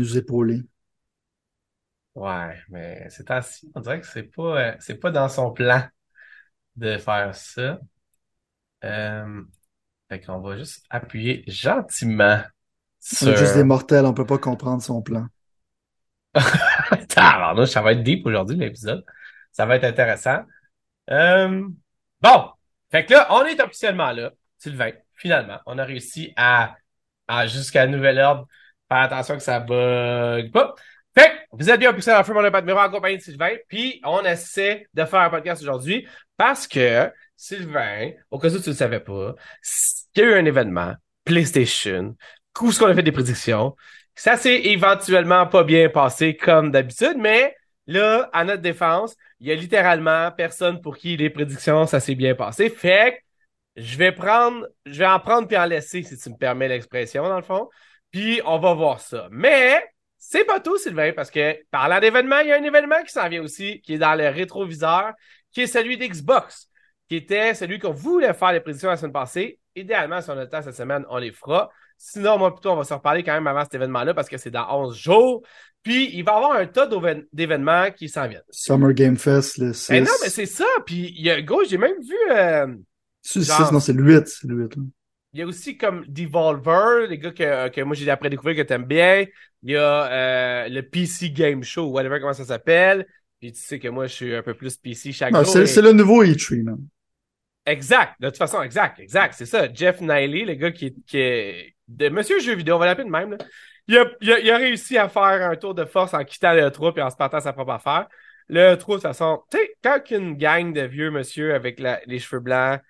nous épauler. Ouais, mais c'est ainsi. On dirait que c'est pas, euh, c'est pas dans son plan de faire ça. Euh, fait qu'on va juste appuyer gentiment On est juste des mortels, on peut pas comprendre son plan. Alors, ça va être deep aujourd'hui, l'épisode. Ça va être intéressant. Euh, bon. Fait que là, on est officiellement là, Sylvain. Finalement, on a réussi à, à jusqu'à nouvel ordre, faire attention que ça bug pas. Fait vous êtes bien poussé dans le feu, mon pas de en compagnie de Sylvain. Puis, on essaie de faire un podcast aujourd'hui parce que Sylvain, au cas où tu ne le savais pas, il y a eu un événement, PlayStation, où ce qu'on a fait des prédictions? Ça s'est éventuellement pas bien passé comme d'habitude, mais là, à notre défense, il y a littéralement personne pour qui les prédictions, ça s'est bien passé. Fait que je vais prendre, je vais en prendre puis en laisser, si tu me permets l'expression, dans le fond. Puis on va voir ça. Mais c'est pas tout, Sylvain, parce que parlant d'événements, il y a un événement qui s'en vient aussi, qui est dans le rétroviseur, qui est celui d'Xbox qui était celui qu'on voulait faire les prédictions la semaine passée. Idéalement, si on a le temps cette semaine, on les fera. Sinon, moi, plutôt, on va se reparler quand même avant cet événement-là parce que c'est dans 11 jours. Puis, il va y avoir un tas d'événements qui s'en viennent. Summer Game Fest, le 6. Eh non, mais c'est ça. Puis, il y a, gros, j'ai même vu. Euh, c'est le 6, non, c'est le 8. C'est le 8 Il y a aussi comme Devolver, les gars que, que moi j'ai après découvert que t'aimes bien. Il y a euh, le PC Game Show, whatever comment ça s'appelle. Puis tu sais que moi je suis un peu plus PC chaque jour. C'est le nouveau E3, man. Exact, de toute façon, exact, exact, c'est ça. Jeff Niley, le gars qui est, qui est de Monsieur Jeux vidéo, on va l'appeler de même. Là. Il, a, il, a, réussi à faire un tour de force en quittant le 3 et en se partant sa propre affaire. Le 3, de toute façon, tu sais, quand une gang de vieux monsieur avec les cheveux blancs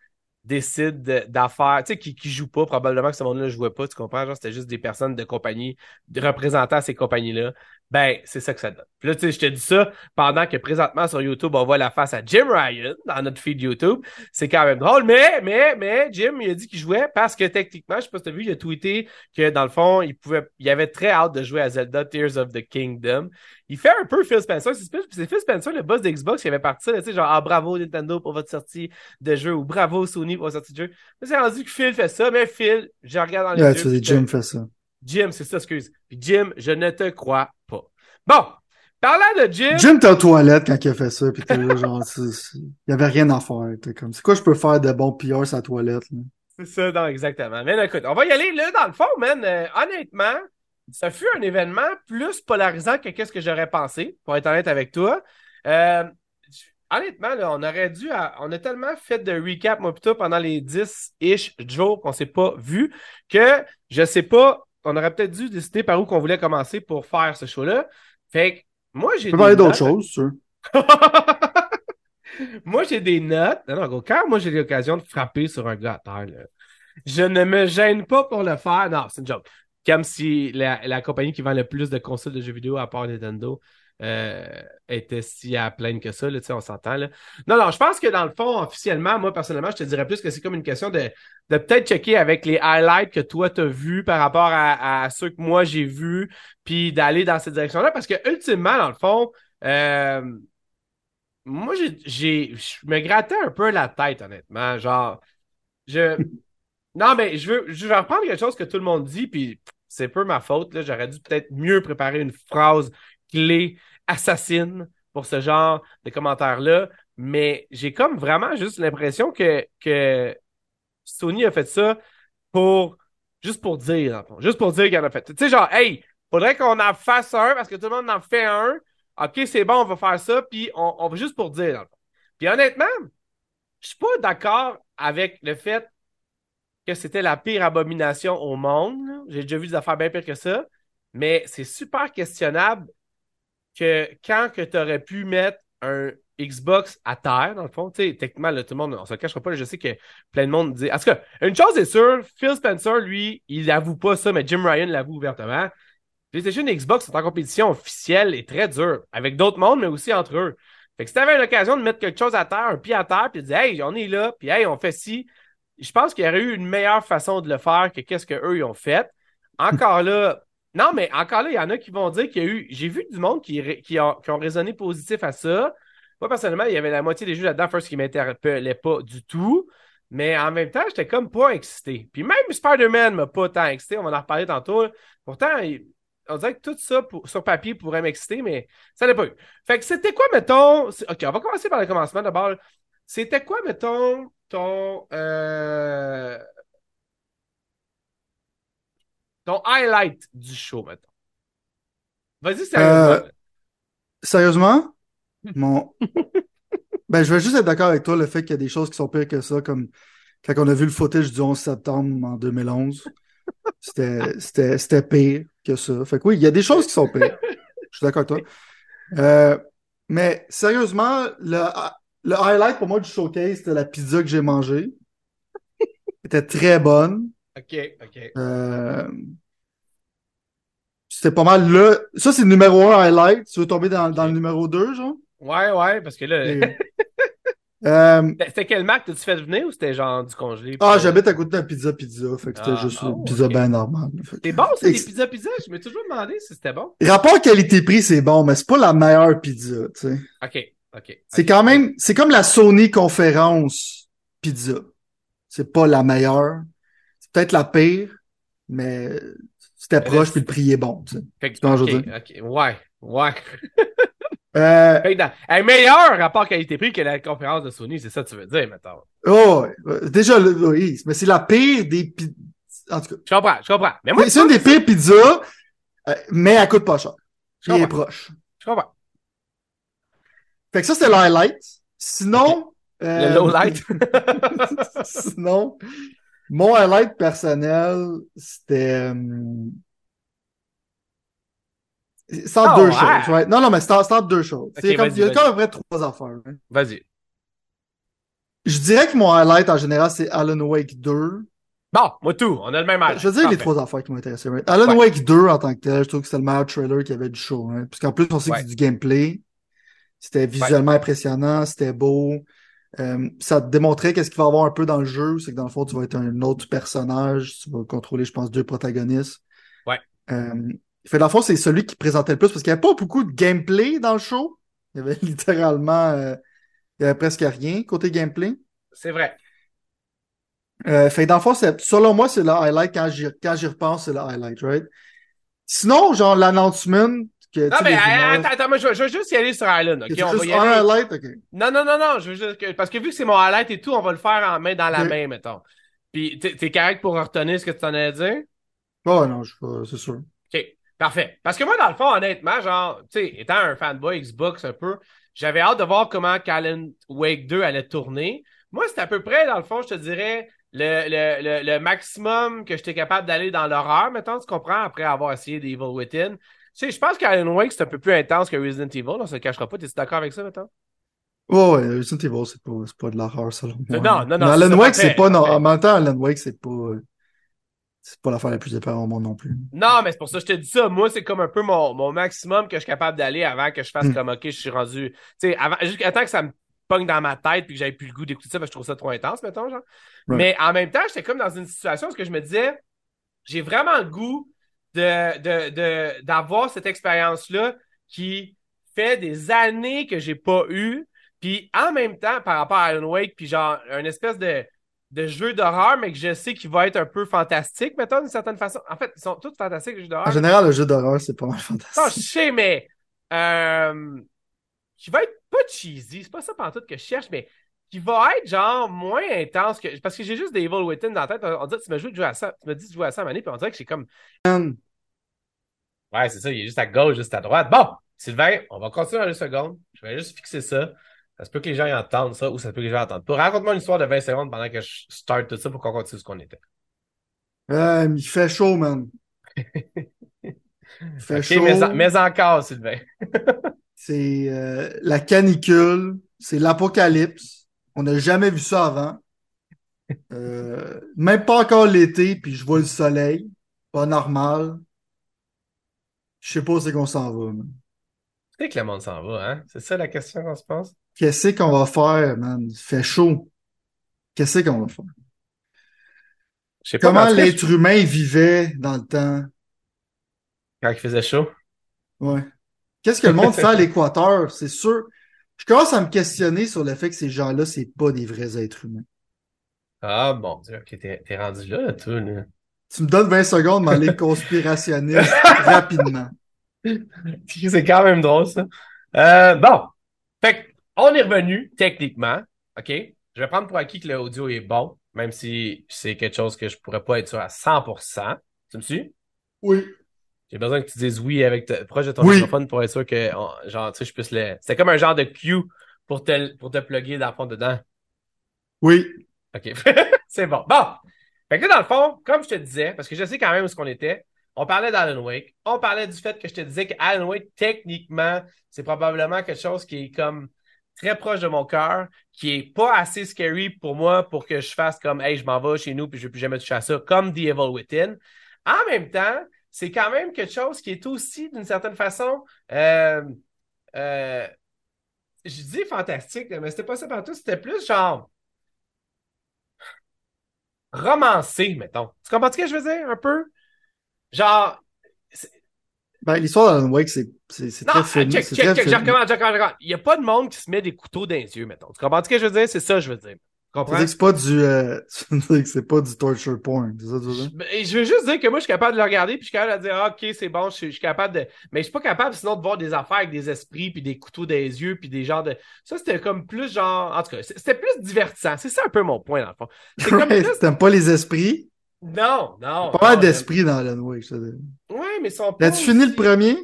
décide d'affaires, tu sais, qui, qui jouent pas, probablement que ce monde-là ne jouait pas, tu comprends? Genre, c'était juste des personnes de compagnie, représentant ces compagnies-là. Ben, c'est ça que ça donne. Puis là, tu sais, je te dis ça pendant que présentement sur YouTube, on voit la face à Jim Ryan dans notre feed YouTube. C'est quand même drôle, mais, mais, mais, Jim, il a dit qu'il jouait parce que techniquement, je sais pas si t'as vu, il a tweeté que dans le fond, il pouvait, il avait très hâte de jouer à Zelda Tears of the Kingdom. Il fait un peu Phil Spencer. C'est Phil Spencer, le boss d'Xbox, qui avait parti tu sais, genre, ah, bravo Nintendo pour votre sortie de jeu ou bravo Sony pour votre sortie de jeu. Mais c'est rendu que Phil fait ça, mais Phil, je regarde dans les yeah, yeux. Jim fait ça. Jim, c'est ça, excuse. Puis Jim, je ne te crois. Bon, parlant de Jim. Jim t'es aux toilettes quand il a fait ça, puis t'es là, genre, il y avait rien à faire. T'es comme, c'est quoi je peux faire de bon PR la toilette, C'est ça, non, exactement. Mais écoute, on va y aller, là, dans le fond, man. Euh, honnêtement, ça fut un événement plus polarisant que qu'est-ce que j'aurais pensé, pour être honnête avec toi. Euh, honnêtement, là, on aurait dû. on a tellement fait de recap, moi, plutôt, pendant les 10-ish jours qu'on s'est pas vu, que je sais pas, on aurait peut-être dû décider par où qu'on voulait commencer pour faire ce show-là. Fait que moi, j'ai. Tu peux parler d'autres choses, sûr. moi, j'ai des notes. Non, non, quand moi, j'ai l'occasion de frapper sur un gars à terre, là, je ne me gêne pas pour le faire. Non, c'est une joke. Comme si la, la, compagnie qui vend le plus de consoles de jeux vidéo à part Nintendo euh, était si à pleine que ça, là, on s'entend. Là. Non, non, je pense que dans le fond, officiellement, moi, personnellement, je te dirais plus que c'est comme une question de, de peut-être checker avec les highlights que toi, tu as vus par rapport à, à, ceux que moi, j'ai vus, puis d'aller dans cette direction-là. Parce que, ultimement, dans le fond, euh, moi, j'ai, je me grattais un peu la tête, honnêtement. Genre, je. Non, mais je veux, je vais reprendre quelque chose que tout le monde dit, puis c'est peu ma faute. Là. J'aurais dû peut-être mieux préparer une phrase clé assassine pour ce genre de commentaires-là. Mais j'ai comme vraiment juste l'impression que, que Sony a fait ça pour juste pour dire, juste pour dire qu'il en a fait. Tu sais, genre, hey, faudrait qu'on en fasse un parce que tout le monde en fait un. OK, c'est bon, on va faire ça, puis on, on va juste pour dire. Puis honnêtement, je suis pas d'accord avec le fait que c'était la pire abomination au monde. J'ai déjà vu des affaires bien pires que ça. Mais c'est super questionnable que quand que tu aurais pu mettre un Xbox à terre, dans le fond, tu sais, techniquement, tout le monde, on se le cachera pas, je sais que plein de monde dit. En tout une chose est sûre, Phil Spencer, lui, il avoue pas ça, mais Jim Ryan l'avoue ouvertement. PlayStation et Xbox sont en compétition officielle et très dure, avec d'autres mondes, mais aussi entre eux. Fait que si t'avais l'occasion de mettre quelque chose à terre, un pied à terre, puis de dire, hey, on est là, puis hey, on fait ci, je pense qu'il y aurait eu une meilleure façon de le faire que qu'est-ce qu'eux, ils ont fait. Encore là, non, mais encore là, il y en a qui vont dire qu'il y a eu. J'ai vu du monde qui, qui, ont, qui ont raisonné positif à ça. Moi, personnellement, il y avait la moitié des jeux là-dedans, first, qui m'interpellaient pas du tout. Mais en même temps, j'étais comme pas excité. Puis même Spider-Man m'a pas tant excité. On va en reparler tantôt. Pourtant, on dirait que tout ça sur papier pourrait m'exciter, mais ça l'a pas eu. Fait que c'était quoi, mettons. Ok, on va commencer par le commencement d'abord. C'était quoi, mettons, ton. euh, ton highlight du show, mettons. Vas-y, sérieusement. Euh, Sérieusement? Mon... ben, je vais juste être d'accord avec toi, le fait qu'il y a des choses qui sont pires que ça, comme quand on a vu le footage du 11 septembre en 2011. C'était, pire que ça. Fait que oui, il y a des choses qui sont pires. Je suis d'accord avec toi. Euh, mais sérieusement, le, le highlight pour moi du showcase, c'était la pizza que j'ai mangée. Elle était très bonne. Ok, ok. Euh, C'était pas mal le. Ça, c'est le numéro un highlight. Tu veux tomber dans, dans le numéro 2, genre? Ouais, ouais, parce que là. Et- Euh, C'était quel Mac? T'as-tu fait venir ou c'était genre du congelé? Ah, j'habite à côté d'un pizza pizza. Fait que c'était Ah, juste oh, une pizza bien normale. C'est bon, c'est des pizzas pizza? Je m'ai toujours demandé si c'était bon. Rapport qualité-prix, c'est bon, mais c'est pas la meilleure pizza, tu sais. Ok, ok. C'est quand même, c'est comme la Sony conférence pizza. C'est pas la meilleure. Peut-être la pire, mais c'était proche puis le prix est bon, tu sais. Fait que- ce que je veux ok, ok. Ouais, ouais. Euh, Fait que dans- meilleur rapport qualité-prix que la conférence de Sony, c'est ça que tu veux dire, mettons. oh. Euh, déjà, le- oui, mais c'est la pire des pizzas. En tout cas, Je comprends, je comprends. Mais moi, c'est une des pires pizzas, euh, mais elle coûte pas cher. Je est proche. je comprends. Fait que ça, c'était le highlight. Sinon, Le euh, low light. Sinon, mon highlight personnel, c'était. C'est entre Ah, deux ouais. choses. Ouais. Non, non, mais c'est en- c'est entre deux choses. Comme- il y a quand même vrai trois affaires. hein. Vas-y. Je dirais que mon highlight en général, c'est Alan Wake 2. Bon, moi tout, on a le même âge. Je veux dire les trois affaires qui m'ont intéressé. right? Alan Ouais. Wake 2 en tant que tel, je trouve que c'était le meilleur trailer qu'il y avait du show. Hein? Puisqu'en plus, on sait Ouais. que c'est du gameplay. C'était visuellement impressionnant, c'était beau. Euh, ça te démontrait qu'est-ce qu'il va y avoir un peu dans le jeu. C'est que dans le fond, tu vas être un autre personnage. Tu vas contrôler, je pense, deux protagonistes. Ouais. Euh, fait dans le fond, c'est celui qui présentait le plus parce qu'il n'y avait pas beaucoup de gameplay dans le show. Il y avait littéralement euh, il y avait presque rien côté gameplay. C'est vrai. Euh, fait dans le fond, selon moi, c'est le highlight. Quand j'y, quand j'y repense, c'est le highlight, right? Sinon, genre, l'announcement que, Non, mais attends, attends, moi, je, veux- je veux juste y aller sur Island, que ok? c'est On va juste y un aller. highlight, ok. Non, non, non, non, je veux juste que- parce que vu que c'est mon highlight et tout, on va le faire en main dans la main, mettons. Puis, t'es correct pour retenir ce que tu t'en as dit? Oh non, je c'est sûr. OK, parfait. Parce que moi, dans le fond, honnêtement, genre, tu sais, étant un fanboy Xbox un peu, j'avais hâte de voir comment Callan Wake 2 allait tourner. Moi, c'était à peu près, dans le fond, je te dirais, le, le, le, le maximum que j'étais capable d'aller dans l'horreur, mettons, tu comprends, après avoir essayé d'Evil Within. Tu sais, je pense qu'Alan Wake, c'est un peu plus intense que Resident Evil, on se le cachera pas. T'es d'accord avec ça, mettons? Oh, ouais, Resident Evil, c'est pas, pas de l'horreur, selon moi. Non, non, non, Mais Alan Wake, c'est pas, non, en même temps, Alan Wake, c'est pas, c'est pas l'affaire la plus épeurante au monde non plus. Non, mais c'est pour ça que je te dis ça. Moi, c'est comme un peu mon, mon maximum que je suis capable d'aller avant que je fasse Mm. comme, OK, je suis rendu. Tu sais, jusqu'à temps que ça me pogne dans ma tête puis que j'avais plus le goût d'écouter ça parce que je trouve ça trop intense, mettons, genre. Mais en même temps, j'étais comme dans une situation où je me disais, j'ai vraiment le goût de, de, de, d'avoir cette expérience-là qui fait des années que j'ai pas eu. Puis en même temps, par rapport à Alan Wake, puis genre, un espèce de, de jeu d'horreur, mais que je sais qu'il va être un peu fantastique, mettons, d'une certaine façon. En fait, ils sont tous fantastiques, les jeux d'horreur. En général, le jeu d'horreur, c'est pas mal Non, je fantastique. sais, mais euh, qui va être pas cheesy, c'est pas ça pantoute que je cherche, mais qui va être genre moins intense que. Parce que j'ai juste des Evil Within dans la tête. On dirait que tu m'as joué de jouer à ça. Tu m'as dit de jouer à ça à Mané, puis on dirait que c'est comme. Man, Ouais, c'est ça, il est juste à gauche, juste à droite. Bon, Sylvain, on va continuer dans une seconde. Je vais juste fixer ça. Ça se peut que les gens y entendent ça ou ça se peut que les gens entendent pas. Raconte-moi une histoire de 20 secondes pendant que je start tout ça pour qu'on continue ce qu'on était. euh, il fait chaud, man. Il fait chaud. mais, en- mais encore, Sylvain. C'est euh, la canicule, c'est l'apocalypse. On n'a jamais vu ça avant. Euh, même pas encore l'été, puis je vois le soleil. Pas normal. Je sais pas où c'est qu'on s'en va. man. Tu sais que le monde s'en va, hein? C'est ça la question qu'on se pose? Qu'est-ce qu'on va faire, man? Il fait chaud. Qu'est-ce qu'on va faire? Pas, Comment l'être humain vivait dans le temps? quand il faisait chaud? Ouais. Qu'est-ce que le monde fait à l'équateur? C'est sûr. Je commence à me questionner sur le fait que ces gens-là, c'est pas des vrais êtres humains. Ah, bon Dieu, ok, t'es t'es rendu là, là, toi, là. Tu me donnes 20 secondes, mais aller conspirationniste rapidement. C'est quand même drôle, ça. Euh, bon. Fait on est revenu, techniquement. OK? Je vais prendre pour acquis que l'audio est bon, même si c'est quelque chose que je pourrais pas être sûr à 100%. Tu me suis? Oui. J'ai besoin que tu dises oui avec te, proche de ton téléphone pour être sûr que, genre, tu sais, je puisse le. C'est comme un genre de cue pour te, pour te plugger dans le fond dedans. Oui. OK. c'est bon. Bon. Fait que dans le fond, comme je te disais, parce que je sais quand même où ce qu'on était, on parlait d'Alan Wake. On parlait du fait que je te disais qu'Alan Wake, techniquement, c'est probablement quelque chose qui est comme très proche de mon cœur, qui est pas assez scary pour moi pour que je fasse comme Hey, je m'en vais chez nous puis je vais plus jamais toucher à ça, comme The Evil Within. En même temps, c'est quand même quelque chose qui est aussi, d'une certaine façon, euh, euh, je dis fantastique, mais c'était pas ça partout, c'était plus genre romancé, mettons. Tu comprends ce que je veux dire, un peu? Genre. Ben, l'histoire d'Alan Wake, c'est très fini. Check, check, check, je recommence, Il n'y a pas de monde qui se met des couteaux dans les yeux, mettons. Tu comprends ce que je veux dire? C'est ça, je veux dire. Comprends? Tu dis que c'est pas du, euh, que c'est pas du torture porn. C'est ça, tu veux dire? Je, je, veux juste dire que moi, je suis capable de le regarder, puis je suis capable de dire, ah, ok, c'est bon, je, je, suis capable de. Mais je suis pas capable sinon de voir des affaires avec des esprits, puis des couteaux les yeux, puis des genres de. Ça, c'était comme plus genre. En tout cas, c'était plus divertissant. C'est ça un peu mon point, dans le fond. C'est comme plus... T'aimes pas les esprits? Non, non. Pas mal d'esprit dans Alan Wake, je te dis. Ouais, mais sont pas. As-tu fini le premier?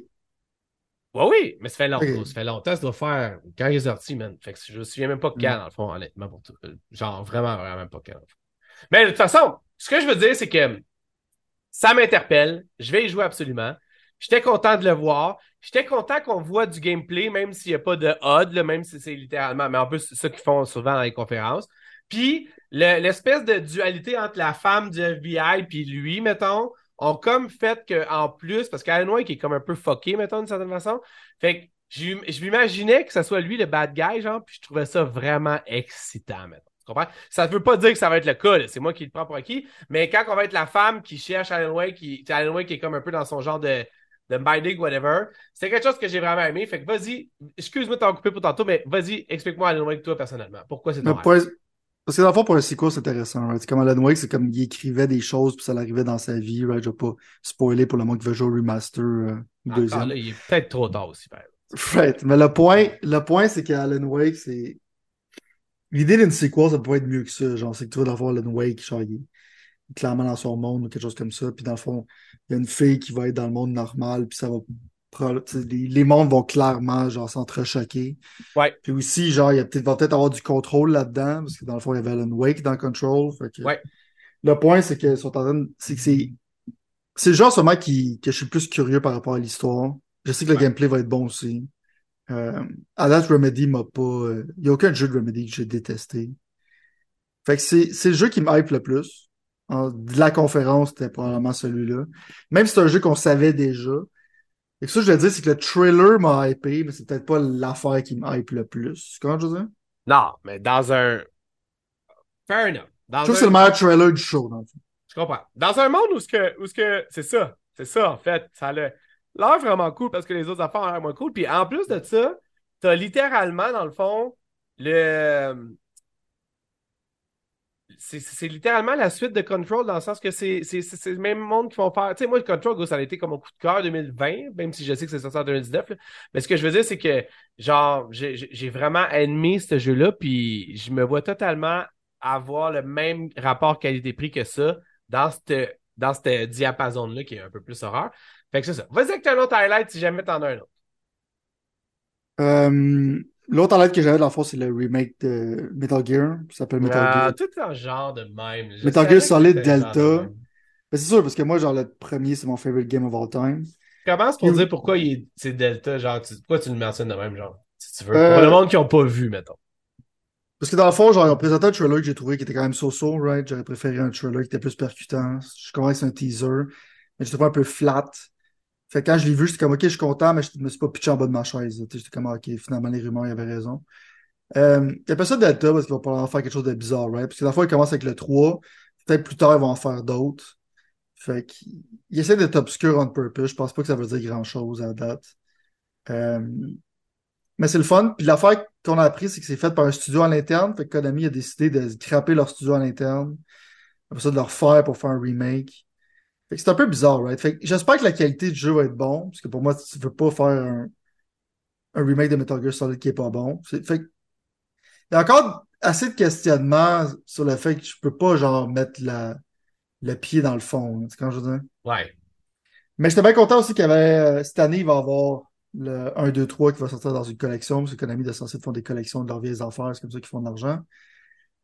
Ouais, oui, mais ça fait longtemps. Ça fait longtemps, ça doit faire quand il est sorti, man. Fait que je me souviens même pas quand, mm. dans le fond, honnêtement, pour tout. Genre, vraiment, vraiment pas quand. Mais de toute façon, ce que je veux dire, c'est que ça m'interpelle. Je vais y jouer absolument. J'étais content de le voir. J'étais content qu'on voit du gameplay, même s'il n'y a pas de HUD, même si c'est littéralement. Mais en plus, c'est ça qu'ils font souvent dans les conférences. Puis, l'espèce de dualité entre la femme du FBI puis lui, mettons, ont comme fait qu'en plus, parce qu'Alan Wake est comme un peu fucké, mettons, d'une certaine façon. Fait que je m'imaginais que ce soit lui le bad guy, genre, puis je trouvais ça vraiment excitant, mettons. Tu comprends? Ça ne veut pas dire que ça va être le cas, c'est moi qui le prends pour acquis, mais quand on va être la femme qui cherche Alan Wake, qui, Alan Wake est comme un peu dans son genre de, de binding, whatever, c'est quelque chose que j'ai vraiment aimé. Fait que vas-y, excuse-moi de t'en couper pour tantôt, mais vas-y, explique-moi Alan Wake toi personnellement. Pourquoi c'est ton parce que dans le fond, pour un sequel, c'est intéressant. Right? C'est comme Alan Wake, c'est comme il écrivait des choses, puis ça l'arrivait dans sa vie. Right? Je vais pas spoiler pour le monde qui veut jouer au remaster euh, deuxième. là, il est peut-être trop tard aussi. Right. Mais le point, le point c'est qu'Alan Wake, c'est. L'idée d'une sequel, ça peut pas être mieux que ça. Genre, c'est que tu vas avoir Alan Wake, genre, il est clairement dans son monde ou quelque chose comme ça. Puis dans le fond, il y a une fille qui va être dans le monde normal, puis ça va les, mondes vont clairement genre s'entrechoquer. Ouais. Puis aussi, genre, il peut-être va peut-être avoir du contrôle là-dedans, parce que dans le fond, il y avait Alan Wake dans Control. ouais. Le point, c'est que sont en train c'est que c'est. C'est le genre seulement qui, que je suis plus curieux par rapport à l'histoire. Je sais que le gameplay va être bon aussi. Euh, à date, Remedy m'a pas. Euh, il n'y a aucun jeu de Remedy que j'ai détesté. Fait que c'est, c'est le jeu qui me hype le plus. de la conférence, c'était probablement celui-là. Même si c'est un jeu qu'on savait déjà, et ça, je veux dire, c'est que le trailer m'a hypé, mais c'est peut-être pas l'affaire qui me hype le plus. Comment je veux dire? Non, mais dans un. Fair enough. je trouve que c'est le meilleur trailer du show, dans le fond. Je comprends. Dans un monde où ce que, où ce que, c'est ça. C'est ça, en fait. Ça a l'air vraiment cool parce que les autres affaires ont l'air moins cool. Puis en plus de ça, t'as littéralement, dans le fond, le c'est littéralement la suite de Control dans le sens que c'est le même monde qui vont faire. Tu sais, moi, le Control, ça a été comme un coup de cœur 2020, même si je sais que c'est sorti en 2019. Mais ce que je veux dire, c'est que, genre, j'ai vraiment aimé ce jeu-là, puis je me vois totalement avoir le même rapport qualité-prix que ça dans cette, dans diapason-là qui est un peu plus horreur. Fait que c'est ça. Vas-y avec un autre highlight si jamais t'en as un autre. Euh, L'autre en que j'avais dans le fond, c'est le remake de Metal Gear. Ça s'appelle Metal ah, Gear. Tout un genre de même. Metal Gear Solid Delta. c'est sûr, parce que moi, genre, le premier, c'est mon favorite game of all time. Commence pour dire pourquoi c'est Delta, genre, pourquoi tu le mentionnes de même, genre, si tu veux? Pour le euh, monde qui n'a pas vu, mettons. Parce que dans le fond, genre, ils ont présenté un trailer que j'ai trouvé qui était quand même so-so, right? J'aurais préféré un trailer qui était plus percutant. Je comprends que c'est un teaser, mais je trouve un peu flat. Fait que quand je l'ai vu, j'étais comme, OK, je suis content, mais je me suis pas pitché en bas de ma chaise. J'étais comme, OK, finalement, les rumeurs, il avait raison. Euh, il appelle ça Delta parce qu'il va probablement faire quelque chose de bizarre, right? Parce que la fois, il commence avec le 3. Peut-être plus tard, ils vont en faire d'autres. Fait qu'il essaie d'être obscur on purpose. Je pense pas que ça veut dire grand-chose à la date. Euh, mais c'est le fun. Puis l'affaire qu'on a appris, c'est que c'est fait par un studio à l'interne. Fait que Konami a décidé de craper leur studio à l'interne. Après ça, de leur faire pour faire un remake. Fait que c'est un peu bizarre, right? Fait que j'espère que la qualité du jeu va être bon, parce que pour moi, tu veux pas faire un, un remake de Metal Gear Solid qui est pas bon. C'est- Fait que il y a encore assez de questionnements sur le fait que je peux pas, genre, mettre la, le pied dans le fond. hein, tu sais quand je veux dire? Ouais. Mais j'étais bien content aussi qu'il y avait, euh, cette année, il va y avoir le 1, 2, 3 qui va sortir dans une collection, parce que Konami de censé font des collections de leurs vieilles affaires, c'est comme ça qu'ils font de l'argent.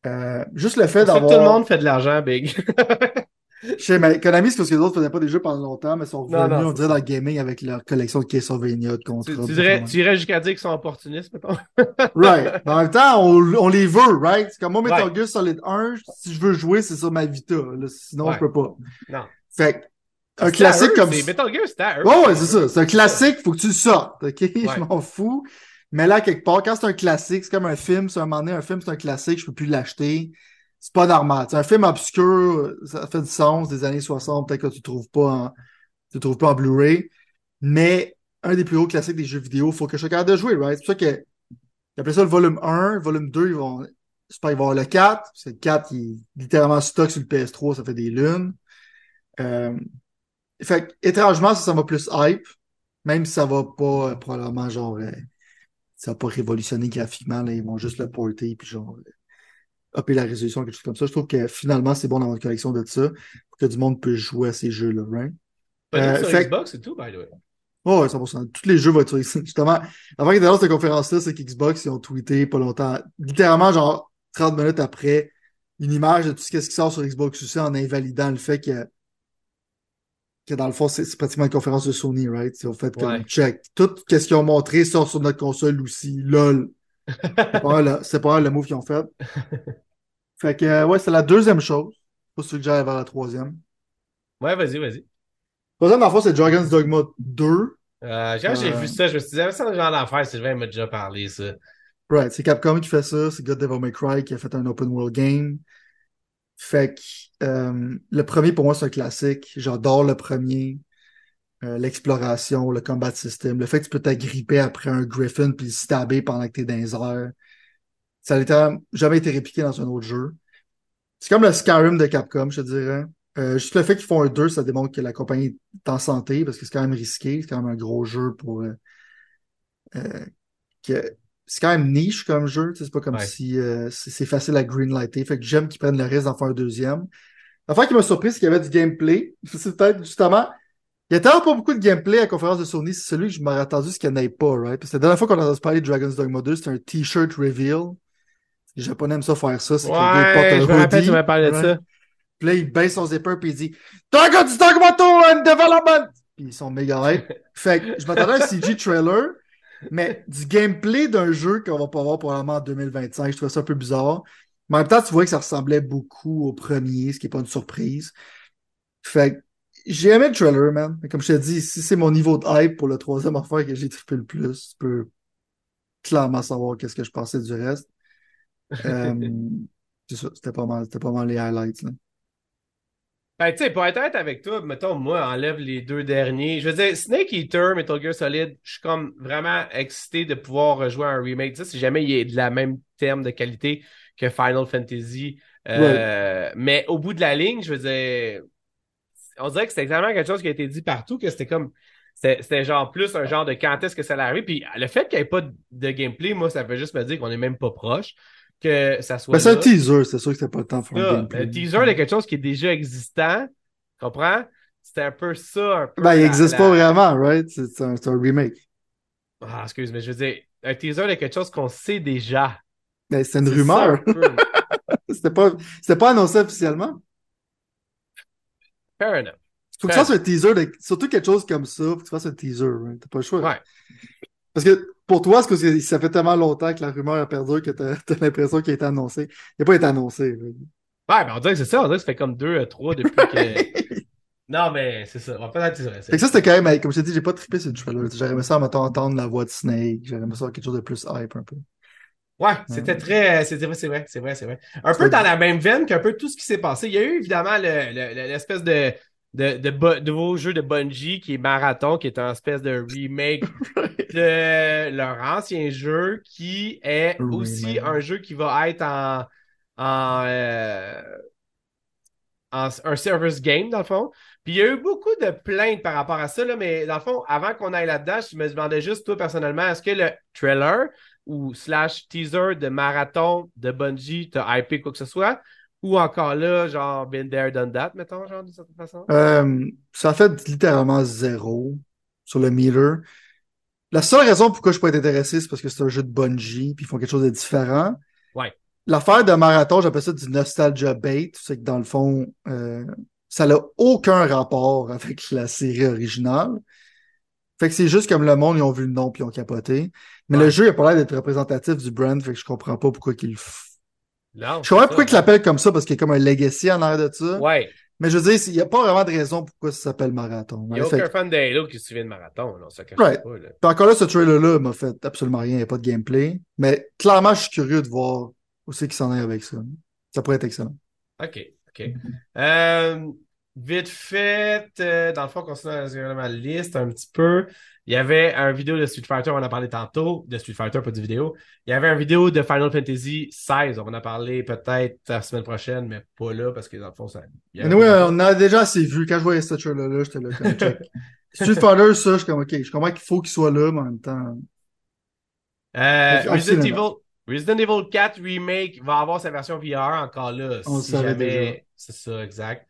Euh, juste le fait C'est d'avoir. tout le monde fait de l'argent, Big? Je sais, mais Konami, c'est parce que les autres faisaient pas des jeux pendant longtemps, mais sont revenus, non, on c'est dirait, dans le gaming avec leur collection de Castlevania, de contrats. tu, tu dirais, tu irais jusqu'à dire qu'ils sont opportunistes, mettons. Right. Mais en même temps, on, on les veut, right? C'est comme moi, Metal Ouais. Gear Solid 1, si je veux jouer, c'est sur ma Vita. là. Sinon, Ouais. je peux pas. Non. Fait que, un C'est classique eux, comme c'est- ça. Metal Gear, c'était à eux. Ouais, c'est ça. C'est un classique, faut que tu le sortes, ok? Je m'en fous. Mais là, quelque part, quand c'est un classique, c'est comme un film, c'est un moment donné, un film, c'est un classique, je peux plus l'acheter. C'est pas normal. C'est un film obscur, ça fait du sens, des années 60, peut-être que tu trouves pas en, tu trouves pas en Blu-ray. Mais un des plus hauts classiques des jeux vidéo, faut que je sois de jouer, right? C'est pour ça que, appellent ça le volume 1, le volume 2, ils vont, j'espère qu'ils vont avoir le 4, parce que le 4, il est littéralement stock sur le PS3, ça fait des lunes. Euh, étrangement, ça, ça m'a plus hype, même si ça va pas, euh, probablement, genre, euh, ça va pas révolutionner graphiquement, là, ils vont juste le porter, puis genre, euh, upper la résolution, quelque chose comme ça. Je trouve que finalement, c'est bon d'avoir une collection de ça, pour que du monde puisse jouer à ces jeux-là, right? Euh, sur fait- Xbox et tout, by the way. Oh, ouais, 100%. Tous les jeux vont être sur Justement, avant qu'ils annoncent cette conférence-là, c'est qu'Xbox, ils ont tweeté pas longtemps, littéralement, genre 30 minutes après, une image de tout ce qui sort sur Xbox aussi en invalidant le fait que, que dans le fond, c'est c'est pratiquement une conférence de Sony, right? Ils ont fait comme Ouais. check. Tout ce qu'ils ont montré sort sur notre console aussi. LOL. C'est pas le- le move qu'ils ont fait. Fait que, euh, ouais, c'est la deuxième chose. Pas sûr que j'aille vers la troisième. Ouais, vas-y, vas-y. Troisième, le fond, c'est Dragon's Dogma 2. Euh, quand j'ai Euh. vu ça, je me suis dit, ah, c'est un genre d'affaire, Sylvain m'a déjà parlé, ça. Right, c'est Capcom qui fait ça, c'est God Devil May Cry qui a fait un open world game. Fait que euh, le premier pour moi c'est un classique. J'adore le premier. Euh, l'exploration, le combat system, le fait que tu peux t'agripper après un griffin puis le stabber pendant que t'es dans les airs. Ça n'a jamais été répliqué dans un autre jeu. C'est comme le Skyrim de Capcom, je te dirais. Euh, juste le fait qu'ils font un 2, ça démontre que la compagnie est en santé parce que c'est quand même risqué, c'est quand même un gros jeu pour euh, euh, que c'est quand même niche comme jeu, c'est pas comme Ouais. si euh, c'est c'est facile à greenlighter. Fait que j'aime qu'ils prennent le risque d'en faire un deuxième. L'affaire qui m'a surpris, c'est qu'il y avait du gameplay. C'est peut-être justement. Il y a tellement pas beaucoup de gameplay à la conférence de Sony, c'est celui que je m'aurais attendu ce qu'il n'y en ait pas, right? Parce que la dernière fois qu'on a entendu parler de Dragon's Dogma 2, c'était un t-shirt reveal. Les Japonais aiment ça faire ça, c'est que le gars, porte Ouais, un je me rappelle, tu m'as parlé de ça. Puis là, il baisse son zipper puis il dit Dragon's Dogma 2 in development! Puis ils sont méga hype. Fait que je m'attendais à un CG trailer, mais du gameplay d'un jeu qu'on va pas voir probablement en 2025. Je trouvais ça un peu bizarre. Mais en même temps, tu vois que ça ressemblait beaucoup au premier, ce qui est pas une surprise. Fait que j'ai aimé le trailer, man. Mais comme je te dis, si c'est mon niveau de hype pour le troisième affaire que j'ai trippé le plus, tu peux clairement savoir qu'est-ce que je pensais du reste. Euh, ça, c'était pas mal, c'était pas mal les highlights, là. Ben, tu sais, pour être honnête avec toi, mettons, moi, enlève les deux derniers. Je veux dire, Snake Eater, Metal Gear Solid, je suis comme vraiment excité de pouvoir rejouer un remake. Tu sais, si jamais il est de la même terme de qualité que Final Fantasy. Euh, Mais au bout de la ligne, je veux dire, on dirait que c'est exactement quelque chose qui a été dit partout, que c'était comme, c'était c'était genre plus un genre de quand est-ce que ça allait arriver. Puis le fait qu'il n'y ait pas de gameplay, moi, ça veut juste me dire qu'on est même pas proche, que ça soit c'est un teaser, c'est sûr que c'était pas le temps de faire un gameplay. le teaser de quelque chose qui est déjà existant, comprends? C'était un peu ça, un peu. Ben, il la- existe la- pas vraiment, right? C'est c'est un, c'est un remake. Ah, excuse, mais je veux dire, un teaser de quelque chose qu'on sait déjà. Ben, c'est une C'est rumeur. un. C'était pas, c'était pas annoncé officiellement. Fair enough. Faut que tu fasses un teaser de, surtout quelque chose comme ça, faut que tu fasses un teaser, right? T'as pas le choix. Ouais. Parce que, pour toi, c'est parce que ça fait tellement longtemps que la rumeur a perdu que t'as, l'impression qu'il a été annoncé. Il a pas été annoncé. right? Ouais, ben on dirait que c'est ça, on dirait que ça fait comme deux, euh, trois depuis que. non, mais c'est ça. On va pas être teaser. Fait que ça, c'était quand même, comme je t'ai dit, j'ai pas trippé sur le trailer. J'aurais aimé ça, mettons, entendre la voix de Snake. J'aurais aimé ça avoir quelque chose de plus hype, un peu. Ouais, c'était très. C'était vrai, c'est vrai, c'est vrai, c'est vrai. Un peu dans la même veine qu'un peu tout ce qui s'est passé. Il y a eu évidemment le- le- le- l'espèce de, de, de, nouveau jeu de Bungie qui est Marathon, qui est un espèce de remake de leur ancien jeu, qui est aussi un jeu qui va être en. en euh, en, un service game, dans le fond. Puis il y a eu beaucoup de plaintes par rapport à ça, là, mais dans le fond, avant qu'on aille là-dedans, je me demandais juste, toi, personnellement, est-ce que le trailer ou slash teaser de marathon de Bungie t'a hypé quoi que ce soit? Ou encore là, genre, been there, done that, mettons, genre, d'une certaine façon? Euh, ça fait littéralement zéro sur le meter. La seule raison pourquoi je peux être intéressé, c'est parce que c'est un jeu de Bungie, puis ils font quelque chose de différent. Ouais. L'affaire de marathon, j'appelle ça du nostalgia bait. C'est que dans le fond, euh, ça n'a aucun rapport avec la série originale. Fait que c'est juste comme le monde, ils ont vu le nom puis ils ont capoté. Mais Ouais. le jeu, il a pas l'air d'être représentatif du brand, fait que je comprends pas pourquoi qu'ils le. Non. Je comprends pourquoi ça. ils l'appellent comme ça, parce qu'il y a comme un legacy en arrière de ça. Ouais. Mais je veux dire, il n'y a pas vraiment de raison pourquoi ça s'appelle marathon. Il n'y a aucun fan d'Halo qui se souvient de marathon, là, cache Right. pas, là. Puis encore là, ce trailer-là m'a fait absolument rien, il n'y a pas de gameplay. Mais clairement, je suis curieux de voir où c'est qu'ils s'en est avec ça. Ça pourrait être excellent. OK, OK. Euh, vite fait, euh, dans le fond, dans ma liste un petit peu, il y avait un vidéo de Street Fighter, on en a parlé tantôt, de Street Fighter, pas de vidéo. Il y avait un vidéo de Final Fantasy XVI, on va en parler peut-être la semaine prochaine, mais pas là, parce que dans le fond, ça... Mais oui, on a déjà assez vu. Quand je voyais ce trailer-là, j'étais là comme check. Street Fighter, ça, je suis comme ok, je comprends qu'il faut qu'il soit là, mais en même temps. Euh, Resident. Evil, Resident Evil 4 Remake va avoir sa version VR encore là, On si jamais. C'est ça, exact.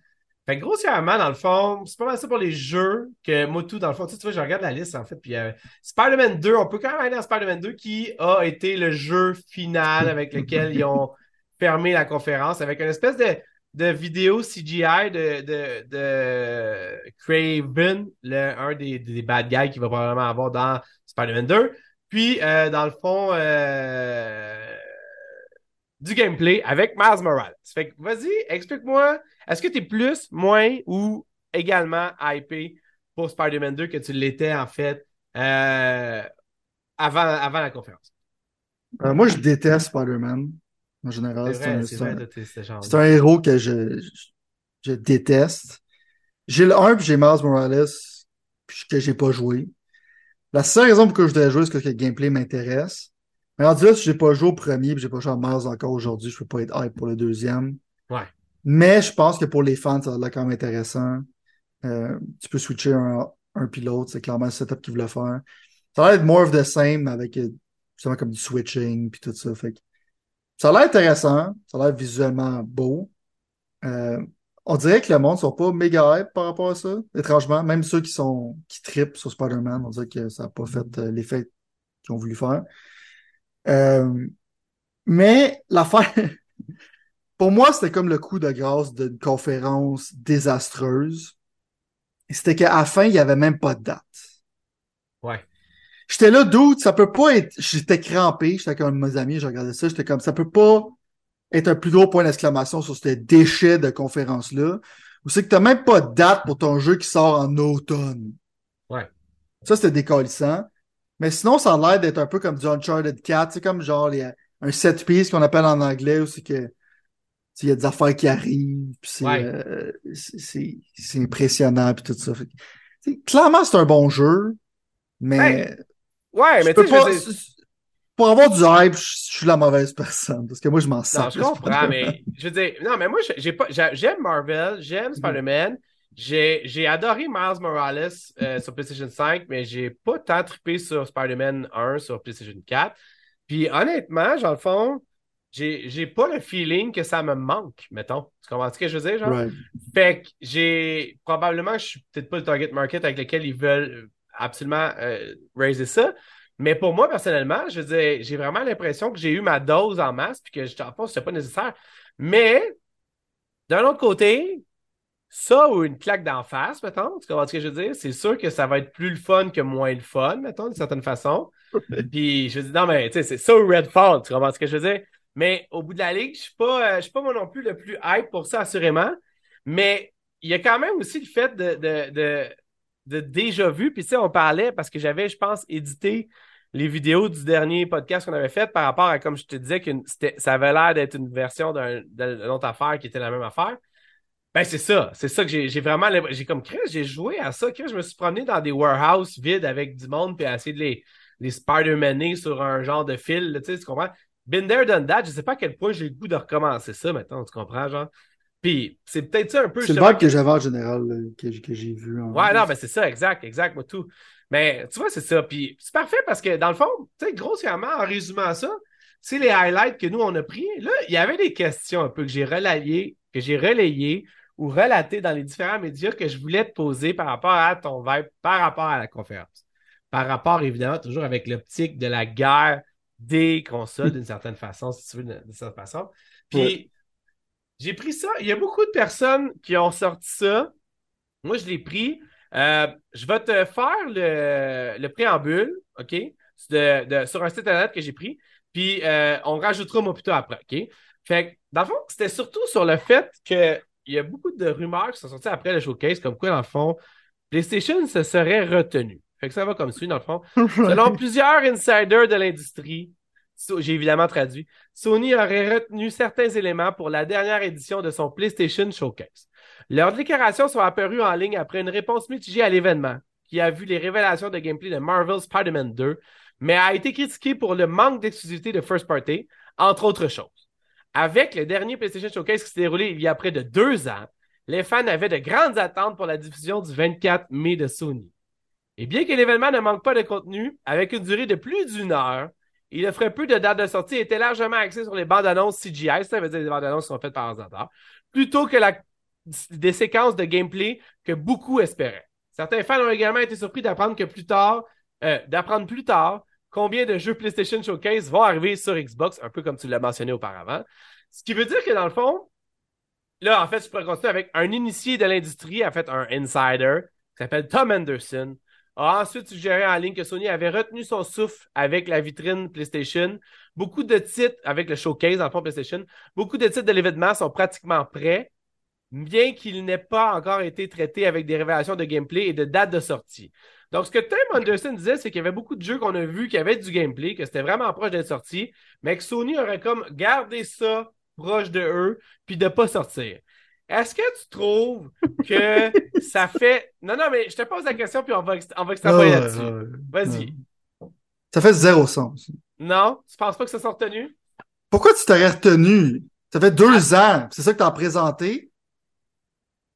Fait que grossièrement, dans le fond, c'est pas mal ça pour les jeux que moi, tout, dans le fond, tu sais, tu vois, je regarde la liste en fait, puis euh, Spider-Man 2, on peut quand même aller dans Spider-Man 2 qui a été le jeu final avec lequel ils ont fermé la conférence avec une espèce de, de vidéo CGI de, de, de Craven, le, un des, des bad guys qu'il va probablement avoir dans Spider-Man 2. Puis, euh, dans le fond, euh, du gameplay avec Miles Morales. Fait que, vas-y, explique-moi, est-ce que tu es plus, moins ou également hypé pour Spider-Man 2 que tu l'étais, en fait, euh, avant, avant la conférence? Euh, moi, je déteste Spider-Man. En général, C'est un, un- héros que je, je, je déteste. J'ai le 1 puis j'ai Miles Morales que j'ai pas joué. La seule raison pour que je voudrais jouer, c'est que le gameplay m'intéresse. Mais rendu là, si j'ai pas joué au premier j'ai pas joué à Miles encore aujourd'hui, je peux pas être hype pour le deuxième. Ouais. Mais je pense que pour les fans, ça a l'air quand même intéressant. Euh, tu peux switcher un, un puis l'autre, c'est clairement le setup qu'ils voulaient faire. Ça a l'air d'être more of the same avec euh, justement comme du switching puis tout ça. Fait que ça a l'air intéressant, ça a l'air visuellement beau. Euh, on dirait que le monde ne sont pas méga hype par rapport à ça, étrangement. Même ceux qui sont qui trippent sur Spider-Man, on dirait que ça n'a pas fait euh, l'effet qu'ils ont voulu faire. Euh, mais l'affaire, pour moi, c'était comme le coup de grâce d'une conférence désastreuse. C'était qu'à la fin, il n'y avait même pas de date. Ouais. J'étais là, doute, ça peut pas être. J'étais crampé, j'étais comme mes amis, je regardais ça, j'étais comme ça peut pas être un plus gros point d'exclamation sur ce déchet de conférence-là. Ou c'est que t'as même pas de date pour ton jeu qui sort en automne. Ouais. Ça, c'était décollissant. Mais sinon, ça a l'air d'être un peu comme du Uncharted 4. C'est comme genre les- un set piece qu'on appelle en anglais où c'est que il y a des affaires qui arrivent, puis c'est Ouais. euh, c'est- impressionnant puis tout ça. Fait clairement, c'est un bon jeu, mais Hey, Ouais, mais tu pas- pour avoir du hype, je suis la mauvaise personne parce que moi je m'en Non, sers. je comprends, mais je veux dire, non, mais moi, j'ai- pas, j'aime Marvel, j'aime Spider-Man, j'ai, j'ai adoré Miles Morales euh, sur PlayStation 5, mais j'ai pas tant trippé sur Spider-Man 1 sur PlayStation 4. Puis honnêtement, dans le fond, j'ai, j'ai pas le feeling que ça me manque, mettons. Tu comprends ce que je veux dire, genre? Right. Fait que j'ai probablement, je suis peut-être pas le target market avec lequel ils veulent absolument euh, raiser ça. Mais pour moi, personnellement, je veux dire, j'ai vraiment l'impression que j'ai eu ma dose en masse, puis que je t'en pense c'était pas nécessaire. Mais d'un autre côté, ça ou une claque d'en face, mettons, tu comprends ce que je veux dire? C'est sûr que ça va être plus le fun que moins le fun, mettons, d'une certaine façon. Puis je dire, non, mais tu sais, c'est ça ou Redfall, tu comprends ce que je veux dire? Mais au bout de la ligue, je suis pas, euh, je suis pas moi non plus le plus hype pour ça, assurément. Mais il y a quand même aussi le fait de, de, de, de déjà vu. Puis tu sais, on parlait parce que j'avais, je pense, édité les vidéos du dernier podcast qu'on avait fait par rapport à, comme je te disais, que ça avait l'air d'être une version d'un- d'une autre affaire qui était la même affaire. Ben, c'est ça. C'est ça que j'ai vraiment. J'ai comme Chris, j'ai joué à ça. Chris, je me suis promené dans des warehouses vides avec du monde puis à essayer de les, les Spider-Maner sur un genre de fil. Tu sais, tu comprends? Been there, done that. Je sais pas à quel point j'ai le goût de recommencer ça maintenant. Tu comprends, genre? Puis c'est peut-être ça un peu. C'est le vibe que j'avais en général, que, j'ai vu. En ouais, non, mais c'est ça, exact, exact, moi tout. Mais tu vois, c'est ça. Puis c'est parfait parce que dans le fond, tu sais, grossièrement, en résumant ça, c'est les highlights que nous, on a pris. Là, il y avait des questions un peu que j'ai relayées, que j'ai relayées ou relatées dans les différents médias que je voulais te poser par rapport à ton vibe, par rapport à la conférence. Par rapport, évidemment, toujours avec l'optique de la guerre des consoles d'une certaine façon, si tu veux, d'une certaine façon. Puis, j'ai pris ça. Il y a beaucoup de personnes qui ont sorti ça. Moi, je l'ai pris. Euh, je vais te faire le, préambule, OK, de, sur un site internet que j'ai pris. Puis, euh, on rajoutera moi plutôt après, OK? Fait que, dans le fond, c'était surtout sur le fait qu'il y a beaucoup de rumeurs qui sont sorties après le showcase, comme quoi, dans le fond, PlayStation se serait retenu. Fait que ça va comme suit, dans le fond. Selon plusieurs insiders de l'industrie, j'ai évidemment traduit, Sony aurait retenu certains éléments pour la dernière édition de son PlayStation Showcase. Leurs déclarations sont apparues en ligne après une réponse mitigée à l'événement, qui a vu les révélations de gameplay de Marvel Spider-Man 2, mais a été critiqué pour le manque d'exclusivité de First Party, entre autres choses. Avec le dernier PlayStation Showcase qui s'est déroulé il y a près de deux ans, les fans avaient de grandes attentes pour la diffusion du 24 mai de Sony. Et bien que l'événement ne manque pas de contenu, avec une durée de plus d'une heure, il offrait peu de dates de sortie et était largement axé sur les bandes annonces CGI, ça veut dire les bandes annonces qui sont faites par ordinateur, plutôt que des séquences de gameplay que beaucoup espéraient. Certains fans ont également été surpris d'apprendre que plus tard, euh, d'apprendre plus tard combien de jeux PlayStation Showcase vont arriver sur Xbox, un peu comme tu l'as mentionné auparavant. Ce qui veut dire que dans le fond, là, en fait, je pourrais continuer avec un initié de l'industrie, en fait, un insider, qui s'appelle Tom Anderson, a ensuite suggéré en ligne que Sony avait retenu son souffle avec la vitrine PlayStation. Beaucoup de titres, avec le showcase en fond PlayStation, beaucoup de titres de l'événement sont pratiquement prêts, bien qu'ils n'aient pas encore été traités avec des révélations de gameplay et de date de sortie. Donc, ce que Tim Anderson disait, c'est qu'il y avait beaucoup de jeux qu'on a vus qui avaient du gameplay, que c'était vraiment proche d'être sorti, mais que Sony aurait comme gardé ça proche de eux, puis de pas sortir. Est-ce que tu trouves que ça fait. Non, non, mais je te pose la question, puis on va, on va extrapoler là-dessus. Vas-y. Ça fait zéro sens. Non? Tu penses pas que ça soit retenu? Pourquoi tu t'aurais retenu? Ça fait deux ah. ans, c'est ça que tu as présenté.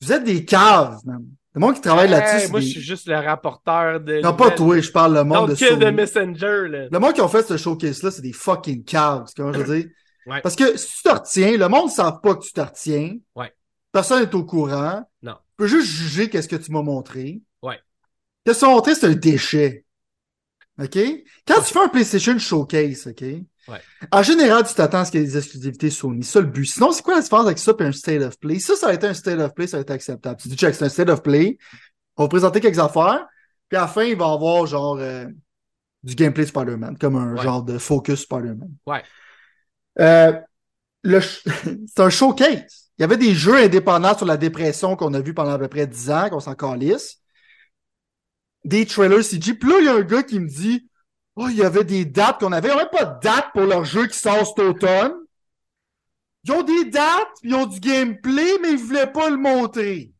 Vous êtes des caves, même. Le monde qui travaille là-dessus. Moi, je suis juste le rapporteur de. Non, pas toi, je parle le monde de Sony. de Messenger, là. Le monde qui ont fait ce showcase-là, c'est des fucking caves, comment je veux dire? Parce que si tu te retiens, le monde ne sait pas que tu te retiens. Ouais. Personne n'est au courant. Non. Tu peux juste juger qu'est-ce que tu m'as montré. Ouais. Qu'est-ce que tu m'as montré, c'est un déchet. OK? Quand tu fais un PlayStation Showcase, OK? Ouais. En général, tu t'attends à ce qu'il y ait des exclusivités Sony. Ça le but. Sinon, c'est quoi la différence avec ça et un State of Play? Ça, ça a été un State of Play, ça a été acceptable. Tu dis, check, c'est un State of Play. On va présenter quelques affaires. Puis à la fin, il va y avoir genre euh, du gameplay Spider-Man, comme un genre de focus Spider-Man. Ouais. Euh, c'est un showcase. Il y avait des jeux indépendants sur la dépression qu'on a vu pendant à peu près 10 ans, qu'on s'en calisse. Des trailers CG. Puis là, il y a un gars qui me dit Oh, il y avait des dates qu'on avait. Il n'y avait pas de date pour leur jeu qui sort cet automne. Ils ont des dates, ils ont du gameplay, mais ils ne voulaient pas le montrer.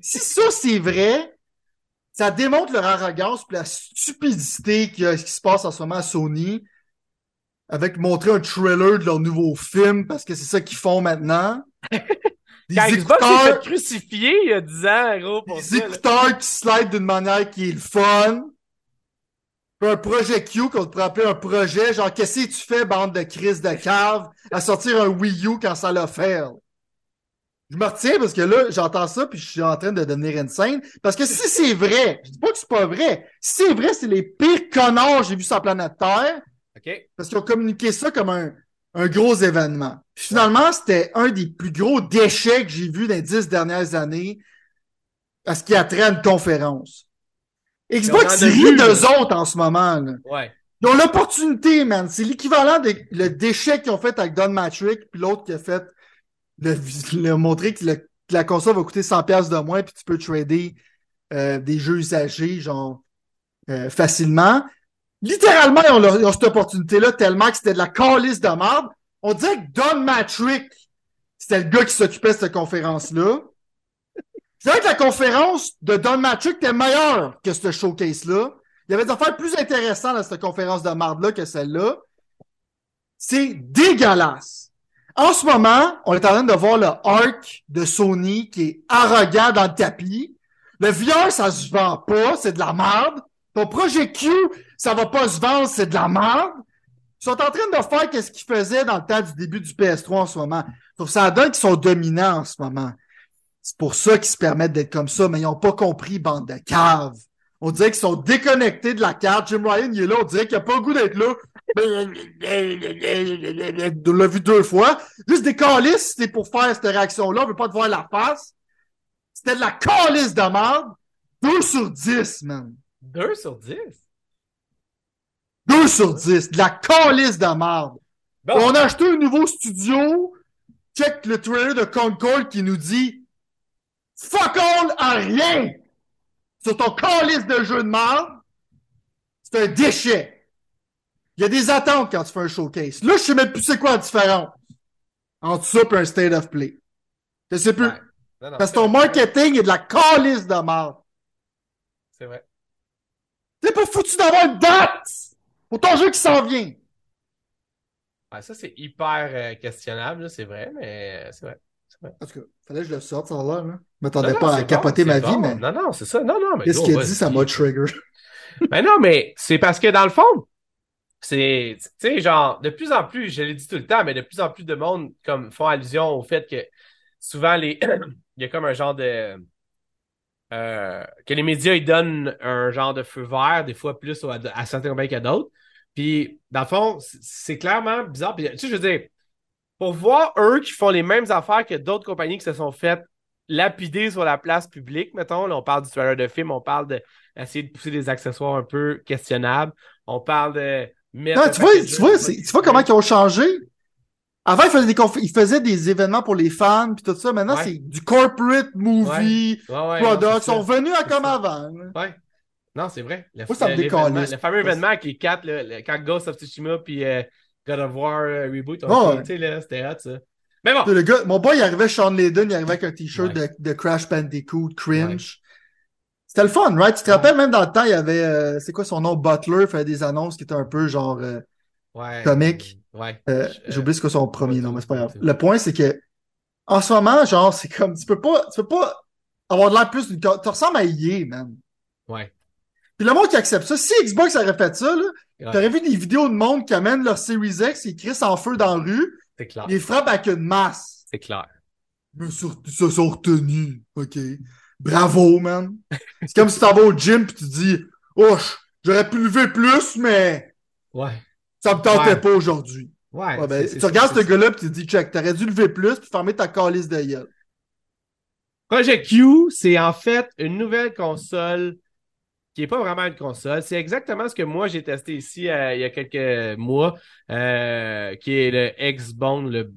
si ça, c'est vrai, ça démontre leur arrogance et la stupidité qui, qui se passe en ce moment à Sony avec montrer un trailer de leur nouveau film parce que c'est ça qu'ils font maintenant. Des Quand fait crucifier il y a 10 ans, gros, pour Des écouteurs qui slide d'une manière qui est le fun. Un projet Q qu'on pourrait appeler un projet, genre, qu'est-ce que tu fais, bande de crise de cave, à sortir un Wii U quand ça l'a fait? Je me retiens parce que là, j'entends ça puis je suis en train de devenir insane. Parce que si c'est vrai, je dis pas que c'est pas vrai. Si c'est vrai, c'est les pires connards que j'ai vus sur la planète Terre. Parce qu'ils ont communiqué ça comme un, un gros événement. finalement, c'était un des plus gros déchets que j'ai vus dans les dix dernières années à ce qui a trait à une conférence. Xbox rit d'eux autres en ce moment. Là. Ouais. Ils ont l'opportunité, man. C'est l'équivalent de le déchet qu'ils ont fait avec Don Matrick, puis l'autre qui a fait le, le montrer que, la console va coûter 100$ de moins, puis tu peux trader euh, des jeux usagés, genre euh, facilement. Littéralement, ils ont, cette opportunité-là tellement que c'était de la calice de merde. On dirait que Don Matrick, c'était le gars qui s'occupait de cette conférence-là. C'est vrai que la conférence de Don Matrick était meilleure que ce showcase-là. Il y avait des affaires plus intéressantes dans cette conférence de merde-là que celle-là. C'est dégueulasse. En ce moment, on est en train de voir le arc de Sony qui est arrogant dans le tapis. Le VR, ça se vend pas, c'est de la merde. Ton projet Q, ça va pas se vendre, c'est de la merde. Ils sont en train de faire qu'est-ce qu'ils faisaient dans le temps du début du PS3 en ce moment. Donc, ça donne qu'ils sont dominants en ce moment. C'est pour ça qu'ils se permettent d'être comme ça, mais ils n'ont pas compris, bande de caves. On dirait qu'ils sont déconnectés de la carte. Jim Ryan, il est là, on dirait qu'il n'a pas le goût d'être là. On l'a vu deux fois. Juste des calices, c'était pour faire cette réaction-là. On veut pas te voir la face. C'était de la calice de merde. 2 sur 10, man. 2 sur 10? 2 sur 10. De la calice de merde. On a acheté un nouveau studio. Check le trailer de Concord qui nous dit Fuck all à rien sur ton calice de jeu de merde. C'est un déchet. Il y a des attentes quand tu fais un showcase. Là, je sais même plus c'est quoi la différence entre ça et un state of play. Je sais plus. Parce que ton marketing est de la calice de merde. C'est vrai. T'es pas foutu d'avoir une date pour ton jeu qui s'en vient. Ouais, ça, c'est hyper euh, questionnable, c'est vrai, mais c'est vrai. Tout cas, fallait que je le sorte, ça là. Je m'attendais pas à capoter ma vie, mais. Non, non, c'est ça. Non, non, mais. Qu'est-ce qu'il a dit, ça m'a trigger? ben non, mais c'est parce que dans le fond, c'est, tu sais, genre, de plus en plus, je l'ai dit tout le temps, mais de plus en plus de monde comme font allusion au fait que souvent, les... il y a comme un genre de. Euh, que les médias, ils donnent un genre de feu vert, des fois plus à, à certains qu'à d'autres. Puis, dans le fond, c'est clairement bizarre. Puis, tu sais, je veux dire, pour voir eux qui font les mêmes affaires que d'autres compagnies qui se sont faites lapider sur la place publique, mettons. Là, on parle du trailer de film, on parle d'essayer de, de pousser des accessoires un peu questionnables. On parle de non, tu vois, tu vois, tu vois comment ils ont changé? Avant, ils faisaient des, ils faisaient des événements pour les fans puis tout ça. Maintenant, c'est du corporate movie, ouais. Ils sont revenus à comme avant. Ouais. Non, c'est vrai. Le, ça me le, fameux événement avec les quatre, quand Ghost of Tsushima puis euh, God of War euh, Reboot oh, c'était hot, ça. Mais bon. Le gars, mon boy, il arrivait Sean Layden, il arrivait avec un t-shirt de, de, Crash Bandicoot, cringe. C'était le fun, right? Tu te rappelles, même dans le temps, il y avait, euh, c'est quoi son nom, Butler, fait des annonces qui étaient un peu genre euh, ouais, comique. Ouais. Euh, J'ai oublié ce que son premier nom, mais c'est pas grave. Le point, c'est que en ce moment, genre, c'est comme, tu peux pas, tu peux pas avoir de l'air plus. Tu ressembles à EA, man. Ouais. Puis le monde qui accepte ça, si Xbox avait fait ça, là, t'aurais vu des vidéos de monde qui amènent leur Series X et crissent en feu dans la rue. C'est clair. Ils frappent avec une masse. C'est clair. Mais ils se sont retenus, OK? Bravo, man. C'est comme si tu vas au gym pis tu dis, oh, j'aurais pu lever plus, mais. Ouais. Ça me tentait pas aujourd'hui. Ouais. ben, tu regardes ce gars-là pis tu te dis, check, t'aurais dû lever plus puis fermer ta calice de gueule. Project Q, c'est en fait une nouvelle console qui n'est pas vraiment une console. C'est exactement ce que moi j'ai testé ici euh, il y a quelques mois, euh, qui est le Xbone, le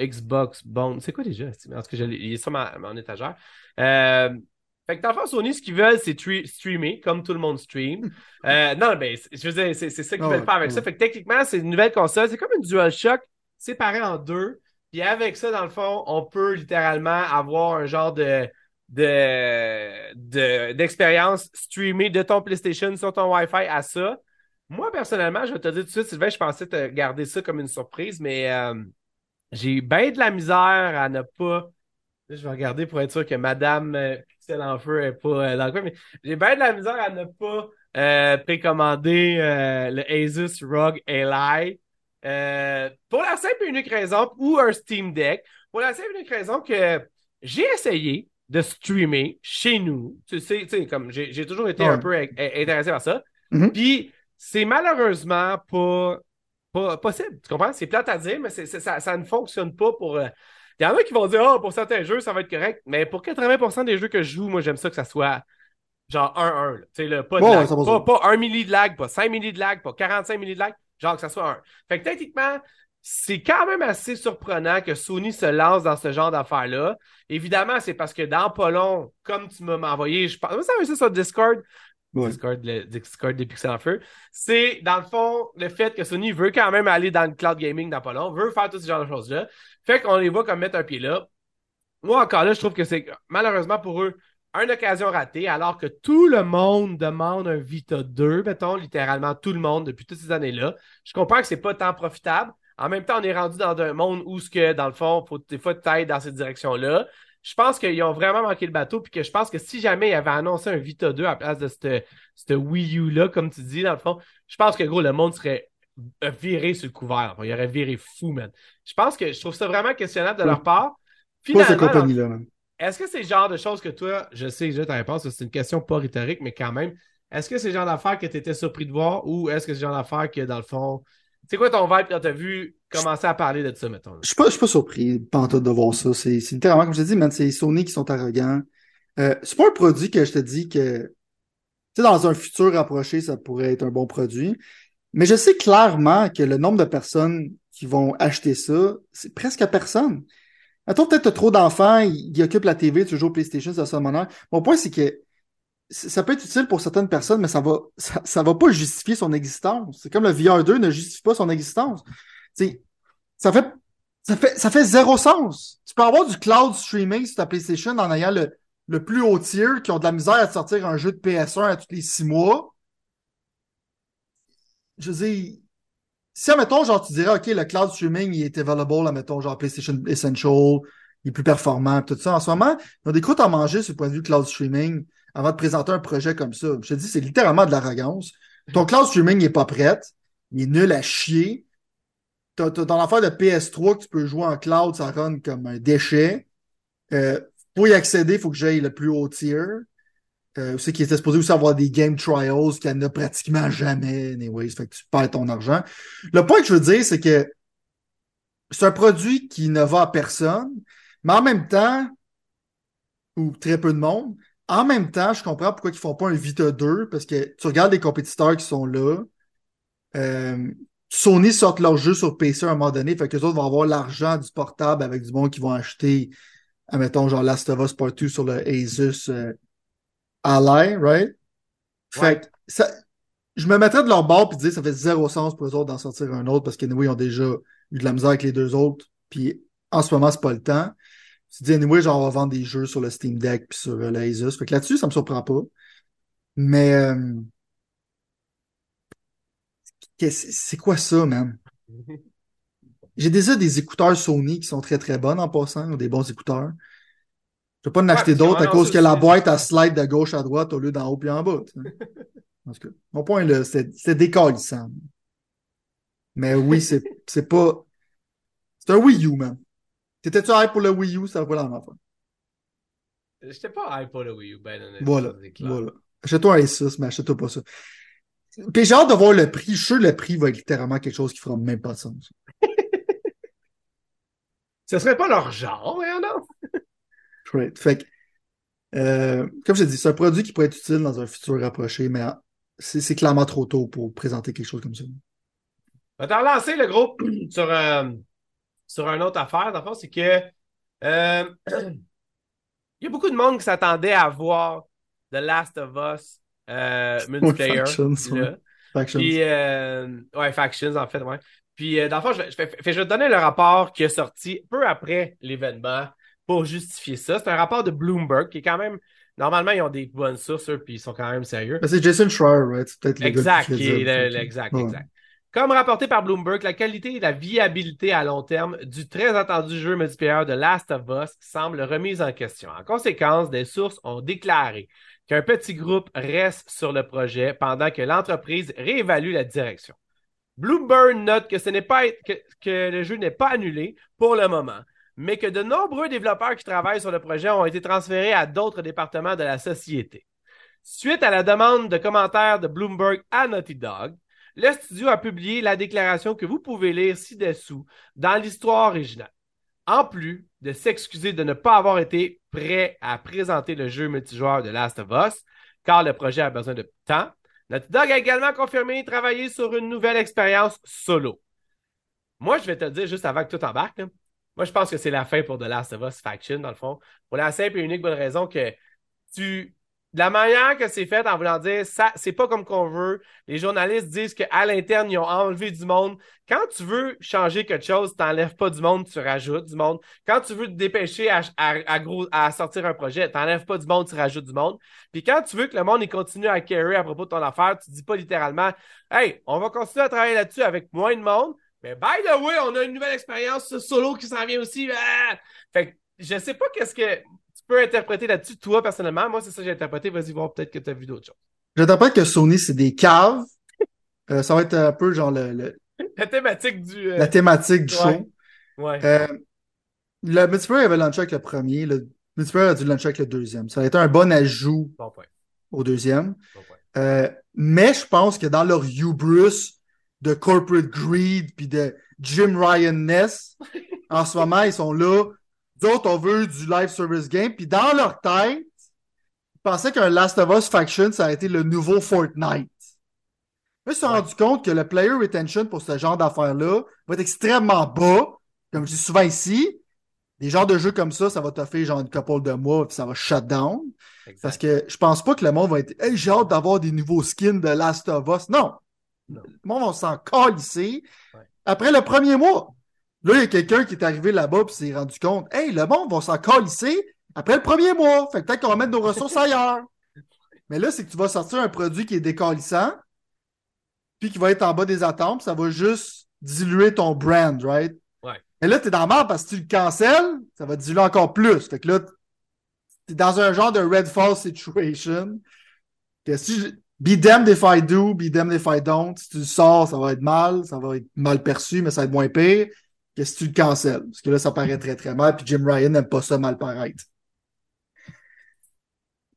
Xbox Bone. C'est quoi déjà? En tout cas, il est sur ma, mon étagère. Euh, fait que dans le fond, Sony, ce qu'ils veulent, c'est streamer, comme tout le monde stream. Euh, non, ben, je veux dire, c'est ça qu'ils veulent faire avec ça. Fait que techniquement, c'est une nouvelle console. C'est comme une DualShock séparée en deux. Puis avec ça, dans le fond, on peut littéralement avoir un genre de d'expérience de, streamée de ton PlayStation sur ton Wi-Fi à ça. Moi, personnellement, je vais te dire tout de suite, Sylvain, je pensais te garder ça comme une surprise, mais euh, j'ai bien de la misère à ne pas je vais regarder pour être sûr que Madame euh, Pixel en feu n'est pas euh, dans le coin, mais j'ai bien de la misère à ne pas euh, précommander le Asus ROG Ally. pour la simple et unique raison, ou un Steam Deck, pour la simple et unique raison que j'ai essayé de streamer chez nous. Tu sais, tu sais comme j'ai toujours été un peu intéressé par ça. Mm-hmm. Puis c'est malheureusement pas, pas possible. Tu comprends? C'est plate à dire, mais ça, ça ne fonctionne pas pour il y en a qui vont dire, oh, pour certains jeux, ça va être correct. Mais pour 80% des jeux que je joue, moi, j'aime ça que ça soit genre 1-1. Tu sais, pas, de lag. Pas, pas, 1 milli de lag, pas 5 milli de lag, pas 45 milli de lag. Genre que ça soit 1. Fait que techniquement, c'est quand même assez surprenant que Sony se lance dans ce genre d'affaires-là. Évidemment, c'est parce que dans pas long, comme tu m'as envoyé, je pense, ça ça sur Discord, Discord, le Discord des Pixels en feu, c'est dans le fond le fait que Sony veut quand même aller dans le cloud gaming dans pas long, veut faire tout ce genre de choses-là. Fait qu'on les voit comme mettre un pied là. Moi, encore là, je trouve que c'est malheureusement pour eux une occasion ratée, alors que tout le monde demande un Vita 2, mettons, littéralement tout le monde depuis toutes ces années-là. Je comprends que c'est pas tant profitable. En même temps, on est rendu dans un monde où, ce que, dans le fond, faut des fois t'aider dans cette direction-là. Je pense qu'ils ont vraiment manqué le bateau, puis que je pense que si jamais ils avaient annoncé un Vita 2 à la place de cette, Wii U-là, comme tu dis, dans le fond, je pense que, gros, le monde serait viré sur le couvert. Il aurait viré fou, man. Je pense que je trouve ça vraiment questionnable de leur part. Finalement, est-ce que c'est le genre de choses que toi, je sais déjà ta réponse, c'est une question pas rhétorique, mais quand même, est-ce que c'est le genre d'affaires que tu étais surpris de voir ou est-ce que c'est le genre d'affaires que, dans le fond, c'est quoi ton vibe quand t'as vu commencer à parler de ça, mettons? Je suis pas, pas surpris, pantoute, de voir ça. C'est littéralement, comme je te dis, man, c'est Sony qui sont arrogants. Euh, c'est pas un produit que je te dis que, tu sais, dans un futur rapproché, ça pourrait être un bon produit. Mais je sais clairement que le nombre de personnes qui vont acheter ça, c'est presque à personne. Attends, peut-être trop d'enfants, ils, occupent la TV, tu joues au PlayStation, ça ça Mon point, c'est que ça peut être utile pour certaines personnes, mais ça va, ça, va pas justifier son existence. C'est comme le VR2 ne justifie pas son existence. sais, ça fait, ça fait, ça fait zéro sens. Tu peux avoir du cloud streaming sur ta PlayStation en ayant le, le plus haut tier qui ont de la misère à sortir un jeu de PS1 à tous les six mois. Je veux dire, si, admettons, genre, tu dirais, OK, le cloud streaming, il est available, admettons, genre PlayStation Essential, il est plus performant, tout ça. En ce moment, ils ont des croûtes à manger sur le point de vue cloud streaming avant de présenter un projet comme ça. Je te dis, c'est littéralement de l'arrogance. Ton cloud streaming n'est pas prêt. Il est nul à chier. Dans l'affaire de PS3 que tu peux jouer en cloud, ça run comme un déchet. Euh, pour y accéder, il faut que j'aille le plus haut tier. Euh, c'est qui était supposé aussi avoir des game trials qu'il n'y en a pratiquement jamais. Anyways, fait que tu perds ton argent. Le point que je veux dire, c'est que c'est un produit qui ne va à personne, mais en même temps, ou très peu de monde, en même temps, je comprends pourquoi ils font pas un Vita 2, parce que tu regardes les compétiteurs qui sont là. Euh, Sony sort leur jeu sur PC à un moment donné, fait que les autres vont avoir l'argent du portable avec du monde qui vont acheter, admettons, genre Last of Us Part 2 sur le Asus euh, Ally, right? Fait que ça, je me mettrais de leur bord et dire ça fait zéro sens pour eux autres d'en sortir un autre parce qu'ils ils ont déjà eu de la misère avec les deux autres. Puis en ce moment, c'est pas le temps. Tu dis, anyway, genre, on va vendre des jeux sur le Steam Deck puis sur euh, l'Asus. Fait que là-dessus, ça me surprend pas. Mais euh, c'est quoi ça, man? J'ai déjà des écouteurs Sony qui sont très très bonnes en passant, ou des bons écouteurs. Je ne vais pas en acheter d'autres à cause que la boîte a slide de gauche à droite au lieu d'en haut puis en bas. mon point là, c'est décalissant. Mais oui, c'est pas. C'est un Wii U, man. T'étais-tu hype pour le Wii U? Ça va pas la même J'étais pas hype pour le Wii U, ben Voilà. voilà. Achète-toi un Asus, mais achète-toi pas ça. Puis j'ai hâte de voir le prix. Je suis sûr que le prix va être littéralement quelque chose qui fera même pas de sens. Ce serait pas leur genre, non? right. Fait que, euh, comme je te dis, c'est un produit qui pourrait être utile dans un futur rapproché, mais c'est clairement trop tôt pour présenter quelque chose comme ça. On va relancé le groupe sur, euh, sur une autre affaire, dans c'est que euh, il y a beaucoup de monde qui s'attendait à voir The Last of Us euh, multiplayer. Factions, Factions. Puis, euh, ouais, Factions, en fait, ouais. Puis, dans le fond, je vais, je, vais, je vais te donner le rapport qui est sorti peu après l'événement pour justifier ça. C'est un rapport de Bloomberg qui est quand même. Normalement, ils ont des bonnes sources, puis ils sont quand même sérieux. C'est Jason Schreier, right? C'est peut-être Exact, exact, exact. Comme rapporté par Bloomberg, la qualité et la viabilité à long terme du très attendu jeu multiplayer de Last of Us semble remise en question. En conséquence, des sources ont déclaré qu'un petit groupe reste sur le projet pendant que l'entreprise réévalue la direction. Bloomberg note que, que le jeu n'est pas annulé pour le moment, mais que de nombreux développeurs qui travaillent sur le projet ont été transférés à d'autres départements de la société. Suite à la demande de commentaires de Bloomberg à Naughty Dog, le studio a publié la déclaration que vous pouvez lire ci-dessous dans l'histoire originale. En plus de s'excuser de ne pas avoir été prêt à présenter le jeu multijoueur de Last of Us, car le projet a besoin de temps, Naughty Dog a également confirmé travailler sur une nouvelle expérience solo. Moi, je vais te dire juste avant que tout embarque, moi, je pense que c'est la fin pour The Last of Us Faction, dans le fond. Pour la simple et unique bonne raison que tu de la manière que c'est fait en voulant dire ça, c'est pas comme qu'on veut. Les journalistes disent qu'à l'interne, ils ont enlevé du monde. Quand tu veux changer quelque chose, tu n'enlèves pas du monde, tu rajoutes du monde. Quand tu veux te dépêcher à, à, sortir un projet, tu n'enlèves pas du monde, tu rajoutes du monde. Puis quand tu veux que le monde continue à carry à propos de ton affaire, tu dis pas littéralement Hey, on va continuer à travailler là-dessus avec moins de monde, Mais by the way, on a une nouvelle expérience solo qui s'en vient aussi. Ah! Fait que je sais pas qu'est-ce que peux interpréter là-dessus, toi, personnellement. Moi, c'est ça que j'ai interprété. Vas-y voir, peut-être que tu as vu d'autres choses. J'interprète que Sony, c'est des caves. Euh, ça va être un peu genre le, le- La thématique du. euh, la thématique du Ouais. show. Ouais. Euh, le multiplayer avait lancé avec le premier. Le multiplayer a dû lancer avec le deuxième. Ça a été un bon ajout Bon point. au deuxième. Bon point. Mais je pense que dans leur hubris de corporate greed puis de Jim Ryan-ness, en ce moment, ils sont là. D'autres, on veut du live service game. Puis dans leur tête, ils pensaient qu'un Last of Us Faction, ça a été le nouveau Fortnite. Eux se sont Ouais. rendus compte que le player retention pour ce genre d'affaires-là va être extrêmement bas. Comme je dis souvent ici, des genres de jeux comme ça, ça va t'offrir genre une couple de mois puis ça va shut down. Exact. Parce que je pense pas que le monde va être Hey, j'ai hâte d'avoir des nouveaux skins de Last of Us. Non. Non. Le monde va s'en calisser Ouais. après le premier mois. Là, il y a quelqu'un qui est arrivé là-bas et s'est rendu compte Hey, le monde va s'en calisser après le premier mois. Fait que peut-être qu'on va mettre nos ressources ailleurs. Mais là, c'est que tu vas sortir un produit qui est décalissant, puis qui va être en bas des attentes, ça va juste diluer ton brand, right? Ouais. Mais là, t'es dans la merde parce que tu le cancelles, ça va diluer encore plus. Fait que là, t'es dans un genre de Redfall situation. Que si je- be damned if I do, be damned if I don't. Si tu le sors, ça va être mal, ça va être mal perçu, mais ça va être moins pire que si tu le cancelles. Parce que là, ça paraît très très mal, puis Jim Ryan n'aime pas ça mal paraître.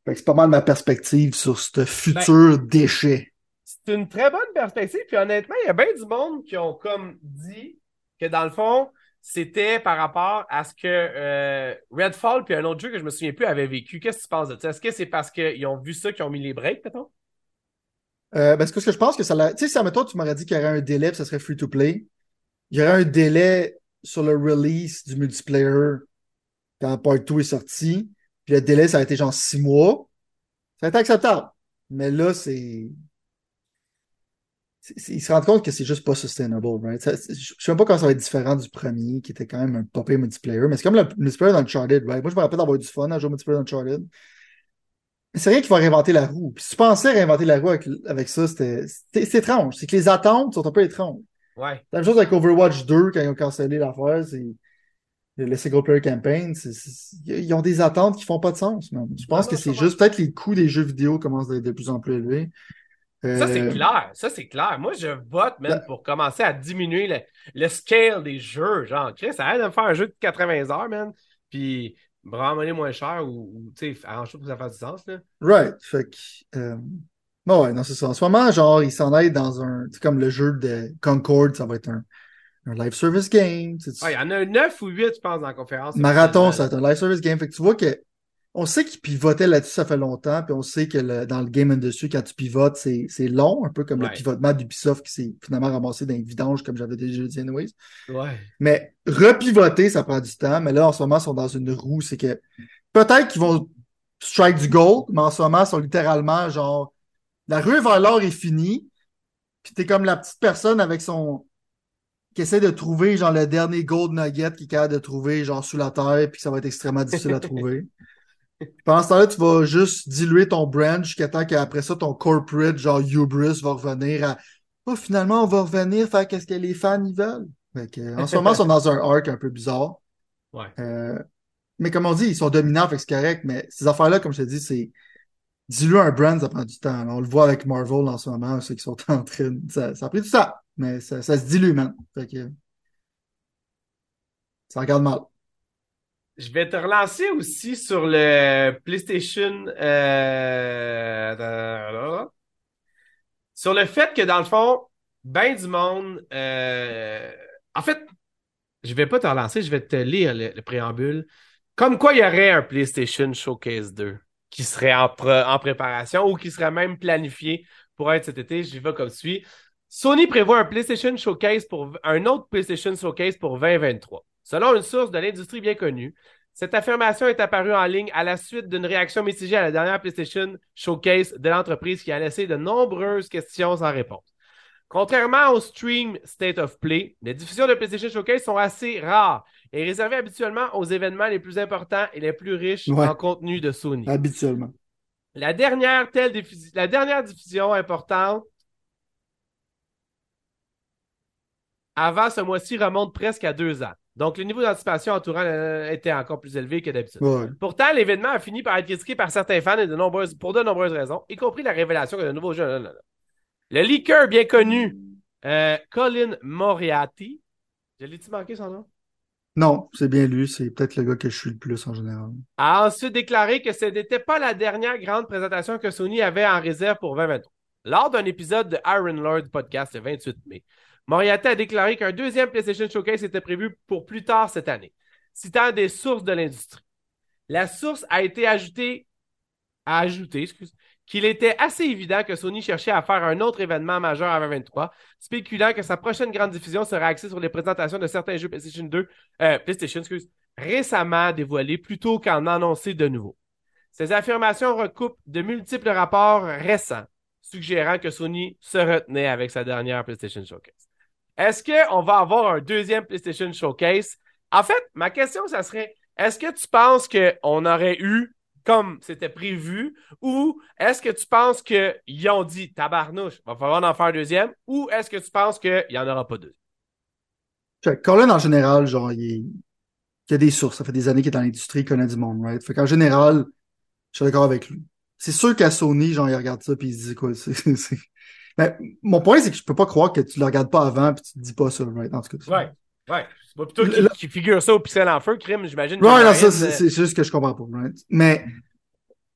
Fait que c'est pas mal ma perspective sur ce futur déchet. C'est une très bonne perspective. Puis honnêtement, il y a bien du monde qui ont comme dit que dans le fond, c'était par rapport à ce que euh, Redfall puis un autre jeu que je me souviens plus avait vécu. Qu'est-ce que tu penses de ça? Est-ce que c'est parce qu'ils ont vu ça qu'ils ont mis les breaks, peut-être? Euh, parce que ce que je pense que ça l'a. Tu sais, si admettons, tu m'aurais dit qu'il y aurait un délai, puis ça serait free to play. Il y aurait un délai sur le release du multiplayer quand Part 2 est sorti. Puis le délai, ça a été genre six mois. Ça a été acceptable. Mais là, c'est. Ils se rendent compte que c'est juste pas sustainable, right? Ça- je sais même pas comment ça va être différent du premier, qui était quand même un popé multiplayer. Mais c'est comme le multiplayer d'Uncharted, right? Moi, je me rappelle d'avoir du fun à jouer au multiplayer d'Uncharted. Mais c'est rien qui va réinventer la roue. Puis si tu pensais réinventer la roue avec, avec ça, c'était étrange. C'est que les attentes sont un peu étranges. Ouais. La même chose avec Overwatch 2 quand ils ont cancellé l'affaire, c'est le single player campaign, ils ont des attentes qui font pas de sens, man. Je pense non, que c'est juste peut-être les coûts des jeux vidéo commencent à être de plus en plus élevés. Ça, c'est Euh, clair. Ça, c'est clair. Moi, je vote, La- pour commencer à diminuer le, le scale des jeux. Genre, Chris, ça aide de me faire un jeu de 80 heures, man. Puis, me ramener moins cher ou, ou, tu sais, arrange pour que ça fasse du sens, là. Right. Fait que. Euh... bon, ouais, non, c'est ça. En ce moment, genre, ils s'en aillent dans un. C'est comme le jeu de Concord, ça va être un, un live service game. tu sais, Ouais, il y en a 9 ou 8, je pense, dans la conférence. Marathon, ça va être un live service game. Fait que tu vois que on sait qu'ils pivotaient là-dessus, ça fait longtemps, puis on sait que le- dans le game industry, quand tu pivotes, c'est c'est long, un peu comme le pivotement d'Ubisoft qui s'est finalement ramassé dans les vidanges, comme j'avais déjà dit anyways. Ouais. Mais repivoter, ça prend du temps. Mais là, en ce moment, ils sont dans une roue. C'est que peut-être qu'ils vont strike du gold, mais en ce moment, ils sont littéralement genre la rue vers l'or est finie. Puis t'es comme la petite personne avec son qui essaie de trouver genre le dernier gold nugget qu'il est capable de trouver genre sous la terre, puis ça va être extrêmement difficile à trouver. Puis Pendant ce temps-là, tu vas juste diluer ton brand jusqu'à temps qu'après ça, ton corporate, genre Hubris, va revenir à Oh, finalement, on va revenir faire qu'est-ce que les fans ils veulent. Que, en ce moment, ils sont dans un arc un peu bizarre. Ouais. Euh, mais comme on dit, ils sont dominants, fait que c'est correct. Mais ces affaires-là, comme je te dis, c'est diluer un brand, ça prend du temps. On le voit avec Marvel en ce moment, ceux qui sont en train. Ça, ça a pris du temps, mais ça, se dilue, man. Fait ça regarde mal. Je vais te relancer aussi sur le PlayStation. euh, Sur le fait que, dans le fond, ben du monde. euh, En fait, je vais pas te relancer, je vais te lire le, le préambule. Comme quoi, il y aurait un PlayStation Showcase 2 qui serait en, pr- en préparation ou qui serait même planifié pour être cet été. Je vais comme suit. Sony prévoit un PlayStation Showcase pour un autre PlayStation Showcase pour 2023. Selon une source de l'industrie bien connue, cette affirmation est apparue en ligne à la suite d'une réaction mitigée à la dernière PlayStation Showcase de l'entreprise qui a laissé de nombreuses questions sans réponse. Contrairement au stream State of Play, les diffusions de PlayStation Showcase sont assez rares et réservées habituellement aux événements les plus importants et les plus riches Ouais. en contenu de Sony. Habituellement. La dernière, telle la dernière diffusion importante avant ce mois-ci remonte presque à deux ans. Donc, le niveau d'anticipation entourant était encore plus élevé que d'habitude. Pourtant, l'événement a fini par être critiqué par certains fans et de nombreuses, pour de nombreuses raisons, y compris la révélation que de nouveaux jeux. Le leaker bien connu, euh, Colin Moriarty. Je l'ai-tu manqué son nom? Non, c'est bien lui. C'est peut-être le gars que je suis le plus en général. A ensuite déclaré que ce n'était pas la dernière grande présentation que Sony avait en réserve pour 2023. Lors d'un épisode de Iron Lord podcast le 28 mai, Moriarty a déclaré qu'un deuxième PlayStation Showcase était prévu pour plus tard cette année, citant des sources de l'industrie. La source a été ajoutée, a ajouté, excuse, qu'il était assez évident que Sony cherchait à faire un autre événement majeur à 2023, spéculant que sa prochaine grande diffusion serait axée sur les présentations de certains jeux PlayStation 2, euh, PlayStation, excuse, récemment dévoilés plutôt qu'en annoncer de nouveaux. Ces affirmations recoupent de multiples rapports récents suggérant que Sony se retenait avec sa dernière PlayStation Showcase. Est-ce qu'on va avoir un deuxième PlayStation Showcase? En fait, ma question, ça serait, est-ce que tu penses qu'on aurait eu comme c'était prévu ou est-ce que tu penses qu'ils ont dit tabarnouche, va falloir en faire un deuxième ou est-ce que tu penses qu'il n'y en aura pas deux? Colin, en général, genre, il, y a des sources. Ça fait des années qu'il est dans l'industrie, il connaît du monde, right? Fait qu'en général, je suis d'accord avec lui. C'est sûr qu'à Sony, genre, il regarde ça puis il se dit quoi, c'est, Mais mon point, c'est que je peux pas croire que tu le regardes pas avant puis tu te dis pas ça, right? En tout cas. Ouais. Ouais. C'est pas plutôt qui, qui, figure ça au pixel en feu, crime, j'imagine. Ouais, non, ça, c'est juste que je comprends pas, right? Mais.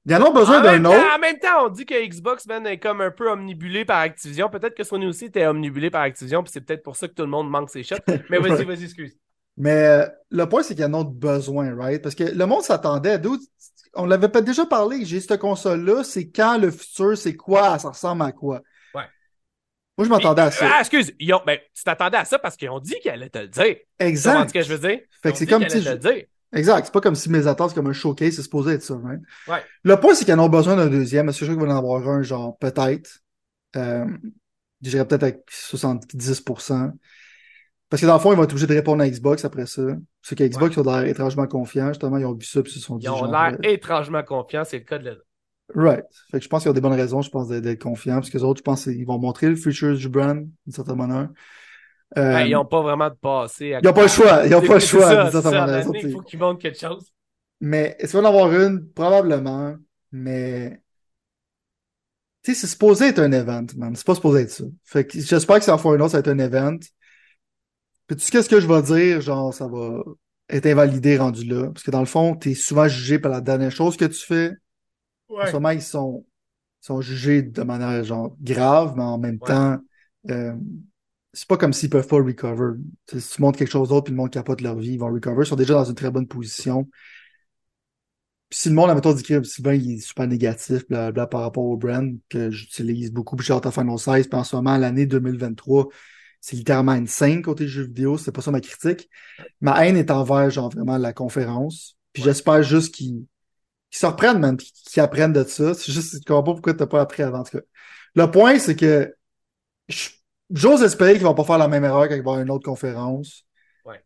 Il y en a besoin d'un autre. En même temps, on dit que Xbox man, est comme un peu omnibulé par Activision. Peut-être que Sony aussi était omnibulé par Activision, puis c'est peut-être pour ça que tout le monde manque ses shots. Mais vas-y, vas-y, excuse. Mais euh, le point, c'est qu'il y en a besoin, right? Parce que le monde s'attendait. On l'avait pas déjà parlé. J'ai cette console-là. C'est quand le futur, c'est quoi? Ça ressemble à quoi? Moi, je m'attendais à ça. Ah, excuse, ils ont, ben, tu t'attendais à ça parce qu'ils ont dit qu'elle allait te le dire. Exact. ce que je veux dire? Fait que c'est comme si. Je... Exact. C'est pas comme si mes attentes, c'est comme un showcase, c'est supposé être ça, right? Ouais. Le point, c'est qu'ils en ont besoin d'un deuxième. Est-ce que je qu'il va en avoir un, genre, peut-être? Euh, je dirais peut-être avec 70%. Parce que dans le fond, ils vont être obligés de répondre à Xbox après ça. Parce que Xbox, ils ont l'air étrangement confiants. Justement, ils ont vu ça puis ils se sont dit. Ils ont l'air euh, étrangement confiants, c'est le cas de la Right. Fait que je pense qu'il y a des bonnes raisons, je pense, d'être confiants, parce que les autres, je pense qu'ils vont montrer le future du brand, d'une certaine manière. Euh, ils n'ont pas vraiment de passé. Ils n'ont pas le choix. Ils n'ont pas le choix, d'une certaine manière. Il faut qu'ils montrent quelque chose. Mais est-ce qu'il va en avoir une? Probablement. Mais. Tu sais, c'est supposé être un event, man. C'est pas supposé être ça. Fait que j'espère que ça va faire un autre, ça va être un event. Puis tu sais qu'est-ce que je vais dire? Genre, ça va être invalidé rendu là. Parce que dans le fond, tu es souvent jugé par la dernière chose que tu fais en ce moment, ils sont, sont jugés de manière genre grave, mais en même temps, euh, c'est pas comme s'ils peuvent pas recover. si tu montres quelque chose d'autre puis le monde capote leur vie, ils vont recover. Ils sont déjà dans une très bonne position. Puis si le monde, admettons, dit que Sylvain il est super négatif bla par rapport au brand que j'utilise beaucoup, puis j'ai hâte à Final 16, puis en ce moment, l'année 2023, c'est littéralement une 5 côté jeux vidéo, c'est pas ça ma critique. Ma haine est envers, genre, vraiment la conférence. Puis j'espère juste qu'ils qui se reprennent, man, qui, qui apprennent de ça. C'est juste, je comprends pas pourquoi t'as pas appris avant, en tout cas. Le point, c'est que j'ose espérer qu'ils vont pas faire la même erreur quand ils vont avoir une autre conférence. Ouais.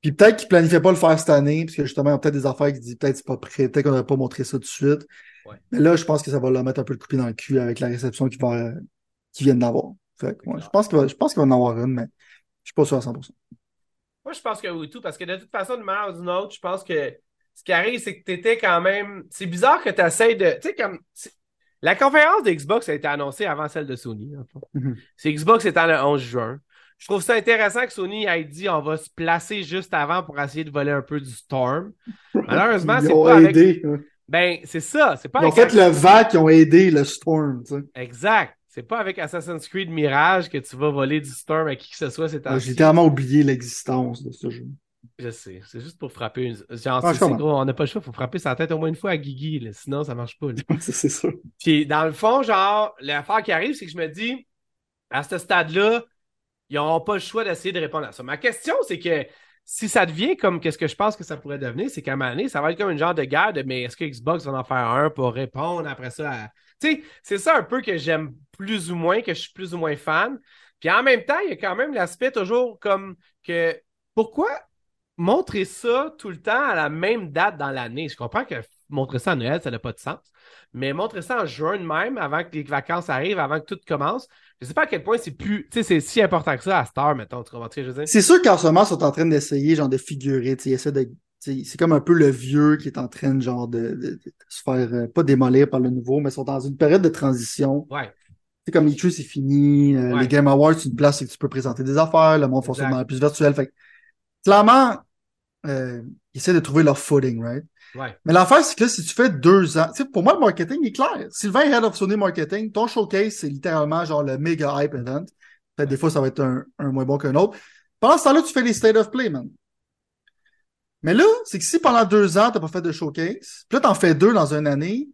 Puis peut-être qu'ils planifiaient pas le faire cette année, parce que justement, il y a peut-être des affaires qui disent peut-être c'est pas prêt, peut-être qu'on n'aurait pas montré ça tout de suite. Ouais. Mais là, je pense que ça va leur mettre un peu le coupé dans le cul avec la réception qu'ils viennent d'avoir. Ouais, je pense qu'il va, je pense qu'il va en avoir une, mais je suis pas sûr à 100%. Moi, je pense que oui, tout, parce que de toute façon, d'une manière ou d'une autre, je pense que ce qui arrive, c'est que tu étais quand même. C'est bizarre que tu essaies de. Tu sais, comme. La conférence de Xbox a été annoncée avant celle de Sony. Mm-hmm. C'est Xbox étant le 11 juin. Je trouve ça intéressant que Sony ait dit on va se placer juste avant pour essayer de voler un peu du Storm. Malheureusement, c'est pas aidé, avec... Ben, c'est ça. C'est pas Ils ont fait le VAC qui ont aidé le Storm. Tu sais. Exact. C'est pas avec Assassin's Creed Mirage que tu vas voler du Storm à qui que ce soit. J'ai tellement oublié l'existence de ce jeu. Je sais, c'est juste pour frapper une. Genre, ah, c'est gros, on n'a pas le choix, il faut frapper sa tête au moins une fois à Guigui, sinon ça marche pas. c'est sûr. Puis dans le fond, genre, l'affaire qui arrive, c'est que je me dis, à ce stade-là, ils n'auront pas le choix d'essayer de répondre à ça. Ma question, c'est que si ça devient comme qu'est-ce que je pense que ça pourrait devenir, c'est qu'à un moment donné, ça va être comme une genre de guerre de mais est-ce que Xbox va en faire un pour répondre après ça à. Tu sais, c'est ça un peu que j'aime plus ou moins, que je suis plus ou moins fan. Puis en même temps, il y a quand même l'aspect toujours comme que pourquoi montrer ça tout le temps à la même date dans l'année. Je comprends que montrer ça à Noël, ça n'a pas de sens. Mais montrer ça en juin de même, avant que les vacances arrivent, avant que tout commence, Je sais pas à quel point c'est plus. Tu sais, c'est si important que ça à Star, mettons. Tu comprends je veux dire? C'est sûr qu'en ce moment, ils sont en train d'essayer, genre, de figurer. tu sais, de. C'est comme un peu le vieux qui est en train, genre, de, de- de se faire, euh, pas démolir par le nouveau, mais ils sont dans une période de transition. Ouais. C'est comme les c'est fini. euh, Ouais. Les Game Awards, c'est une place où tu peux présenter des affaires. Le monde fonctionne dans la plus virtuelle. Fait clairement, euh, ils essaient de trouver leur footing, right? Ouais. Mais l'affaire, c'est que là, si tu fais deux ans, tu sais, pour moi, le marketing est clair. Sylvain, Head of Sony Marketing, ton showcase, c'est littéralement genre le méga hype event. Peut-être des fois, ça va être un, un moins bon qu'un autre. Pendant ce temps-là, tu fais les state of play, man. Mais là, c'est que si pendant deux ans, t'as pas fait de showcase, puis là, t'en fais deux dans une année,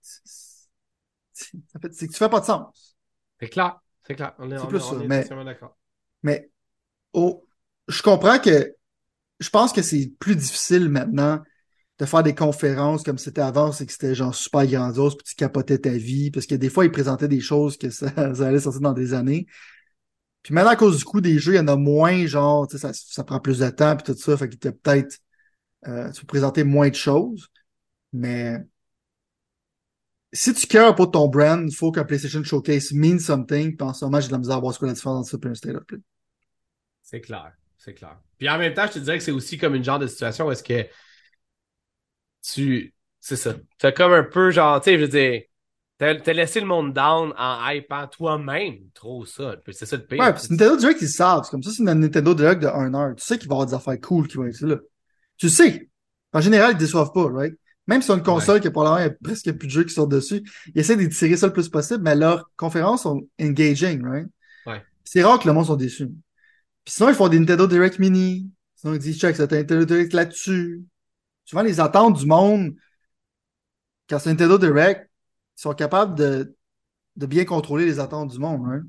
c'est- que tu fais pas de sens. C'est clair. C'est clair. On est, C'est on plus est- on ça, est mais- d'accord. Mais oh, je comprends que je pense que c'est plus difficile maintenant de faire des conférences comme c'était avant, c'est que c'était genre super grandiose, puis tu capotais ta vie, parce que des fois, ils présentaient des choses que ça, allait sortir dans des années. Puis maintenant, à cause du coût des jeux, il y en a moins, genre, tu ça, ça prend plus de temps, puis tout ça, fait que t'as peut-être, euh, tu peux présenter moins de choses, mais si tu cares pour ton brand, il faut qu'un PlayStation Showcase mean something, puis en ce moment, j'ai de la misère à voir ce que la différence entre ça et un State of Play. C'est clair. C'est clair. Puis en même temps, je te dirais que c'est aussi comme une genre de situation où est-ce que tu. C'est ça. T'as comme un peu genre, tu sais, je veux dire, t'as t'as laissé le monde down en hypant toi-même trop ça. Puis C'est ça le pire. Ouais, puis Nintendo Direct, ils savent. C'est comme ça, c'est une Nintendo Direct de 1 heure. Tu sais qu'il va y avoir des affaires cool qui vont être là. Tu sais. En général, ils déçoivent pas, right? Même si c'est une console qui probablement il y a presque plus de jeux qui sortent dessus, ils essaient de tirer ça le plus possible, mais leurs conférences sont engaging, right? Ouais. C'est rare que le monde soit déçu. Puis sinon, ils font des Nintendo Direct Mini. Sinon, ils disent, check, c'est un Nintendo Direct là-dessus. Souvent, les attentes du monde, quand c'est un Nintendo Direct, ils sont capables de, de bien contrôler les attentes du monde, right?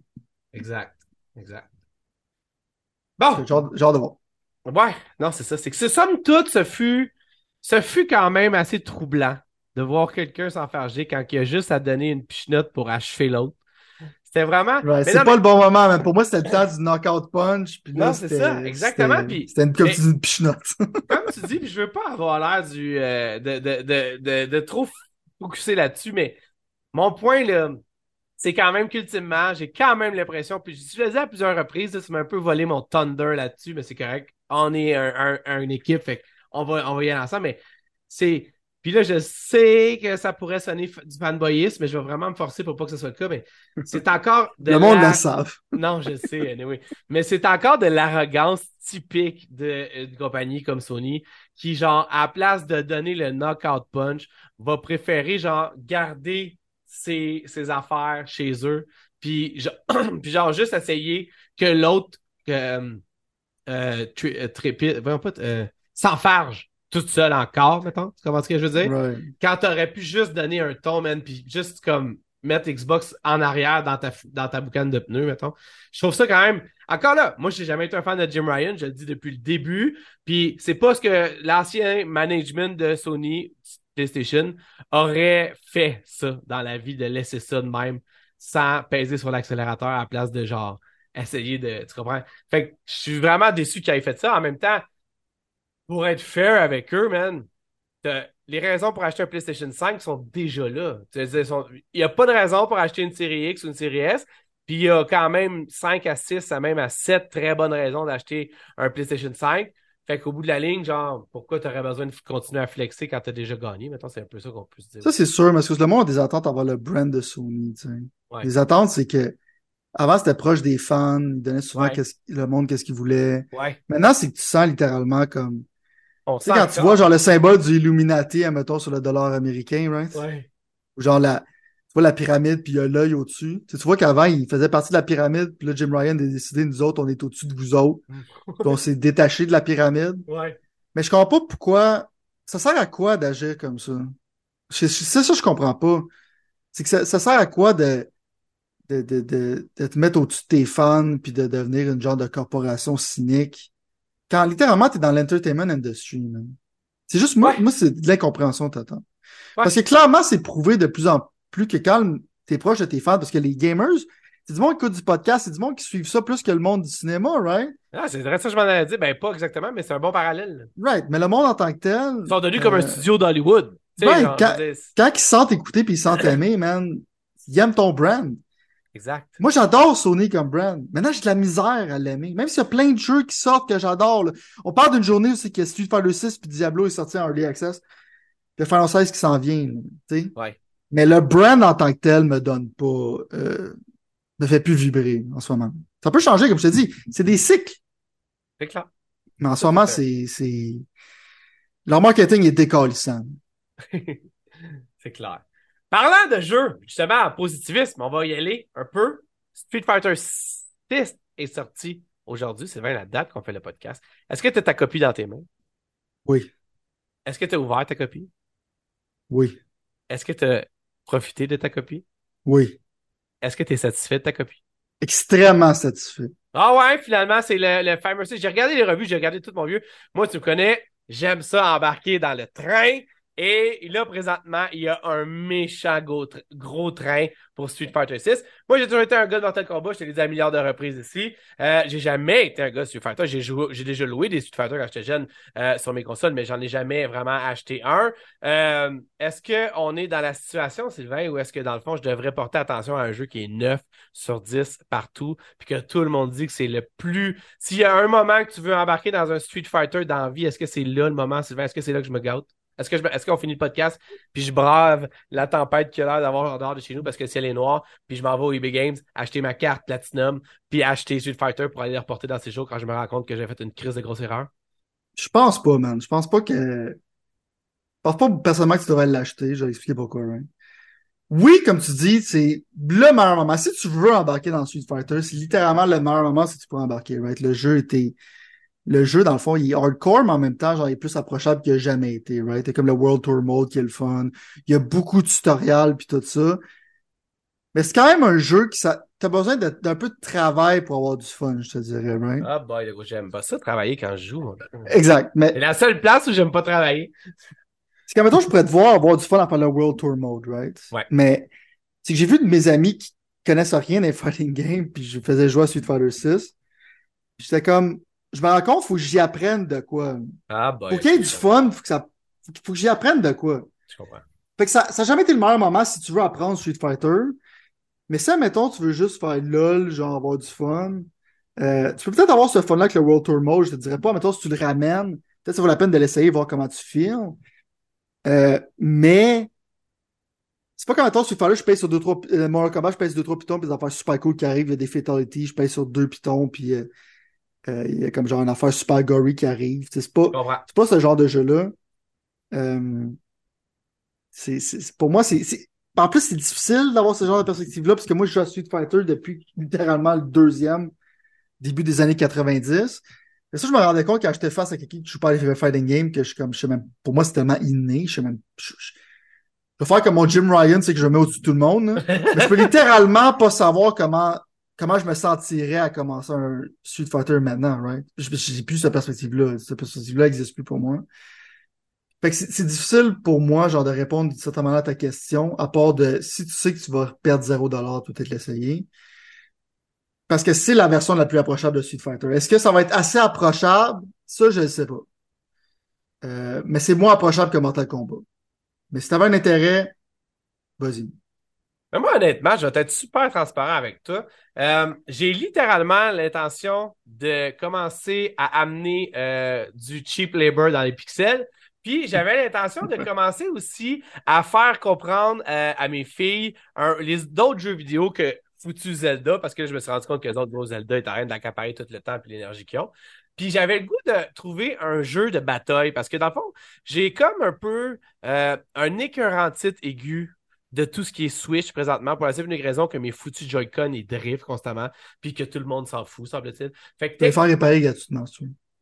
Exact. Exact. Bon, genre, genre de voir. ouais, non, c'est ça. C'est que ce somme toute, ce fut, ce fut quand même assez troublant de voir quelqu'un s'enfarger quand il a juste à donner une pichenote pour achever l'autre. C'était vraiment. Ouais, c'est pas mais- le bon moment, man. Pour moi, c'était le temps du knockout punch. Puis là, Non, c'est c'était- ça, exactement, c'était- une, comme mais- une comme tu dis, puis je veux pas avoir l'air du euh, de, de, de, de, de trop focuser là-dessus, mais mon point là, c'est quand même qu'ultimement, j'ai quand même l'impression, puis je le disais à plusieurs reprises, là, ça m'a un peu volé mon thunder là-dessus, mais c'est correct. On est un, un- une équipe, fait on va, on va y aller ensemble, mais c'est. Puis là, je sais que ça pourrait sonner du fanboyisme, mais je vais vraiment me forcer pour pas que ce soit le cas, mais c'est encore de le monde la- savent. non, je sais, anyway. Mais c'est encore de l'arrogance typique de- d'une compagnie comme Sony qui, genre, à la place de donner le knockout punch, va préférer, genre, garder ses, ses affaires chez eux, puis, genre, puis genre, juste essayer que l'autre euh, euh, tri- euh, pas, euh, s'enfarge toute seule encore, mettons. Tu comprends ce que je veux dire? Right. quand t'aurais pu juste donner un ton, man, puis juste comme mettre Xbox en arrière dans ta, dans ta boucane de pneus, mettons. Je trouve ça quand même. Encore là, moi, j'ai jamais été un fan de Jim Ryan, je le dis depuis le début. Puis c'est pas ce que l'ancien management de Sony PlayStation aurait fait ça dans la vie, de laisser ça de même sans peser sur l'accélérateur à la place de genre essayer de. Tu comprends? Fait que je suis vraiment déçu qu'il ait fait ça. En même temps, pour être fair avec eux, man, les raisons pour acheter un PlayStation 5 sont déjà là. Il n'y a pas de raison pour acheter une série X ou une série S. Puis il y a quand même 5 à 6 à même à 7 très bonnes raisons d'acheter un PlayStation 5. Fait qu'au bout de la ligne, genre, pourquoi tu aurais besoin de continuer à flexer quand tu as déjà gagné? Maintenant, c'est un peu ça qu'on peut se dire. Ça, c'est sûr, parce que le monde a des attentes envers le brand de Sony. tu sais. Ouais. Les attentes, c'est que avant, c'était proche des fans. Ils donnaient souvent Ouais. le monde qu'est-ce qu'il voulait. Ouais. Maintenant, c'est que tu sens littéralement comme. On Tu sais, quand tu vois genre le symbole du Illuminati, admettons, sur le dollar américain, right? Ouais. Ou genre la, tu vois la pyramide, puis il y a l'œil au-dessus. Tu, sais, tu vois qu'avant, il faisait partie de la pyramide, puis là, Jim Ryan a décidé, nous autres, on est au-dessus de vous autres. Puis on s'est détaché de la pyramide. Ouais. Mais je comprends pas pourquoi. Ça sert à quoi d'agir comme ça? C'est ça que je comprends pas. C'est que ça, ça sert à quoi de, de, de, de, de te mettre au-dessus de tes fans puis de devenir une genre de corporation cynique? Quand littéralement t'es dans l'entertainment industry, man. C'est juste moi, Ouais. moi c'est de l'incompréhension totale. Ouais. Parce que clairement, c'est prouvé de plus en plus que quand t'es proche de tes fans, parce que les gamers, c'est du monde qui écoute du podcast, c'est du monde qui suivent ça plus que le monde du cinéma, right? Ah, c'est vrai ça je m'en avais dit. Ben, pas exactement, mais c'est un bon parallèle. Right. Mais le monde en tant que tel. Ils sont devenus comme un euh, studio d'Hollywood. Quand- quand ils se sentent écoutés puis ils se sentent aimés, man, ils aiment ton brand. Exact. Moi, j'adore Sony comme brand. Maintenant, j'ai de la misère à l'aimer. Même s'il y a plein de jeux qui sortent que j'adore. là. On parle d'une journée où c'est que Street Fighter 6 puis Diablo est sorti en Early Access. Puis Final 16 qui s'en vient. là. Ouais. Mais le brand en tant que tel me donne pas... euh, me fait plus vibrer en ce moment. Ça peut changer, comme je te dis. C'est des cycles. C'est clair. Mais en ce moment, c'est... c'est... Leur marketing est décalissant. c'est clair. Parlant de jeux, justement, en positivisme, on va y aller un peu. Street Fighter 6 est sorti aujourd'hui. C'est bien la date qu'on fait le podcast. Est-ce que tu as ta copie dans tes mains? Oui. Est-ce que tu as ouvert ta copie? Oui. Est-ce que tu as profité de ta copie? Oui. Est-ce que tu es satisfait de ta copie? Extrêmement satisfait. Ah ouais, finalement, c'est le, le fameux. J'ai regardé les revues, j'ai regardé tout mon vieux. Moi, tu me connais, j'aime ça embarquer dans le train. Et là, présentement, il y a un méchant gros, tr- gros train pour Street Fighter 6. Moi, j'ai toujours été un gars de Mortal Kombat. Je te l'ai dit à un milliard de reprises ici. Euh, j'ai jamais été un gars de Street Fighter. J'ai joué, j'ai déjà loué des Street Fighter quand j'étais jeune euh, sur mes consoles, mais j'en ai jamais vraiment acheté un. Euh, est-ce qu'on est dans la situation, Sylvain, ou est-ce que dans le fond, je devrais porter attention à un jeu qui est 9 sur 10 partout, puis que tout le monde dit que c'est le plus. S'il y a un moment que tu veux embarquer dans un Street Fighter dans vie, est-ce que c'est là le moment, Sylvain? Est-ce que c'est là que je me gâte? Est-ce qu'on finit le podcast, puis je brave la tempête qu'il a l'air d'avoir en dehors de chez nous parce que le ciel est noir, puis je m'en vais au eBay Games, acheter ma carte Platinum, puis acheter Street Fighter pour aller le reporter dans ces jours quand je me rends compte que j'ai fait une crise de grosse erreur? Je pense pas, man. Je pense pas que. Je pense pas personnellement que tu devrais l'acheter. Je vais expliquer pourquoi, right? Oui, comme tu dis, c'est le meilleur moment. Si tu veux embarquer dans Street Fighter, c'est littéralement le meilleur moment si tu peux embarquer, right? Le jeu était. Le jeu, dans le fond, il est hardcore, mais en même temps, genre, il est plus approchable qu'il a jamais été, right? C'est comme le World Tour Mode qui est le fun. Il y a beaucoup de tutoriels puis tout ça. Mais c'est quand même un jeu qui ça. T'as besoin d'un peu de travail pour avoir du fun, je te dirais, right? Ah boy, gros, j'aime pas ça travailler quand je joue. Exact. Mais C'est la seule place où j'aime pas travailler. C'est qu'à mettons, je pourrais te voir avoir du fun faire le World Tour Mode, right? Ouais. Mais c'est que j'ai vu de mes amis qui connaissent rien des fighting games, puis je faisais jouer à Street Fighter 6. J'étais comme, je me rends compte, faut que j'y apprenne de quoi. Ah boy. Pour qu'il y ait du fun, faut que ça, faut que- faut j'y apprenne de quoi. Je comprends. Fait que ça, ça n'a jamais été le meilleur moment si tu veux apprendre Street Fighter. Mais ça, mettons, tu veux juste faire LOL, genre avoir du fun. Euh, tu peux peut-être avoir ce fun-là avec le World Tour Mode, je te dirais pas, mettons, si tu le ramènes, peut-être ça vaut la peine de l'essayer, voir comment tu files. Euh, mais c'est pas comme mettons, Street Fighter, je paye sur deux, trois, euh, Mortal Kombat, je paye sur deux, trois pitons, puis des affaires super cool qui arrivent, il y a des fatalities, je paye sur deux pitons, puis euh, il y a comme genre une affaire super gory qui arrive. C'est pas, c'est pas ce genre de jeu-là. Euh, c'est, pour moi, c'est, En plus, c'est difficile d'avoir ce genre de perspective-là, parce que moi, je joue à Street Fighter depuis littéralement le deuxième, début des années 90. Et ça, je me rendais compte quand j'étais face à quelqu'un qui joue pas les fighting game, que je suis comme, je sais même, pour moi, c'est tellement inné, je sais même, je, je- je vais faire comme mon Jim Ryan, c'est que je me mets au-dessus de tout le monde. Mais je peux littéralement pas savoir comment, comment je me sentirais à commencer un Street Fighter maintenant, right? J'ai plus cette perspective-là. Cette perspective-là n'existe plus pour moi. Fait que c'est c'est difficile pour moi, genre, de répondre d'une certaine manière à ta question, à part de, si tu sais que tu vas perdre 0$, tu peux peut-être l'essayer. Parce que c'est la version la plus approchable de Street Fighter. Est-ce que ça va être assez approchable? Ça, je ne sais pas. Euh, mais c'est moins approchable que Mortal Kombat. Mais si t'avais un intérêt, vas-y. Mais moi, honnêtement, je vais être super transparent avec toi. Euh, j'ai littéralement l'intention de commencer à amener euh, du cheap labor dans les pixels. Puis j'avais l'intention de commencer aussi à faire comprendre euh, à mes filles un- les d'autres jeux vidéo que foutu Zelda, parce que je me suis rendu compte que les autres gros Zelda étaient en train d'accaparer tout le temps et l'énergie qu'ils ont. Puis j'avais le goût de trouver un jeu de bataille, parce que dans le fond, j'ai comme un peu un écœurantite aigu de tout ce qui est Switch présentement pour la simple raison que mes foutus Joy-Con ils drift constamment puis que tout le monde s'en fout, semble-t-il. Fait que faire réparer gratuitement.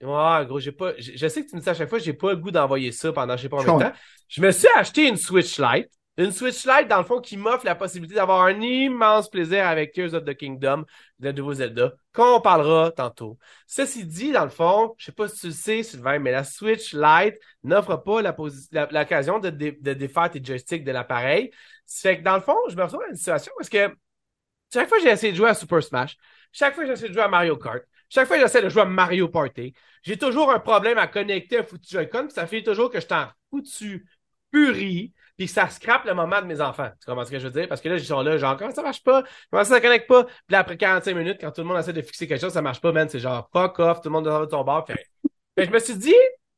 Ouais, gros, j'ai pas. Je, sais que tu me dis à chaque fois, j'ai pas le goût d'envoyer ça pendant je sais pas combien de temps. Je me suis acheté une Switch Lite. Une Switch Lite, dans le fond, qui m'offre la possibilité d'avoir un immense plaisir avec Tears of the Kingdom, le nouveau Zelda, qu'on parlera tantôt. Ceci dit, dans le fond, je sais pas si tu le sais, Sylvain, mais la Switch Lite n'offre pas l'occasion de, de défaire tes joysticks de l'appareil. Fait que dans le fond, je me retrouve dans une situation parce que chaque fois que j'ai essayé de jouer à Super Smash, chaque fois que j'essaie de jouer à Mario Kart, chaque fois que j'essaie de jouer à Mario Party, j'ai toujours un problème à connecter un foutu Joy-Con, ça fait toujours que je t'en foutu furie, puis ça scrape le moment de mes enfants. Tu comprends ce que je veux dire? Parce que là, ils sont là, genre, comment ça marche pas? Comment ça, ça connecte pas? Puis là, après 45 minutes, quand tout le monde essaie de fixer quelque chose, ça marche pas, man. C'est genre, fuck off, tout le monde doit ton bord. Fait, fait, je me suis dit,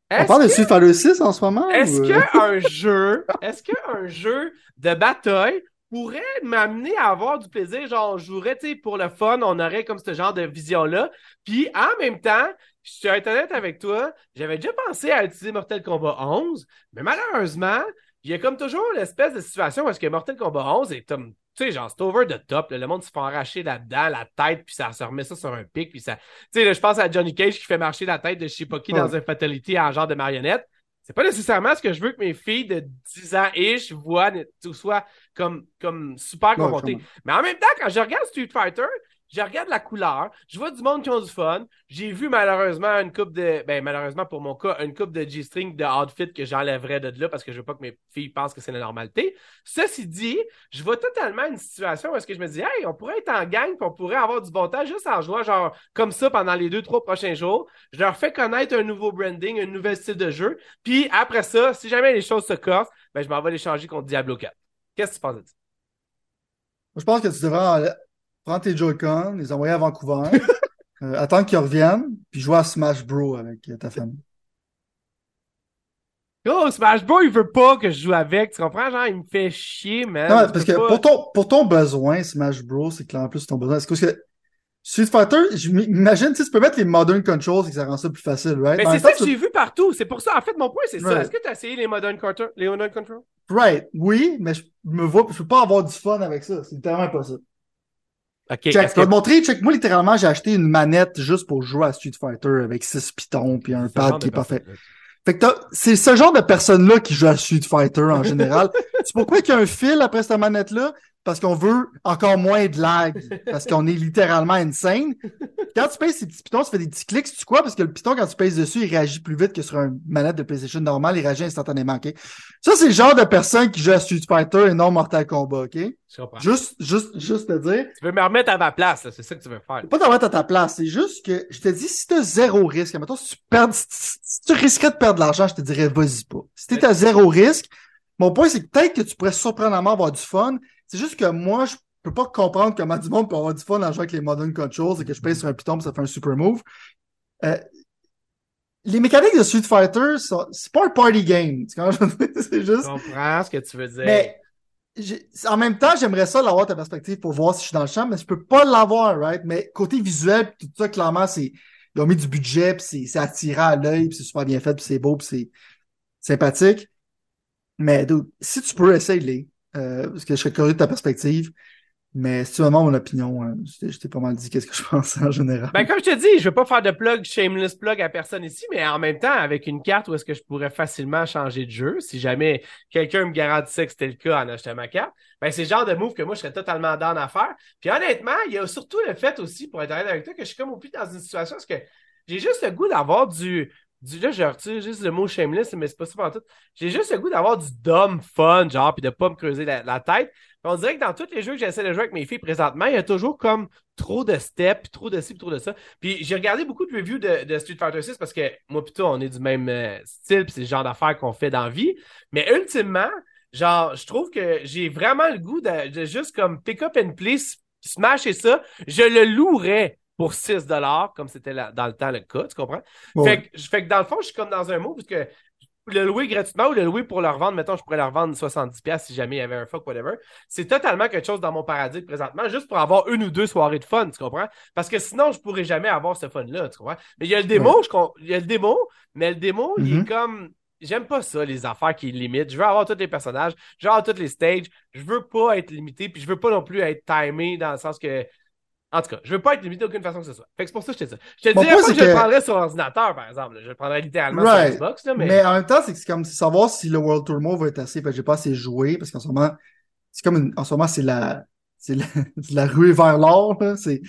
on parle de Street Fighter 6 en ce moment? Est-ce ou... qu'un jeu, est-ce qu'un jeu de bataille pourrait m'amener à avoir du plaisir? Genre, on jouerait, tu sais, pour le fun, on aurait comme ce genre de vision-là. Puis, en même temps, je suis honnête avec toi, j'avais déjà pensé à utiliser Mortal Kombat 11, mais malheureusement, il y a comme toujours l'espèce de situation où est-ce que Mortal Kombat 11 est comme, tu sais, genre, c'est over the top. là. le monde se fait arracher là-dedans, la tête, puis ça se remet ça sur un pic, puis ça... Tu sais, là, je pense à Johnny Cage qui fait marcher la tête de je sais pas qui dans Ouais. un fatality en genre de marionnette. C'est pas nécessairement ce que je veux que mes filles de 10 ans-ish voient, tout soit comme, comme super Ouais, confrontées. Mais en même temps, quand je regarde Street Fighter, je regarde la couleur, je vois du monde qui ont du fun. J'ai vu malheureusement une coupe de, ben malheureusement pour mon cas, une coupe de G-string de outfit que j'enlèverais de là parce que je veux pas que mes filles pensent que c'est la normalité. Ceci dit, je vois totalement une situation où est-ce que je me dis, hey, on pourrait être en gang, puis on pourrait avoir du bon temps juste en jouant genre comme ça pendant les deux, trois prochains jours. Je leur fais connaître un nouveau branding, un nouvel style de jeu. Puis après ça, si jamais les choses se corsent, ben je m'en vais les changer contre Diablo 4. Qu'est-ce que tu penses de ça? Je pense que tu devrais en- prendre tes Joy-Con, les envoyer à Vancouver, euh, attendre qu'ils reviennent, puis jouer à Smash Bros avec ta famille. Oh, Smash Bros, il veut pas que je joue avec. Tu comprends? Genre, il me fait chier, man. Non, parce que pas- pour ton, pour ton besoin, Smash Bros, c'est clair en plus ton besoin. Est-ce que Street Fighter, je m'imagine, tu peux mettre les modern controls et que ça rend ça plus facile, right? Mais c'est ça que j'ai vu partout. C'est pour ça. En fait, mon point, c'est ça. Est-ce que tu as essayé les Modern? Les Modern Control? Right, oui, mais je me vois, je peux pas avoir du fun avec ça. C'est littéralement impossible. Ok. Check, je que- te montrer, check, moi, littéralement, j'ai acheté une manette juste pour jouer à Street Fighter avec six pitons puis un pad qui est parfait. Fait que c'est ce genre de personnes-là qui jouent à Street Fighter en général. c'est pourquoi qu'il y a un fil après cette manette-là? Parce qu'on veut encore moins de lag. Parce qu'on est littéralement insane. Quand tu pèses ces petits pitons, tu fais des petits clics, tu quoi? Parce que le piton, quand tu pèses dessus, il réagit plus vite que sur une manette de PlayStation normale, il réagit instantanément, ok? Ça, c'est le genre de personnes qui jouent à Street Fighter et non Mortal Kombat, ok? Juste, juste, juste te dire, Tu veux me remettre à ma place, là. C'est ça que tu veux faire. pas t'en mettre à ta place, c'est juste que je te dis, si t'as zéro risque, mettons, si tu perds, si, si tu risquerais de perdre de l'argent, je te dirais, vas-y pas. Si t'es à zéro risque, mon point, c'est que peut-être que tu pourrais surprenamment avoir du fun. C'est juste que moi, je peux pas comprendre comment du monde peut avoir du fun en jouant avec les modern controls et que je pèse sur un piton ça fait un super move. Euh, les mécaniques de Street Fighter, c'est pas un party game. Tu c'est Je juste, comprends ce que tu veux dire. mais en même temps, j'aimerais ça l'avoir ta perspective pour voir si je suis dans le champ, mais je peux pas l'avoir, right? Mais côté visuel, tout ça, clairement, c'est ils ont mis du budget, puis c'est attirant à l'œil, puis c'est super bien fait, puis c'est beau, puis c'est sympathique. Mais dude, si tu peux, essaye-les. Euh, parce que je serais curieux de ta perspective. Mais si tu me demandes mon opinion, hein, je t'ai- pas mal dit qu'est-ce que je pense en général. Ben, comme je te dis, je veux pas faire de plug, shameless plug à personne ici, mais en même temps, avec une carte où est-ce que je pourrais facilement changer de jeu, si jamais quelqu'un me garantissait que c'était le cas en achetant ma carte, ben, c'est le genre de move que moi, je serais totalement down à faire. Puis honnêtement, il y a surtout le fait aussi, pour être honnête avec toi, que je suis comme au plus dans une situation parce que j'ai juste le goût d'avoir du, du, là, je retire juste le mot shameless, mais c'est pas ça pour tout. J'ai juste le goût d'avoir du dumb fun, genre, puis de pas me creuser la, tête. On dirait que dans tous les jeux que j'essaie de jouer avec mes filles présentement, il y a toujours comme trop de steps, trop de ci, trop de ça. Puis j'ai regardé beaucoup de reviews de, Street Fighter 6 parce que moi plutôt on est du même euh, style, puis c'est le genre d'affaires qu'on fait dans la vie. Mais ultimement, genre, je trouve que j'ai vraiment le goût de, de juste comme pick up and play, smash et ça. Je le louerais pour 6 comme c'était dans le temps le cas, tu comprends? Ouais. Fait, que, fait que dans le fond, je suis comme dans un mot, parce que le louer gratuitement ou le louer pour le revendre, mettons, je pourrais le revendre 70$ si jamais il y avait un fuck, whatever. C'est totalement quelque chose dans mon paradigme présentement, juste pour avoir une ou deux soirées de fun, tu comprends? Parce que sinon, je pourrais jamais avoir ce fun-là, tu comprends? Mais il y a le démo, je com- il y a le démo, mais le démo, il est comme. J'aime pas ça, les affaires qui limitent. Je veux avoir tous les personnages, je veux avoir tous les stages. Je veux pas être limité, puis je veux pas non plus être timé dans le sens que. En tout cas, je veux pas être limité d'aucune façon que ce soit. Fait que c'est pour ça que je te dis ça. Je te point, pas que je le prendrais sur ordinateur, par exemple. Je le prendrais littéralement Right. sur Xbox, là, mais. Mais en même temps, c'est comme savoir si le World Tour Move va être assez. Fait que j'ai pas assez joué parce qu'en ce moment, c'est comme une- en ce moment, c'est la, c'est la, la ruée vers l'or. C'est,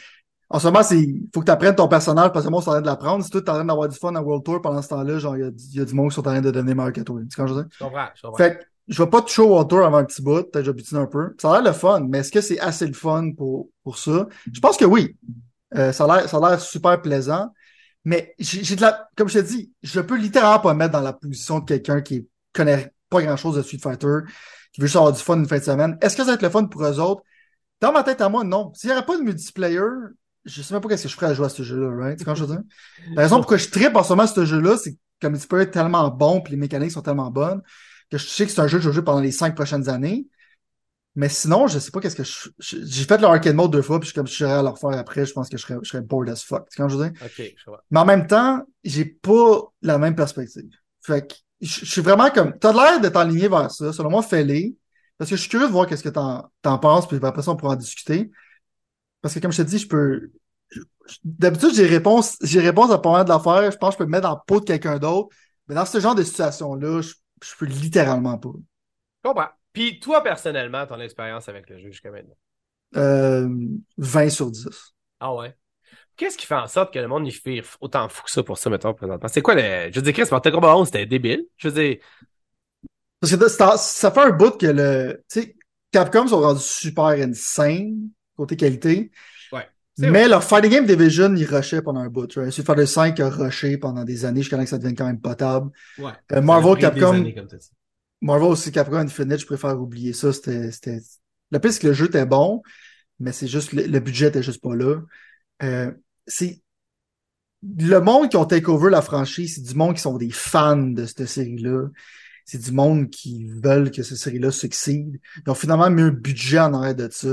en ce moment, c'est, faut que tu apprennes ton personnage parce que moi, c'est en train de l'apprendre. Si toi, t'es en train d'avoir du fun à World Tour pendant ce temps-là, genre, il y a, y a du monde qui sont en train de devenir meilleur que toi. Tu comprends ce que je comprends, je comprends. Fait que je vais pas toucher au Tour avant un petit bout. Peut-être j'habitue un peu. Ça a l'air le fun, mais est-ce que c'est assez le fun pour, pour ça? Je pense que oui. Euh, ça a l'air, super plaisant. Mais j'ai de la, comme je te dis, je peux littéralement pas me mettre dans la position de quelqu'un qui connaît pas grand-chose de Street Fighter, qui veut juste avoir du fun une fin de semaine. Est-ce que ça va être le fun pour eux autres? Dans ma tête à moi, non. S'il n'y aurait pas de multiplayer, je sais même pas qu'est-ce que je ferais à jouer à ce jeu-là, right? quand je veux dire? La raison pourquoi je tripe en ce moment ce jeu-là, c'est que le multiplayer est tellement bon, puis les mécaniques sont tellement bonnes, que je sais que c'est un jeu que je vais jouer pendant les cinq prochaines années. Mais sinon, je sais pas qu'est-ce que je. J'ai fait le arcade mode deux fois, puis comme je serais à le refaire après, je pense que je serais, je serais bored as fuck. quand je veux dire? Je vois. Mais en même temps, j'ai pas la même perspective. Fait que je suis vraiment comme. T'as l'air d'être aligné vers ça. Selon moi, fais-les. Parce que je suis curieux de voir qu'est-ce que t'en, t'en penses, puis après ça, on pourra en discuter. Parce que comme je te dis, je peux. D'habitude, j'ai réponse, j'ai réponse à pas mal de l'affaire. Je pense que je peux me mettre dans le pot de quelqu'un d'autre. Mais dans ce genre de situation-là, je, je peux littéralement pas. Je comprends. Puis toi, personnellement, ton expérience avec le jeu jusqu'à maintenant? Euh, 20 sur 10. Ah ouais? Qu'est-ce qui fait en sorte que le monde y fait autant fou que ça pour ça, mettons, présentement? C'est quoi le. Je veux dire, Chris, Mortal Kombat 11, c'était débile. Je veux dire. Parce que ça, ça fait un bout que le. Tu sais, Capcom sont rendus super insane côté qualité. Mais vrai. leur Fighting Game Division, ils rushaient pendant un bout. Right? Street Fighter 5 a rushé pendant des années jusqu'à que ça devienne quand même potable. Ouais. Euh, Marvel, Capcom. années. Marvel aussi, Capcom Infinite, je préfère oublier ça. C'était, pire, c'est que le jeu était bon, mais c'est juste, le, le budget était juste pas là. Euh, c'est, le monde qui ont take over la franchise, c'est du monde qui sont des fans de cette série-là. C'est du monde qui veulent que cette série-là succède. Ils ont finalement mis un budget en arrière de ça.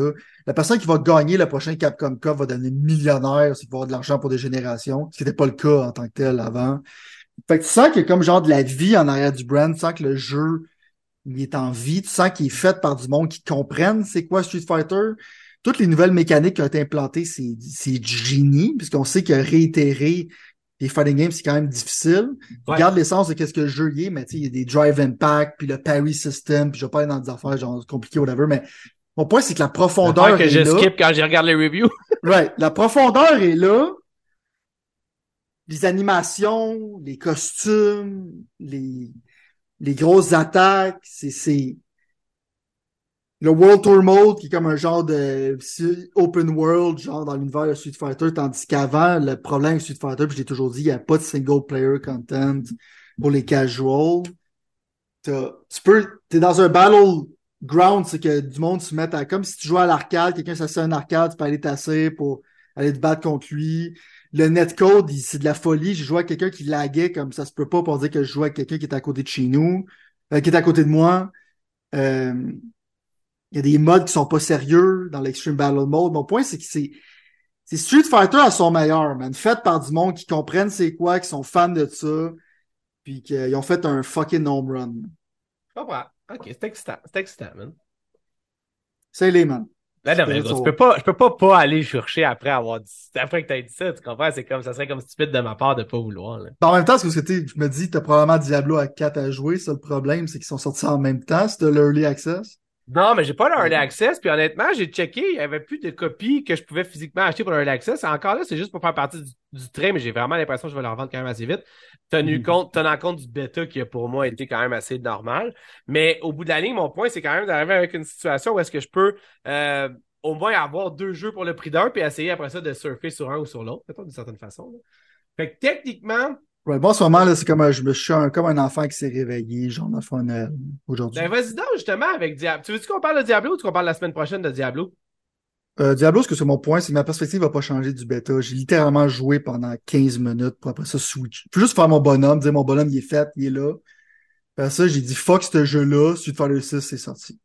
La personne qui va gagner le prochain Capcom Cup va devenir millionnaire, c'est va avoir de l'argent pour des générations, ce qui n'était pas le cas en tant que tel avant. Fait que tu sens qu'il a comme genre de la vie en arrière du brand, tu sens que le jeu il est en vie, tu sens qu'il est fait par du monde qui comprennent c'est quoi Street Fighter. Toutes les nouvelles mécaniques qui ont été implantées, c'est, c'est génie, puisqu'on sait que réitérer les fighting games, c'est quand même difficile. Ouais. Regarde l'essence de qu'est-ce que le jeu y est, mais tu sais, il y a des drive impact, puis le parry system, puis je vais pas aller dans des affaires genre compliquées, whatever, mais mon point, c'est que la profondeur que est je là. skip quand je regarde les reviews. Right. La profondeur est là. Les animations, les costumes, les, les grosses attaques, c'est, c'est le World Tour Mode qui est comme un genre de open world, genre dans l'univers de Street Fighter, tandis qu'avant, le problème avec Street Fighter, puis je l'ai toujours dit, il n'y a pas de single player content pour les casuals. Tu peux, t'es dans un battle ground, c'est que du monde se met à, comme si tu jouais à l'arcade, quelqu'un s'assied à un arcade, tu peux aller tasser pour aller te battre contre lui. Le netcode, c'est de la folie. J'ai joué à quelqu'un qui laguait comme ça se peut pas pour dire que je jouais à quelqu'un qui était à côté de chez nous, euh, qui était à côté de moi. Euh, il y a des modes qui sont pas sérieux dans l'Extreme Battle Mode. Mon point, c'est que c'est, c'est Street Fighter à son meilleur, man. Fait par du monde qui comprennent c'est quoi, qui sont fans de ça, puis qu'ils ont fait un fucking home run. Je comprends. Ok, c'est excitant. C'est excitant, man. C'est les man. Là, non, mais C'est gros, ça. tu peux pas, je peux pas pas aller chercher après avoir dit, après que t'aies dit ça, tu comprends? C'est comme, ça serait comme stupide de ma part de pas vouloir, là. En même temps, c'est parce que je me dis, t'as probablement Diablo à 4 à jouer. Ça, le problème, c'est qu'ils sont sortis en même temps. C'était l'early access. Non, mais j'ai pas l'early access, puis honnêtement, j'ai checké, il y avait plus de copies que je pouvais physiquement acheter pour l'early access. Encore là, c'est juste pour faire partie du, du train, mais j'ai vraiment l'impression que je vais le revendre quand même assez vite. Tenu Mhm. compte, tenant compte du bêta qui a pour moi été quand même assez normal. Mais au bout de la ligne, mon point, c'est quand même d'arriver avec une situation où est-ce que je peux euh, au moins avoir deux jeux pour le prix d'un, puis essayer après ça de surfer sur un ou sur l'autre, d'une certaine façon. là. Fait que techniquement, Ouais, bon, en ce moment, là, c'est comme un, je me suis un, comme un enfant qui s'est réveillé, genre, le fun, euh, aujourd'hui. ben vas-y donc justement avec Diablo. Tu veux-tu qu'on parle de Diablo ou tu qu'on parle la semaine prochaine de Diablo? Euh, Diablo, ce que c'est mon point, c'est que ma perspective va pas changer du bêta. J'ai littéralement joué pendant 15 minutes pour après ça switch. Je peux juste faire mon bonhomme, dire mon bonhomme, il est fait, il est là. Après ça, j'ai dit fuck ce jeu-là, Street Fighter 6, c'est sorti.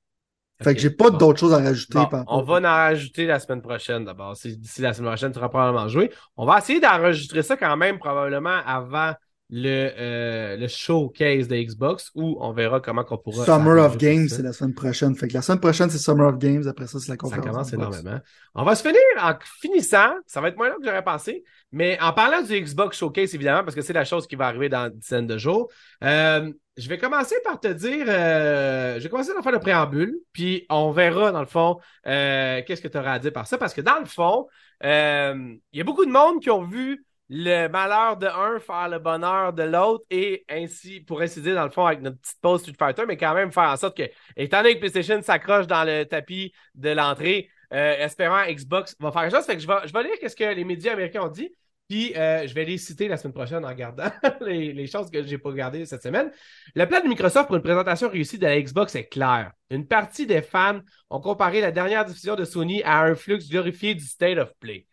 Fait que j'ai pas bon. d'autres choses à rajouter. Bon, par on va en rajouter la semaine prochaine d'abord. Si d'ici la semaine prochaine, tu auras probablement joué. On va essayer d'enregistrer ça quand même probablement avant le, euh, le showcase de Xbox où on verra comment qu'on pourra. Summer of Games, ça. c'est la semaine prochaine. Fait que la semaine prochaine, c'est Summer of Games. Après ça, c'est la Ça conférence. commence Xbox. énormément. On va se finir en finissant. Ça va être moins long que j'aurais pensé. Mais en parlant du Xbox Showcase, évidemment, parce que c'est la chose qui va arriver dans une dizaine de jours. euh, je vais commencer par te dire. euh, je vais commencer par faire le préambule. Puis on verra, dans le fond, euh, qu'est-ce que tu auras à dire par ça. Parce que dans le fond, euh, il y a beaucoup de monde qui ont vu le malheur de un faire le bonheur de l'autre et ainsi, pour ainsi dire, dans le fond, avec notre petite pause Street Fighter, mais quand même faire en sorte que, étant donné que PlayStation s'accroche dans le tapis de l'entrée, espérant Xbox va faire quelque chose. Fait que je vais, lire qu'est-ce que les médias américains ont dit. Puis euh, je vais les citer la semaine prochaine en regardant les, choses que j'ai pas regardées cette semaine. Le plan de Microsoft pour une présentation réussie de la Xbox est clair. Une partie des fans ont comparé la dernière diffusion de Sony à un flux glorifié du State of Play.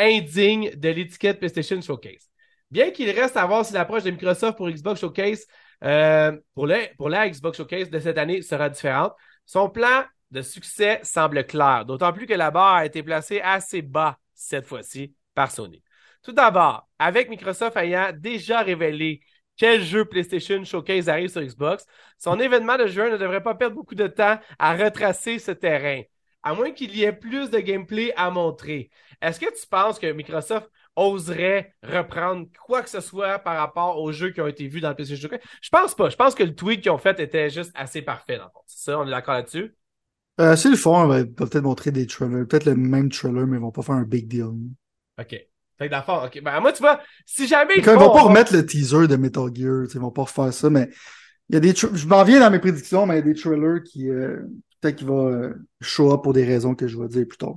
Indigne de l'étiquette PlayStation Showcase. Bien qu'il reste à voir si l'approche de Microsoft pour Xbox Showcase, euh, pour la Xbox Showcase de cette année sera différente, son plan de succès semble clair, d'autant plus que la barre a été placée assez bas cette fois-ci par Sony. Tout d'abord, avec Microsoft ayant déjà révélé quel jeu PlayStation Showcase arrive sur Xbox, son événement de juin ne devrait pas perdre beaucoup de temps à retracer ce terrain, à moins qu'il y ait plus de gameplay à montrer. Est-ce que tu penses que Microsoft oserait reprendre quoi que ce soit par rapport aux jeux qui ont été vus dans le PlayStation Showcase? Je pense pas. Je pense que le tweet qu'ils ont fait était juste assez parfait. C'est ça, on est d'accord là-dessus? Euh, c'est le fond, on va peut-être montrer des trailers, peut-être le même trailer, mais ils vont pas faire un big deal. OK. Fait que d'accord, OK. Ben, moi, tu vois, si jamais ils, font, ils vont pas remettre le teaser de Metal Gear, ils vont pas refaire ça, mais il y a des je m'en viens dans mes prédictions, mais il y a des trailers qui euh, peut-être qu'il va euh, show up pour des raisons que je vais dire plus tard.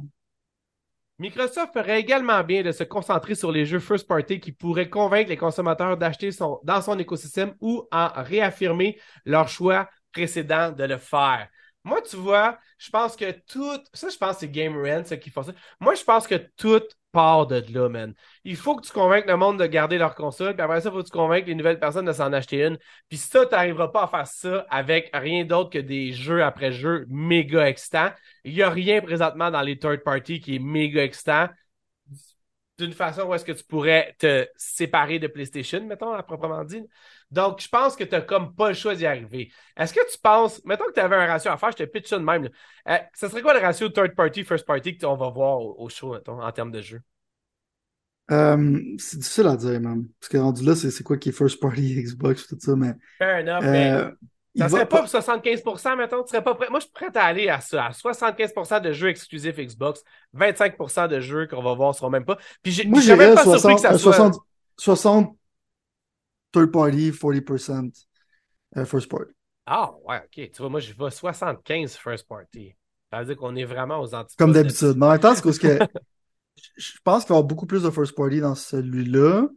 Microsoft ferait également bien de se concentrer sur les jeux first party qui pourraient convaincre les consommateurs d'acheter son, dans son écosystème ou en réaffirmer leur choix précédent de le faire. Moi, tu vois, je pense que tout. Ça, je pense que c'est Game Rent, ce qui fait ça. Moi, je pense que tout part de là, man. Il faut que tu convainques le monde de garder leur console, puis après ça, il faut que tu convainques les nouvelles personnes de s'en acheter une. Puis ça, tu n'arriveras pas à faire ça avec rien d'autre que des jeux après jeux méga excitants. Il n'y a rien présentement dans les third party qui est méga excitant d'une façon où est-ce que tu pourrais te séparer de PlayStation, mettons, à proprement dit. Donc, je pense que tu n'as comme pas le choix d'y arriver. Est-ce que tu penses, mettons que tu avais un ratio à faire, je te pitch ça de même, euh, ça serait quoi le ratio third party, first party qu'on va voir au, show, mettons, en termes de jeu? Euh, c'est difficile à dire, même. Parce que rendu là, c'est quoi qui est first party Xbox, tout ça, mais. Fair enough, euh, ça serait pas, 75%, mettons, tu serais pas prêt? Moi, je suis prêt à aller à ça, à 75% de jeux exclusifs Xbox, 25% de jeux qu'on va voir seront même pas. Puis Moi, j'ai même pas 60, surpris que ça soit... 60, 60 third party, 40% euh, first party. Ah, ouais, ok. Tu vois, moi, je vais 75 first party. Ça veut dire qu'on est vraiment aux antipodes. Comme d'habitude. Mais en même temps, c'est parce que je pense qu'il va y avoir beaucoup plus de first party dans celui-là.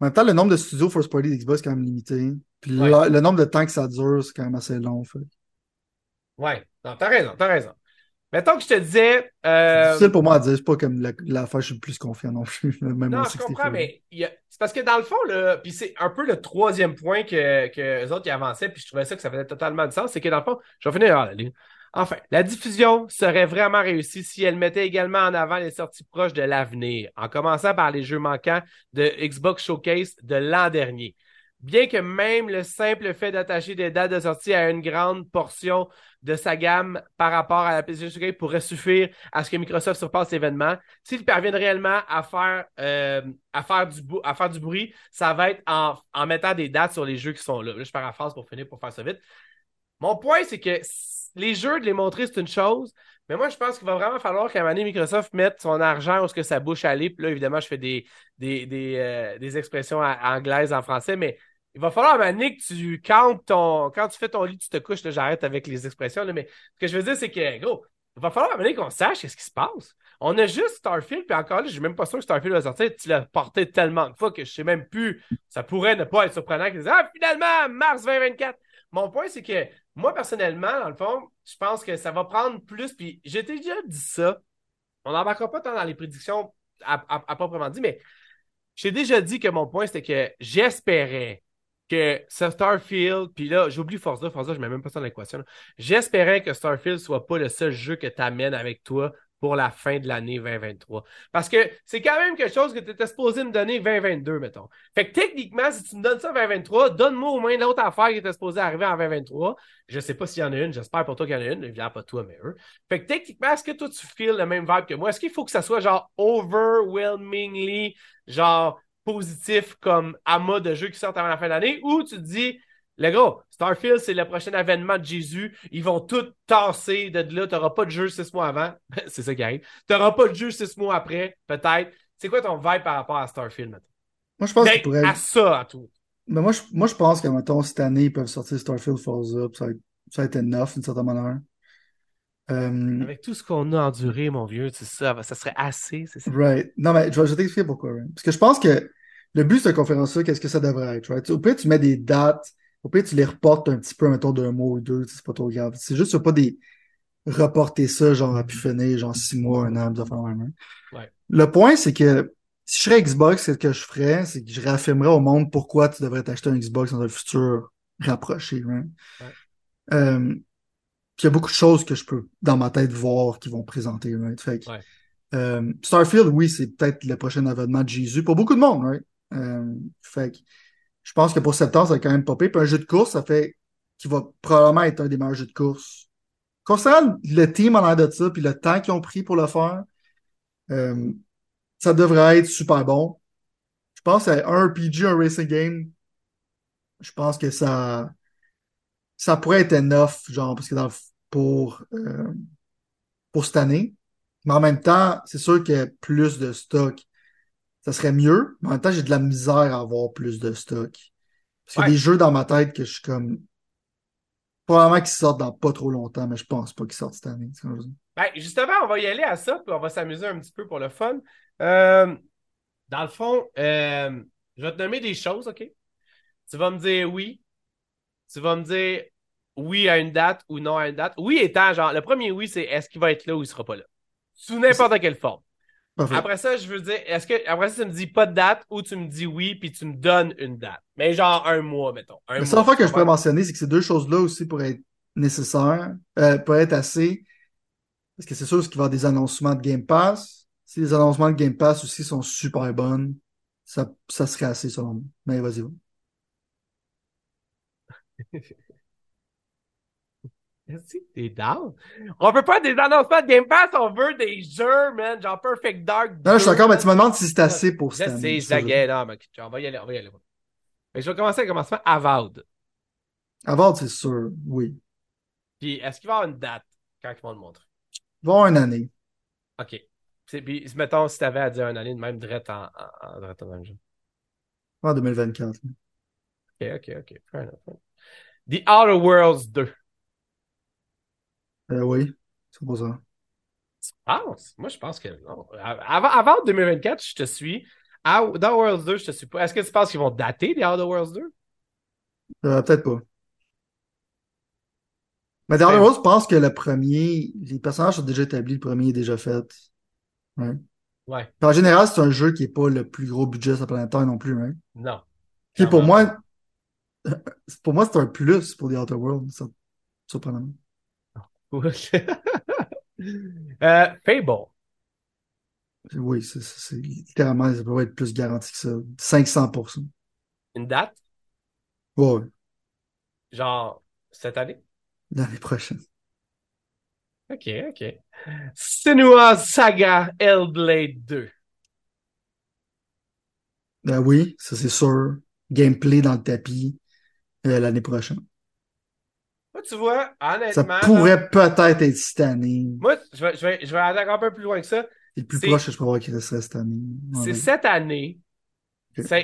En même temps, le nombre de studios first party d'Xbox est quand même limité. Puis le, nombre de temps que ça dure, c'est quand même assez long. Fait. Ouais, non, t'as raison, t'as raison. Mettons que je te disais. Euh... C'est difficile pour moi à dire, c'est pas comme la, la je suis plus confiant non plus. Même non, je comprends, mais c'est parce que dans le fond, là, puis c'est un peu le troisième point que, que les autres qui avançaient, puis je trouvais ça que ça faisait totalement du sens, c'est que dans le fond, je vais finir. Enfin, la diffusion serait vraiment réussie si elle mettait également en avant les sorties proches de l'avenir, en commençant par les jeux manquants de Xbox Showcase de l'an dernier. Bien que même le simple fait d'attacher des dates de sortie à une grande portion de sa gamme par rapport à la PlayStation pourrait suffire à ce que Microsoft surpasse l'événement. S'ils parviennent réellement à faire, euh, à, faire du à faire du bruit, ça va être en, en mettant des dates sur les jeux qui sont là. Là, je paraphrase pour finir, pour faire ça vite. Mon point, c'est que les jeux, de les montrer, c'est une chose. Mais moi, je pense qu'il va vraiment falloir qu'à un moment donné, Microsoft mette son argent où ce que ça bouche à aller. Puis là, évidemment, je fais des, des, des, euh, des expressions anglaises en français, mais il va falloir à donné que tu comptes ton. Quand tu fais ton lit, tu te couches, j'arrête avec les expressions, là, mais ce que je veux dire, c'est que, gros, il va falloir à donné qu'on sache ce qui se passe. On a juste Starfield, puis encore là, je suis même pas sûr que Starfield va sortir. Tu l'as porté tellement de fois que je sais même plus. Ça pourrait ne pas être surprenant qu'ils disent Ah, finalement, mars 2024. Mon point, c'est que moi, personnellement, dans le fond, je pense que ça va prendre plus. Puis j'ai déjà dit ça. On n'embarquera pas tant dans les prédictions à, proprement dit, mais j'ai déjà dit que mon point, c'était que j'espérais que Starfield, puis là, j'oublie Forza, Forza, je mets même pas ça dans l'équation. J'espérais que Starfield soit pas le seul jeu que tu amènes avec toi pour la fin de l'année 2023. Parce que c'est quand même quelque chose que tu étais supposé me donner 2022, mettons. Fait que techniquement, si tu me donnes ça en 2023, donne-moi au moins l'autre affaire qui était supposée arriver en 2023. Je sais pas s'il y en a une, j'espère pour toi qu'il y en a une, évidemment pas toi, mais eux. Fait que techniquement, est-ce que toi tu files le même vibe que moi? Est-ce qu'il faut que ça soit genre overwhelmingly, genre positif comme amas de jeux qui sortent avant la fin de l'année, ou tu te dis le gros, Starfield, c'est le prochain avènement de Jésus. Ils vont tout tasser de là. Tu n'auras pas de jeu six mois avant. c'est ça qui arrive. Tu n'auras pas de jeu six mois après, peut-être. C'est quoi ton vibe par rapport à Starfield maintenant? Moi, je pense qu'il pourrait... À ça, à tout. Mais moi, je, moi, je pense que, mettons, cette année, ils peuvent sortir Starfield Falls Up. Ça, ça a été enough, d'une certaine manière. Euh, Avec tout ce qu'on a enduré, mon vieux, c'est ça, ça serait assez, c'est ça. right. Non, mais je vais, je vais t'expliquer pourquoi. right? Parce que je pense que le but de cette conférence-là, qu'est-ce que ça devrait être? Right? Au pire, tu mets des dates. Au pire, tu les reportes un petit peu, mettons, d'un mois ou deux. C'est pas trop grave. C'est juste, pas des reporter ça, genre, à pu finir, genre six mois, un an, de faire même. Ouais. Le point, c'est que si je serais Xbox, ce que je ferais, c'est que je réaffirmerais au monde pourquoi tu devrais t'acheter un Xbox dans un futur rapproché. Right? Ouais. Euh, il y a beaucoup de choses que je peux, dans ma tête, voir qui vont présenter. Right? Fait que, Ouais. euh, Starfield, oui, c'est peut-être le prochain événement de Jésus pour beaucoup de monde. Right? Euh, fait que, je pense que pour septembre, ça va quand même popper. Puis un jeu de course, ça fait qu'il va probablement être un des meilleurs jeux de course. Concernant le team en l'air de ça, puis le temps qu'ils ont pris pour le faire, euh, ça devrait être super bon. Je pense à un RPG, un racing game. Je pense que ça, ça pourrait être enough, genre, parce que dans pour, euh, pour cette année. Mais en même temps, c'est sûr que plus de stock, ça serait mieux. Mais en même temps, j'ai de la misère à avoir plus de stock. Parce qu'il y a Ouais. des jeux dans ma tête que je suis comme. Probablement qu'ils sortent dans pas trop longtemps, mais je pense pas qu'ils sortent cette année. Ben, justement, on va y aller à ça, puis on va s'amuser un petit peu pour le fun. Euh, dans le fond, euh, je vais te nommer des choses, OK? Tu vas me dire oui. Tu vas me dire oui à une date ou non à une date. Oui étant, genre, le premier oui, c'est est-ce qu'il va être là ou il sera pas là? Sous n'importe quelle forme. Parfait. Après ça, je veux dire, est-ce que après ça, tu me dis pas de date ou tu me dis oui, puis tu me donnes une date. Mais genre un mois, mettons. Un La seule fois que je comprends? mentionner, c'est que ces deux choses-là aussi pourraient être nécessaires, euh, pourraient être assez. Parce que c'est sûr qu'il va y avoir des annoncements de Game Pass. Si les annoncements de Game Pass aussi sont super bonnes, ça, ça serait assez selon moi. Mais vas-y. va. T'es down? On veut pas des annoncements de Game Pass, on veut des jeux, man. Genre Perfect Dark. Non, je suis 2. d'accord, mais tu me demandes si c'est assez pour Je sais, je ça je zaguais. dire. Non, mais on va y aller, on va y aller. Mais je vais commencer le commencement Avowed. Avant, c'est sûr, oui. Puis, est-ce qu'il va y avoir une date quand ils vont le montrer? Il va y avoir une année. OK. Puis, mettons, si t'avais à dire une année de même direct en, en, en, direct en même jeu. En 2024. OK, OK, OK. Fair enough. The Outer Worlds 2. Euh, oui, c'est pour ça. Tu penses? Moi, je pense que non. Avant, avant 2024, je te suis. À- Dans Worlds 2, je te suis pas. Est-ce que tu penses qu'ils vont dater les Outer Worlds 2? Euh, peut-être pas. Mais The Outer Worlds, je pense que le premier, les personnages sont déjà établis, le premier est déjà fait. Ouais. En général, c'est un jeu qui est pas le plus gros budget sur la planète Terre non plus, hein. Non. Puis pour moi, pour moi, c'est un plus pour The Outer Worlds, surprenamment. euh, Fable. Oui, c'est littéralement, ça peut être plus garanti que ça. 500%. Une date? Ouais, Genre, cette année? l'année prochaine. Ok, ok. Senua Saga Hellblade 2. Ben oui, ça c'est sûr. Gameplay dans le tapis euh, l'année prochaine. Moi, tu vois, Ça honnêtement. là, pourrait peut-être être cette année. moi, je vais, je, vais, je vais aller encore un peu plus loin que ça. C'est le plus proche que je peux voir qui resterait cette année. C'est cette année.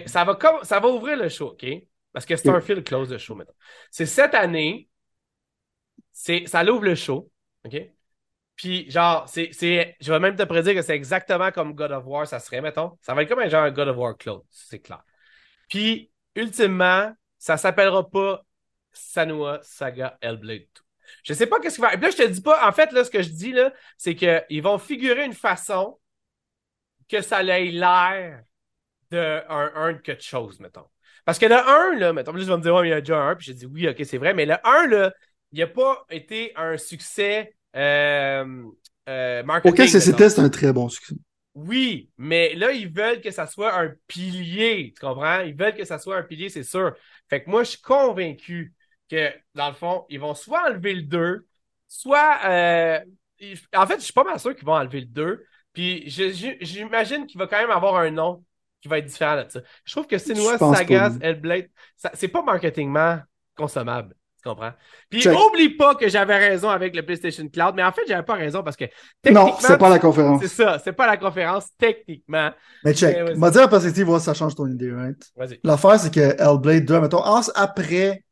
Ça, va comme, ça va ouvrir le show, OK? Parce que Starfield close le show maintenant. C'est cette année. C'est, ça l'ouvre le show, OK? Puis, genre, c'est, c'est, je vais même te prédire que c'est exactement comme God of War, ça serait, mettons. Ça va être comme un genre God of War clone, c'est clair. Puis, ultimement, ça s'appellera pas Sanua Saga Hellblade 2. Je sais pas qu'est-ce qu'il va. Et puis là, je te dis pas, en fait, là, ce que je dis, là, c'est qu'ils vont figurer une façon que ça ait l'air de un, un de quelque chose, mettons. Parce que le 1, là, mettons, plus, tu vas me dire, ouais, mais il y a déjà un, puis j'ai dit, oui, ok, c'est vrai, mais le 1, là, il n'a pas été un succès euh, euh, marketing. CCT, c'est un très bon succès. Oui, mais là, ils veulent que ça soit un pilier, tu comprends? Ils veulent que ça soit un pilier, c'est sûr. Fait que moi, je suis convaincu que, dans le fond, ils vont soit enlever le 2, soit... euh, en fait, je suis pas mal sûr qu'ils vont enlever le 2, puis j'imagine qu'il va quand même avoir un nom qui va être différent de ça. Je trouve que Sinua, Sagas. Hellblade, c'est pas marketingment consommable. Tu comprends? Puis Check. oublie pas que j'avais raison avec le PlayStation Cloud, mais en fait, j'avais pas raison parce que Non, c'est pas la conférence. c'est ça, c'est pas la conférence techniquement. Mais check. Va dire en perspective, ça change ton idée, right? Vas-y. L'affaire, c'est que Hellblade 2, mettons, après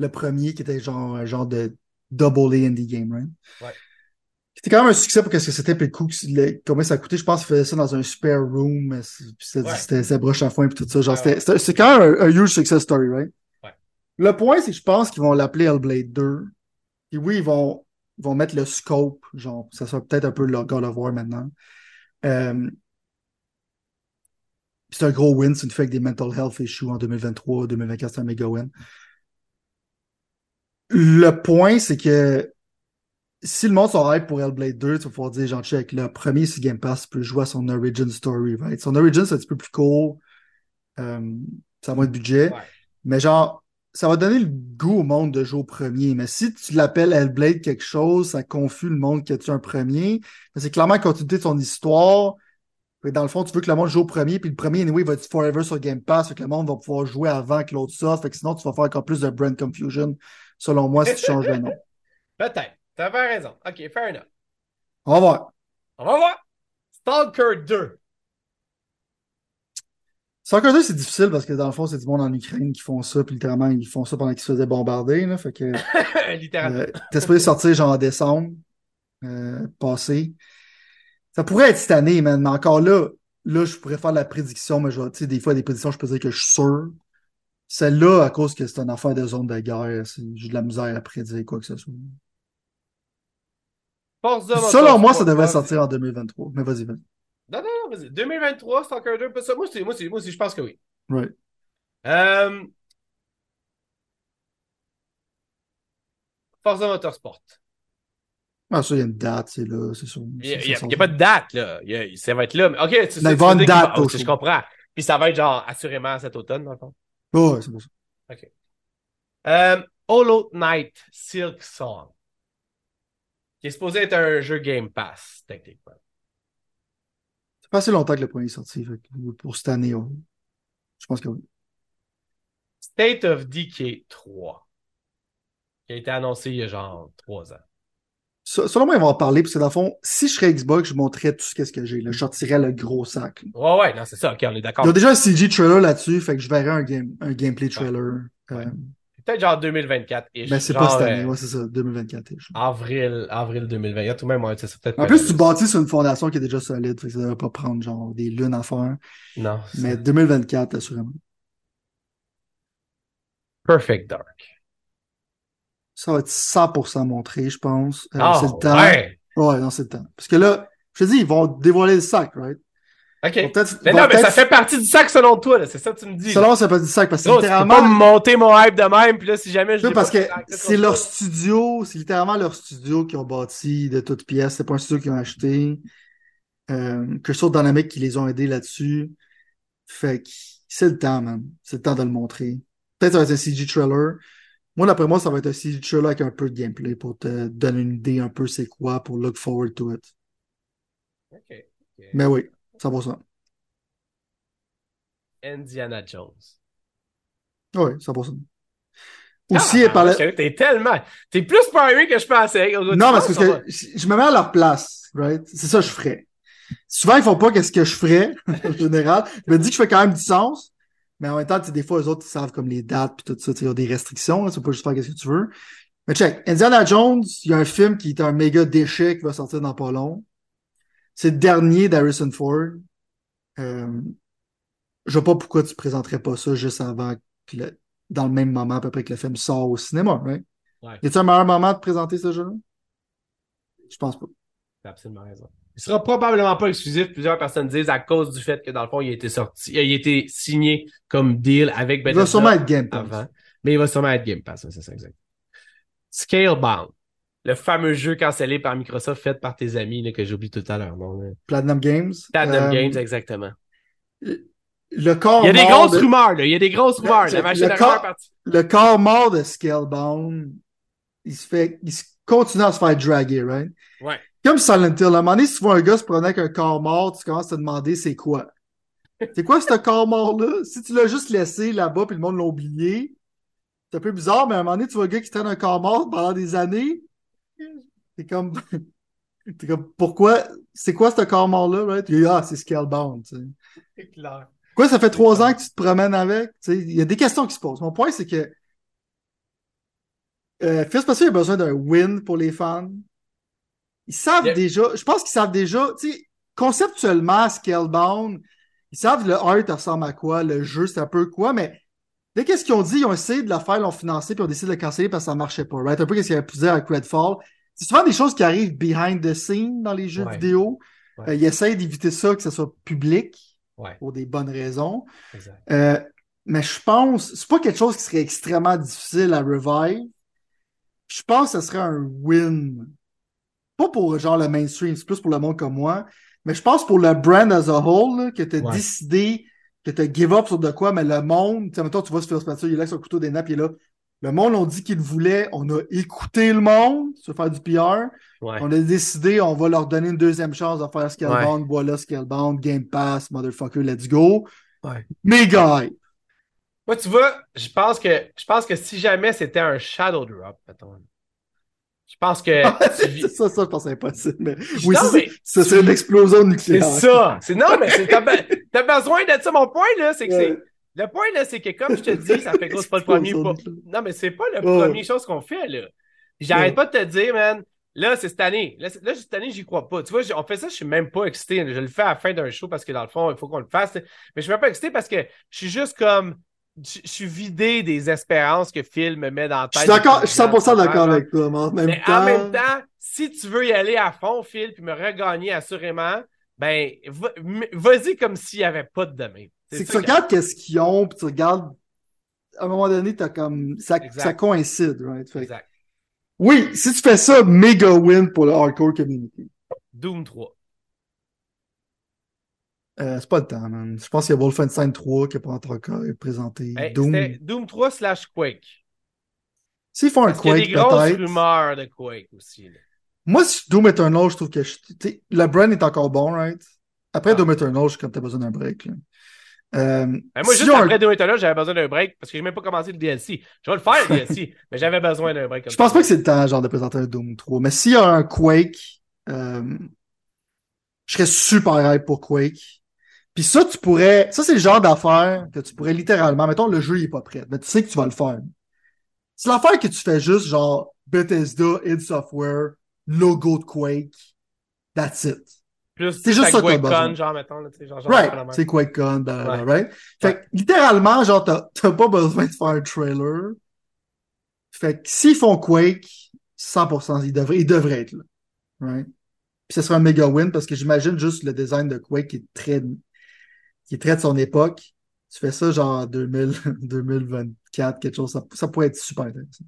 le premier qui était genre un genre de double A indie game, right? Ouais. C'était quand même un succès pour ce que c'était, puis le coût, combien ça a coûté. Je pense qu'il faisait ça dans un spare room, c'était Ouais. sa broche à foin, puis tout ça. Genre, Ouais, c'est quand même un, un huge success story, right? Ouais. Le point, c'est que je pense qu'ils vont l'appeler Hellblade 2. Et oui, ils vont, ils vont mettre le scope, genre, ça sera peut-être un peu le God of War maintenant. Euh, c'est un gros win, c'est une fait avec des mental health issues en 2023, 2024, c'est un méga win. Le point, c'est que si le monde hype pour Hellblade 2, tu vas pouvoir dire, genre, check, le premier, si Game Pass peut jouer à son origin story, right? Son origin, c'est un petit peu plus court, euh, ça a moins de budget, Ouais. mais genre, ça va donner le goût au monde de jouer au premier. Mais si tu l'appelles Hellblade quelque chose, ça confuse le monde que tu es un premier. Mais c'est clairement la continuité de son histoire. Que Dans le fond, tu veux que le monde joue au premier, puis le premier, anyway, va être forever sur Game Pass, fait que le monde va pouvoir jouer avant que l'autre sorte, fait que sinon, tu vas faire encore plus de brand confusion, selon moi, si tu changes le nom. Peut-être. T'as pas raison. OK, fair enough. On va voir. On va voir. Stalker 2. Soccer 2, c'est difficile parce que dans le fond, c'est du monde en Ukraine qui font ça, puis littéralement, ils font ça pendant qu'ils se faisaient bombarder, là, fait que... Littéralement. Euh, T'es supposé sortir genre en décembre euh, passé. Ça pourrait être cette année, man, mais encore là, là, je pourrais faire la prédiction, mais je tu sais, des fois, des prédictions, je peux dire que je suis sûr. Celle-là, à cause que c'est une affaire de zone de guerre, c'est- j'ai de la misère à prédire quoi que ce soit. Forza Selon moi, ça devrait sortir en 2023. Mais vas-y, vas-y. Non, non, non, vas-y. 2023, Stalker 2, pas ça. Moi, c'est, moi, c'est, moi, c'est, je pense que oui. Right. Euh... Forza Motorsport. Ah, ça, il y a une date, c'est là, c'est sûr. Il n'y a, pas de date, là. Y a- ça va être là. Mais, OK, tu Mais tu une date ok, show. je comprends. Puis ça va être genre assurément cet automne, dans le fond. Ouais, c'est pour ça. OK. Euh, Hollow Knight Silk Song. Qui est supposé être un jeu Game Pass, techniquement. Ça fait assez longtemps que le premier est sorti, pour cette année, ouais. je pense que oui. State of Decay 3. Qui a été annoncé il y a genre 3 ans. Se- Selon moi, ils vont en parler, parce que dans le fond, si je serais Xbox, je montrerais tout ce que, j'ai. Je sortirais le gros sac. là. Ouais, ouais, non, c'est ça. OK, on est d'accord. Il y a déjà un CG trailer là-dessus, fait que je verrais un, game, un gameplay trailer. Ouais. Euh, Peut-être genre 2024. Et mais c'est pas cette année, euh, ouais, c'est ça, 2024. je- avril, avril 2024, ou même, ouais, c'est ça, peut-être En plus, tu bâtis sur une fondation qui est déjà solide, fait que ça va pas prendre genre des lunes à faire. Non, Mais 2024, assurément. Perfect Dark. Ça va être 100% montré, je pense. Euh, Ah, c'est le temps. ouais! Ouais, non, c'est le temps. Parce que là, je te dis, ils vont dévoiler le sac, right? OK. Mais non, mais ça fait partie du sac selon toi, là. C'est ça que tu me dis. Selon ça fait du sac, parce que peux littéralement, pas monter mon hype de même, puis là, si jamais je parce que c'est leur studio, c'est littéralement leur studio qu'ils ont bâti de toutes pièces. C'est pas un studio qu'ils ont acheté. Euh, Crystal Dynamics qui les ont aidés là-dessus. Fait que c'est le temps, man. C'est le temps de le montrer. Peut-être ça va être un CG trailer. Moi, d'après moi, ça va être un trailer avec un peu de gameplay pour te donner une idée un peu c'est quoi pour look forward to it. OK. ok. Mais oui, ça vaut ça. Indiana Jones. Oui, ça vaut ça. Ah, Aussi, elle parlait. T'es tellement. T'es plus primé que je pensais. Non, va- parce que je je me mets à leur place, right? C'est ça que je ferais. Souvent, ils font pas qu'est-ce que je ferais, en général. Je me dis que je fais quand même du sens, mais en même temps, tu sais, des fois, eux autres, ils savent comme les dates puis tout ça, tu sais, il y a des restrictions, là, tu peux pas juste faire qu'est-ce que tu veux. Mais check, Indiana Jones, il y a un film qui est un méga déchet qui va sortir dans pas long. C'est le dernier d'Harrison Ford. Euh, je vois pas pourquoi tu présenterais pas ça juste avant que le- dans le même moment à peu près que le film sort au cinéma, right? Ouais. Y a-t-il un meilleur moment de présenter ce jeu-là? Je pense pas. T'as absolument raison. Il sera probablement pas exclusif. Plusieurs personnes disent à cause du fait que dans le fond, il a été sorti, il a été signé comme deal avec Il Bethesda va sûrement être Game Pass. avant. Mais il va sûrement être Game Pass, c'est ça exact. Scalebound. Le fameux jeu cancellé par Microsoft fait par tes amis, là, que j'oublie tout à l'heure. Platinum Games. Platinum Euh, Games, exactement. Le corps Il y a des grosses de- rumeurs, là. Il y a des grosses rumeurs. Le- La machine le à rumeurs corps- partie. le corps mort de Scalebound, il se fait, il se continue à se faire draguer, right? Ouais. Comme Silent Hill, à un moment donné, si tu vois un gars se promener avec un corps mort, tu commences à te demander c'est quoi. C'est quoi ce corps mort-là? Si tu l'as juste laissé là-bas puis le monde l'a oublié, c'est un peu bizarre, mais à un moment donné, tu vois un gars qui traîne un corps mort pendant des années. T'es comme, t'es comme, pourquoi, c'est quoi ce corps mort-là, right? Ah, c'est Scalebound, tu sais. C'est clair. Quoi, ça fait trois ans que tu te promènes avec? Tu sais, Il y a des questions qui se posent. Mon point, c'est que euh, Fils Pascal a besoin d'un win pour les fans. Ils savent déjà, je pense qu'ils savent déjà, tu sais, conceptuellement, Scalebound, ils savent le art ressemble à quoi, le jeu c'est un peu quoi, mais dès qu'est-ce qu'ils ont dit, ils ont essayé de le faire, ils l'ont financé, puis ont décidé de le canceller parce que ça marchait pas, right? Un peu qu'est-ce qu'il y avait pu dire avec Redfall. C'est souvent des choses qui arrivent behind the scene dans les jeux Ouais. vidéo. Ouais. Euh, ils essayent d'éviter ça, que ce soit public, Ouais, pour des bonnes raisons. exact. Euh, mais je pense, c'est pas quelque chose qui serait extrêmement difficile à revive. Je pense que ce serait un win. Pas pour genre le mainstream, c'est plus pour le monde comme moi. Mais je pense pour le brand as a whole, là, que tu as Ouais. décidé, que tu as give up sur de quoi, mais le monde, tu sais, mettons, tu vois ce Phil Spencer, il est là avec son couteau des nappes, il est là. Le monde, on dit qu'il voulait, on a écouté le monde, se faire du PR. Ouais. On a décidé, on va leur donner une deuxième chance de faire Scalebound, voilà Scalebound, Game Pass, motherfucker, let's go. Ouais. Méga. Moi, tu vois, je pense que je pense que si jamais c'était un shadow drop, mettons, je pense que tu vis- ça, ça, je pense que c'est impossible. Mais... Oui, ça, mais c'est- ça serait une explosion c'est nucléaire. ça. C'est non, mais c'est t'as, be- t'as besoin de ça. Mon point là, c'est que Ouais. c'est le point là, c'est que comme je te dis, ça fait que c'est pas le premier. Pas-. Non, mais c'est pas la Ouais. première chose qu'on fait là. J'arrête pas de te dire, man. Là, c'est cette année. Là, c'est- là, cette année, j'y crois pas. Tu vois, on fait ça, je suis même pas excité. Je le fais à la fin d'un show parce que dans le fond, il faut qu'on le fasse. Mais je suis même pas excité parce que je suis juste comme. Je suis vidé des espérances que Phil me met dans la Je tête. suis d'accord, je suis 100% d'accord avec toi, mais en même mais temps. en même temps, si tu veux y aller à fond, Phil, puis me regagner assurément, ben, va- vas-y comme s'il n'y avait pas de demain. c'est que tu regardes qu'est-ce qu'ils ont, puis tu regardes. À un moment donné, t'as comme. Ça, ça coïncide, right? Fait Exact. Oui, si tu fais ça, méga win pour le hardcore community. Doom 3. Euh, c'est pas le temps, man. Je pense qu'il y a Wolfenstein 3 qui n'est pas encore présenté. Hey, Doom. Doom 3 slash Quake. S'ils font un y a Quake, des grosses peut-être. rumeurs de Quake aussi. là. Moi, si Doom Eternal, je trouve que je- le brand est encore bon, right? Après Ah. Doom Eternal, je suis comme t'as besoin d'un break. Là. Euh, Ben, moi, si juste on- après Doom Eternal, j'avais besoin d'un break parce que j'ai même pas commencé le DLC. Je vais le faire, le DLC, mais j'avais besoin d'un break. Comme Je pense ça. pas que c'est le temps, genre, de présenter un Doom 3. Mais s'il y a un Quake, euh, je serais super hype pour Quake. Puis ça, tu pourrais, ça, c'est le genre d'affaire que tu pourrais littéralement, mettons, le jeu, il est pas prêt, mais tu sais que tu vas le faire. C'est l'affaire que tu fais juste, genre, Bethesda, id Software, logo de Quake, that's it. C'est juste ça que t'as genre, mettons. Là, genre, genre, Right, genre, genre, c'est QuakeCon, blablabla, Ouais. right? Fait que, littéralement, genre, t'as pas besoin de faire un trailer. Fait que s'ils font Quake, 100%, ils devraient, ils devraient être là. Right? Puis ce serait un méga win parce que j'imagine juste le design de Quake est très, qui de son époque. Tu fais ça genre en 2000, 2024, quelque chose, ça, ça pourrait être super intéressant.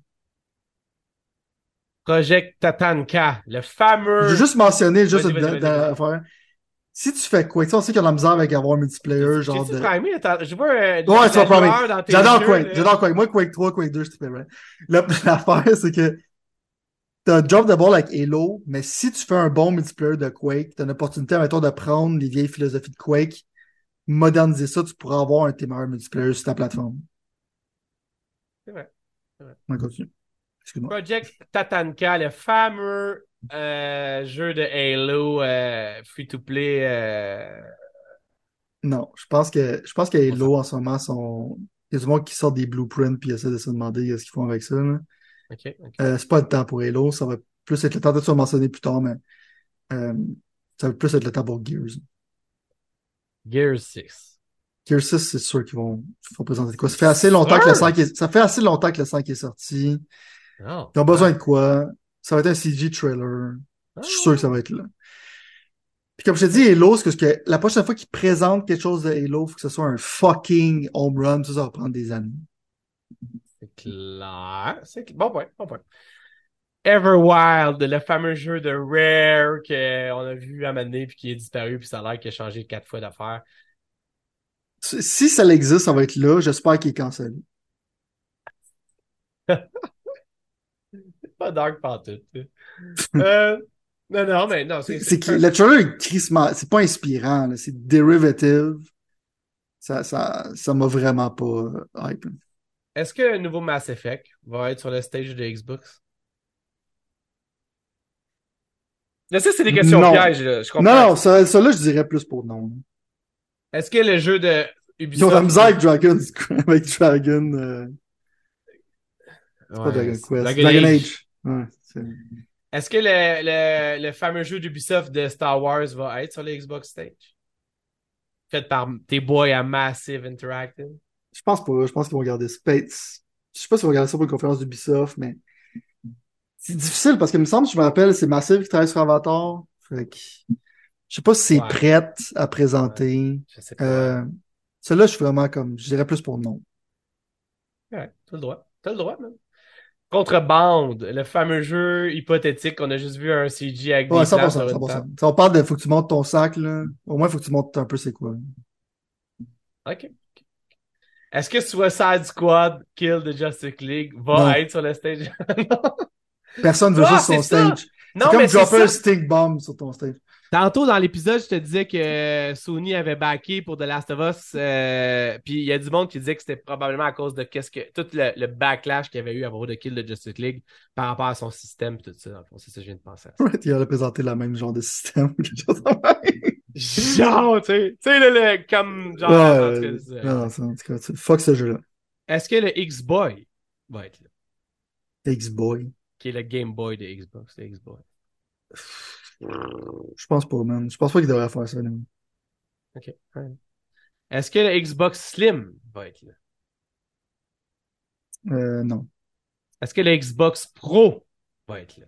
Project Tatanka, le fameux. J'ai juste mentionné, juste Vas-y. Si tu fais Quake, tu sais, on sait qu'il y a de la misère avec avoir un multiplayer, genre de... primé? Je vois un. Ouais, tu vas dans tes J'adore Quake, là. j'adore Quake. Moi, Quake 3, Quake 2, je te paierais. La- L'affaire, c'est que t'as drop the ball avec Halo, mais si tu fais un bon multiplayer de Quake, t'as une opportunité, mettons, de prendre les vieilles philosophies de Quake, moderniser ça, tu pourras avoir un meilleurs multiplayer sur ta plateforme. C'est vrai. On continue. Excuse-moi. Project Tatanka, le fameux euh, jeu de Halo euh, free-to-play. euh, Non, je pense que, je pense que Halo, en ce moment, sont, il y a du monde qui sort des blueprints puis essaie de se demander ce qu'ils font avec ça, là. Ok, ok. Euh, c'est pas le temps pour Halo, ça va plus être le temps, de tu vas mentionner plus tard, mais, ça va plus être le temps pour Gears. Gears 6. Gears 6, c'est sûr qu'ils vont, présenter de quoi? Ça fait assez longtemps que le 5 est, ça fait assez longtemps que le 5 est sorti. Oh, Ils ont besoin de quoi? Ça va être un CG trailer. Je suis sûr que ça va être là. Puis comme je te dis, Halo, ce que la prochaine fois qu'ils présentent quelque chose de Halo, il faut que ce soit un fucking home run. Ça, ça va prendre des années. C'est clair. Bon point, bon point. Everwild, le fameux jeu de Rare qu'on a vu à un moment donné puis qui est disparu puis ça a l'air qu'il a changé quatre fois d'affaires. Si ça existe, ça va être là. J'espère qu'il est cancellé. C'est pas dark pantoute. euh, non, non, mais non, c'est... Le trailer est crissement, c'est pas inspirant, là. C'est derivative. Ça, ça, ça m'a vraiment pas euh, hype. Est-ce que le nouveau Mass Effect va être sur le stage de Xbox? Sais, c'est des questions Non. pièges, là. Je comprends. Non, non, ça, ça là, je dirais plus pour non. Est-ce que le jeu de Ils ont Ubisoft... la misère avec Dragon, avec Dragon, euh, Ouais, pas Dragon c'est Quest, Dragon Dragon Age. Age. Ouais, c'est- Est-ce que le, le, le fameux jeu d'Ubisoft de Star Wars va être sur le Xbox Stage? Fait par tes boys à Massive Interactive? Je pense pas. Je pense qu'ils vont garder Space. Je sais pas s'ils vont garder ça pour une conférence d'Ubisoft, mais c'est difficile parce que, me semble, je me rappelle, c'est Massive qui travaille sur Avatar. Fait que... Je sais pas si c'est Ouais. prête à présenter. Je sais pas. Euh, Celui-là, je suis vraiment comme, je dirais plus pour non. Ouais, t'as le droit. T'as le droit, même. Contrebande, le fameux jeu hypothétique qu'on a juste vu un CG avec Ouais, des 100%, plans sur une 100%. table. Si on parle de faut que tu montes ton sac, là, au moins, faut que tu montes un peu c'est quoi. OK. Est-ce que Suicide Squad Kill the Justice League va Non. être sur le stage? Personne veut sur ton c'est ça! stage. non, mais comme c'est dropper un stink bomb sur ton stage. Tantôt dans l'épisode, je te disais que Sony avait backé pour The Last of Us. euh, puis il y a du monde qui disait que c'était probablement à cause de qu'est-ce que tout le, le backlash qu'il y avait eu à propos de Kill the Justice League par rapport à son système et tout ça. Dans le fond, c'est ça que je viens de penser. à ça. Ouais, il aurait présenté le même genre de système. de. Genre, tu sais, tu sais, le, le- comme genre. en tout cas, Ouais, non, non, ça, en tout cas, tu- fuck ce jeu-là. Est-ce que le X-Boy va être là? X-Boy. Qui est le Game Boy de Xbox, le X-Boy. Je pense pas, man. Je pense pas qu'il devrait faire ça. non. OK. Est-ce que le Xbox Slim va être là? Euh, non. Est-ce que le Xbox Pro va être là?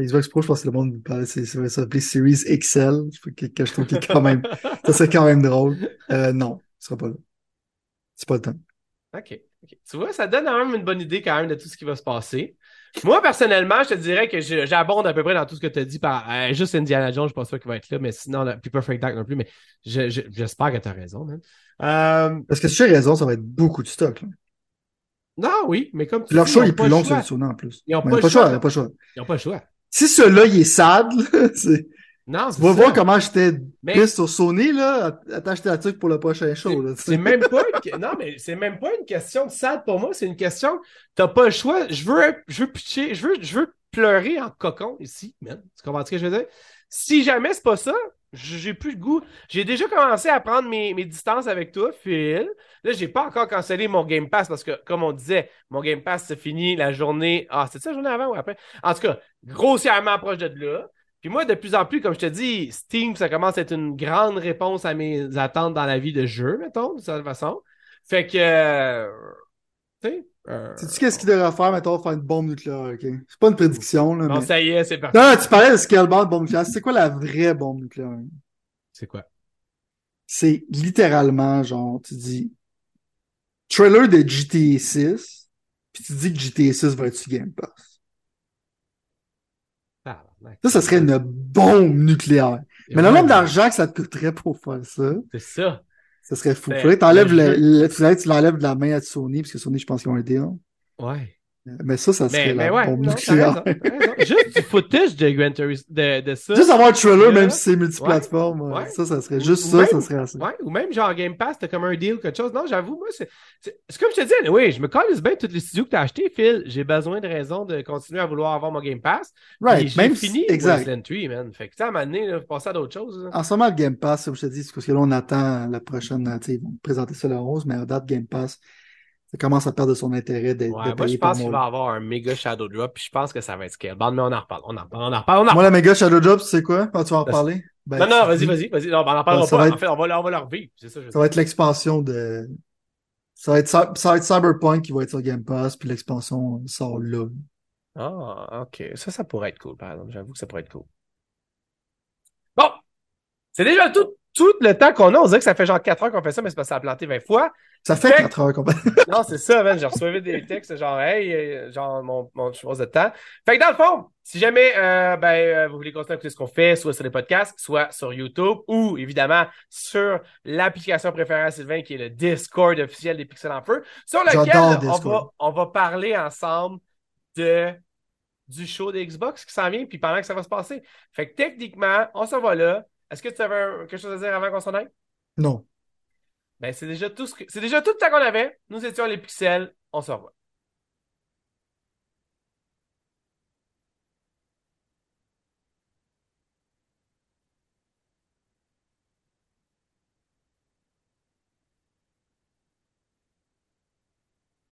Xbox Pro, je pense que le monde parle, c'est, ça va s'appeler Series XL. Que, que je trouve qu'il quand même, ça serait quand même drôle. Euh, non, ce sera pas là. C'est pas le temps. OK. ok. Tu vois, ça donne quand même une bonne idée quand même de tout ce qui va se passer. Moi, personnellement, je te dirais que j'abonde à peu près dans tout ce que tu as dit. Par, euh, juste Indiana Jones, je pense pas qu'il va être là, mais sinon, là, puis Perfect Dark non plus, mais je- je- j'espère que tu as raison, man. Euh, Parce que si j'ai raison, ça va être beaucoup de stock. Là. non, oui, mais comme tu leur dis, show est plus long que celui en plus. Ils ont Mais pas pas pas le choix. Ils n'ont pas le choix. Si celui-là, il est sad, là, c'est- Non, tu vas voir comment j'étais Mais- pisse sur Sony, là, t'acheter la truc pour le prochain show. C'est même pas une... non mais c'est même pas une question de sad pour moi, c'est une question t'as pas le choix, je veux je veux pitcher, je veux je veux pleurer en cocon ici, man. Tu comprends ce que je veux dire? Si jamais c'est pas ça, j'ai plus le goût. J'ai déjà commencé à prendre mes, mes distances avec toi, Phil. Là, j'ai pas encore cancellé mon Game Pass parce que, comme on disait, mon Game Pass se finit la journée. Ah, c'est ça la journée avant ou après? En tout cas, grossièrement proche de là. Puis moi, de plus en plus, comme je te dis, Steam, ça commence à être une grande réponse à mes attentes dans la vie de jeu, mettons, de cette façon. Fait que, euh, tu sais. euh, Sais-tu qu'est-ce qu'il devrait faire, mettons, faire une bombe nucléaire, ok? C'est pas une prédiction, là, mais... ça y est, c'est parti. Non, non, tu parlais de scaleball de bombe nucléaire. C'est quoi la vraie bombe nucléaire? C'est quoi? C'est littéralement, genre, tu dis, trailer de GTA 6, puis tu dis que GTA 6 va être sur Game Pass. Ça, ça serait une bombe nucléaire. Mais le Ouais, nombre d'argent que ça te coûterait pour faire ça, C'est ça. ça serait fou. Ben, Faudrait que le le, le- que tu l'enlèves de la main à Sony, parce que Sony, je pense qu'ils ont un deal. Ouais. Mais ça, ça serait Mais, mais ouais, non, raison, raison. Juste du footage de Gran Turismo, de, de ça. Juste avoir un trailer, même si c'est multiplateforme, ouais, ouais, ouais. ça, ça serait juste ou ça, même- ça serait assez. Ouais, ou même genre Game Pass, t'as comme un deal, quelque chose. Non, j'avoue, moi, c'est. Comme je te dis, oui, je me calise bien tous les studios que t'as achetés, Phil. J'ai besoin de raisons de continuer à vouloir avoir mon Game Pass. Right, même fini exact. Wasteland 3, man. Fait que, tu sais, à un moment donné, là, faut passer à d'autres choses. là. En ce moment, le Game Pass, comme je te dis, c'est parce que là, on attend la prochaine, tu sais, ils vont présenter ça le 11, mais à date, Game Pass, ça commence à perdre son intérêt d'être Ouais, moi, je pense qu'il va y avoir un méga Shadow Drop, puis je pense que ça va être Scalebound, mais on en reparle. On en reparle, on en reparle, on en Moi, la méga Shadow Drop, tu sais quoi? Quand tu vas en parler? Ben, non, non, vas-y, vas-y, vas-y. Non, on en parlera pas. va En être- fait, on va, on va le revivre. C'est ça, va être l'expansion de. Ça va être, ça va être Cyberpunk qui va être sur Game Pass, puis l'expansion sort là. Ah, ok. Ça, ça pourrait être cool, par exemple. J'avoue que ça pourrait être cool. Bon! C'est déjà tout, tout le temps qu'on a. On dirait que ça fait genre 4 heures qu'on fait ça, mais c'est parce que ça a planté 20 fois. Ça fait Fait- 4 heures qu'on Non, c'est ça, man. J'ai reçu des textes genre, hey, euh, genre, mon, mon chose de temps. Fait que dans le fond, si jamais, euh, ben, euh, vous voulez continuer à écouter ce qu'on fait, soit sur les podcasts, soit sur YouTube, ou évidemment sur l'application préférée à Sylvain, qui est le Discord officiel des Pixels en Feu, sur lequel on va, on va parler ensemble de du show des Xbox qui s'en vient, puis pendant que ça va se passer. Fait que techniquement, on s'en va là. Est-ce que tu avais quelque chose à dire avant qu'on s'en aille? Non. Ben, c'est déjà tout ce que, c'est déjà tout le qu'on avait. Nous étions les pixels. On se revoit.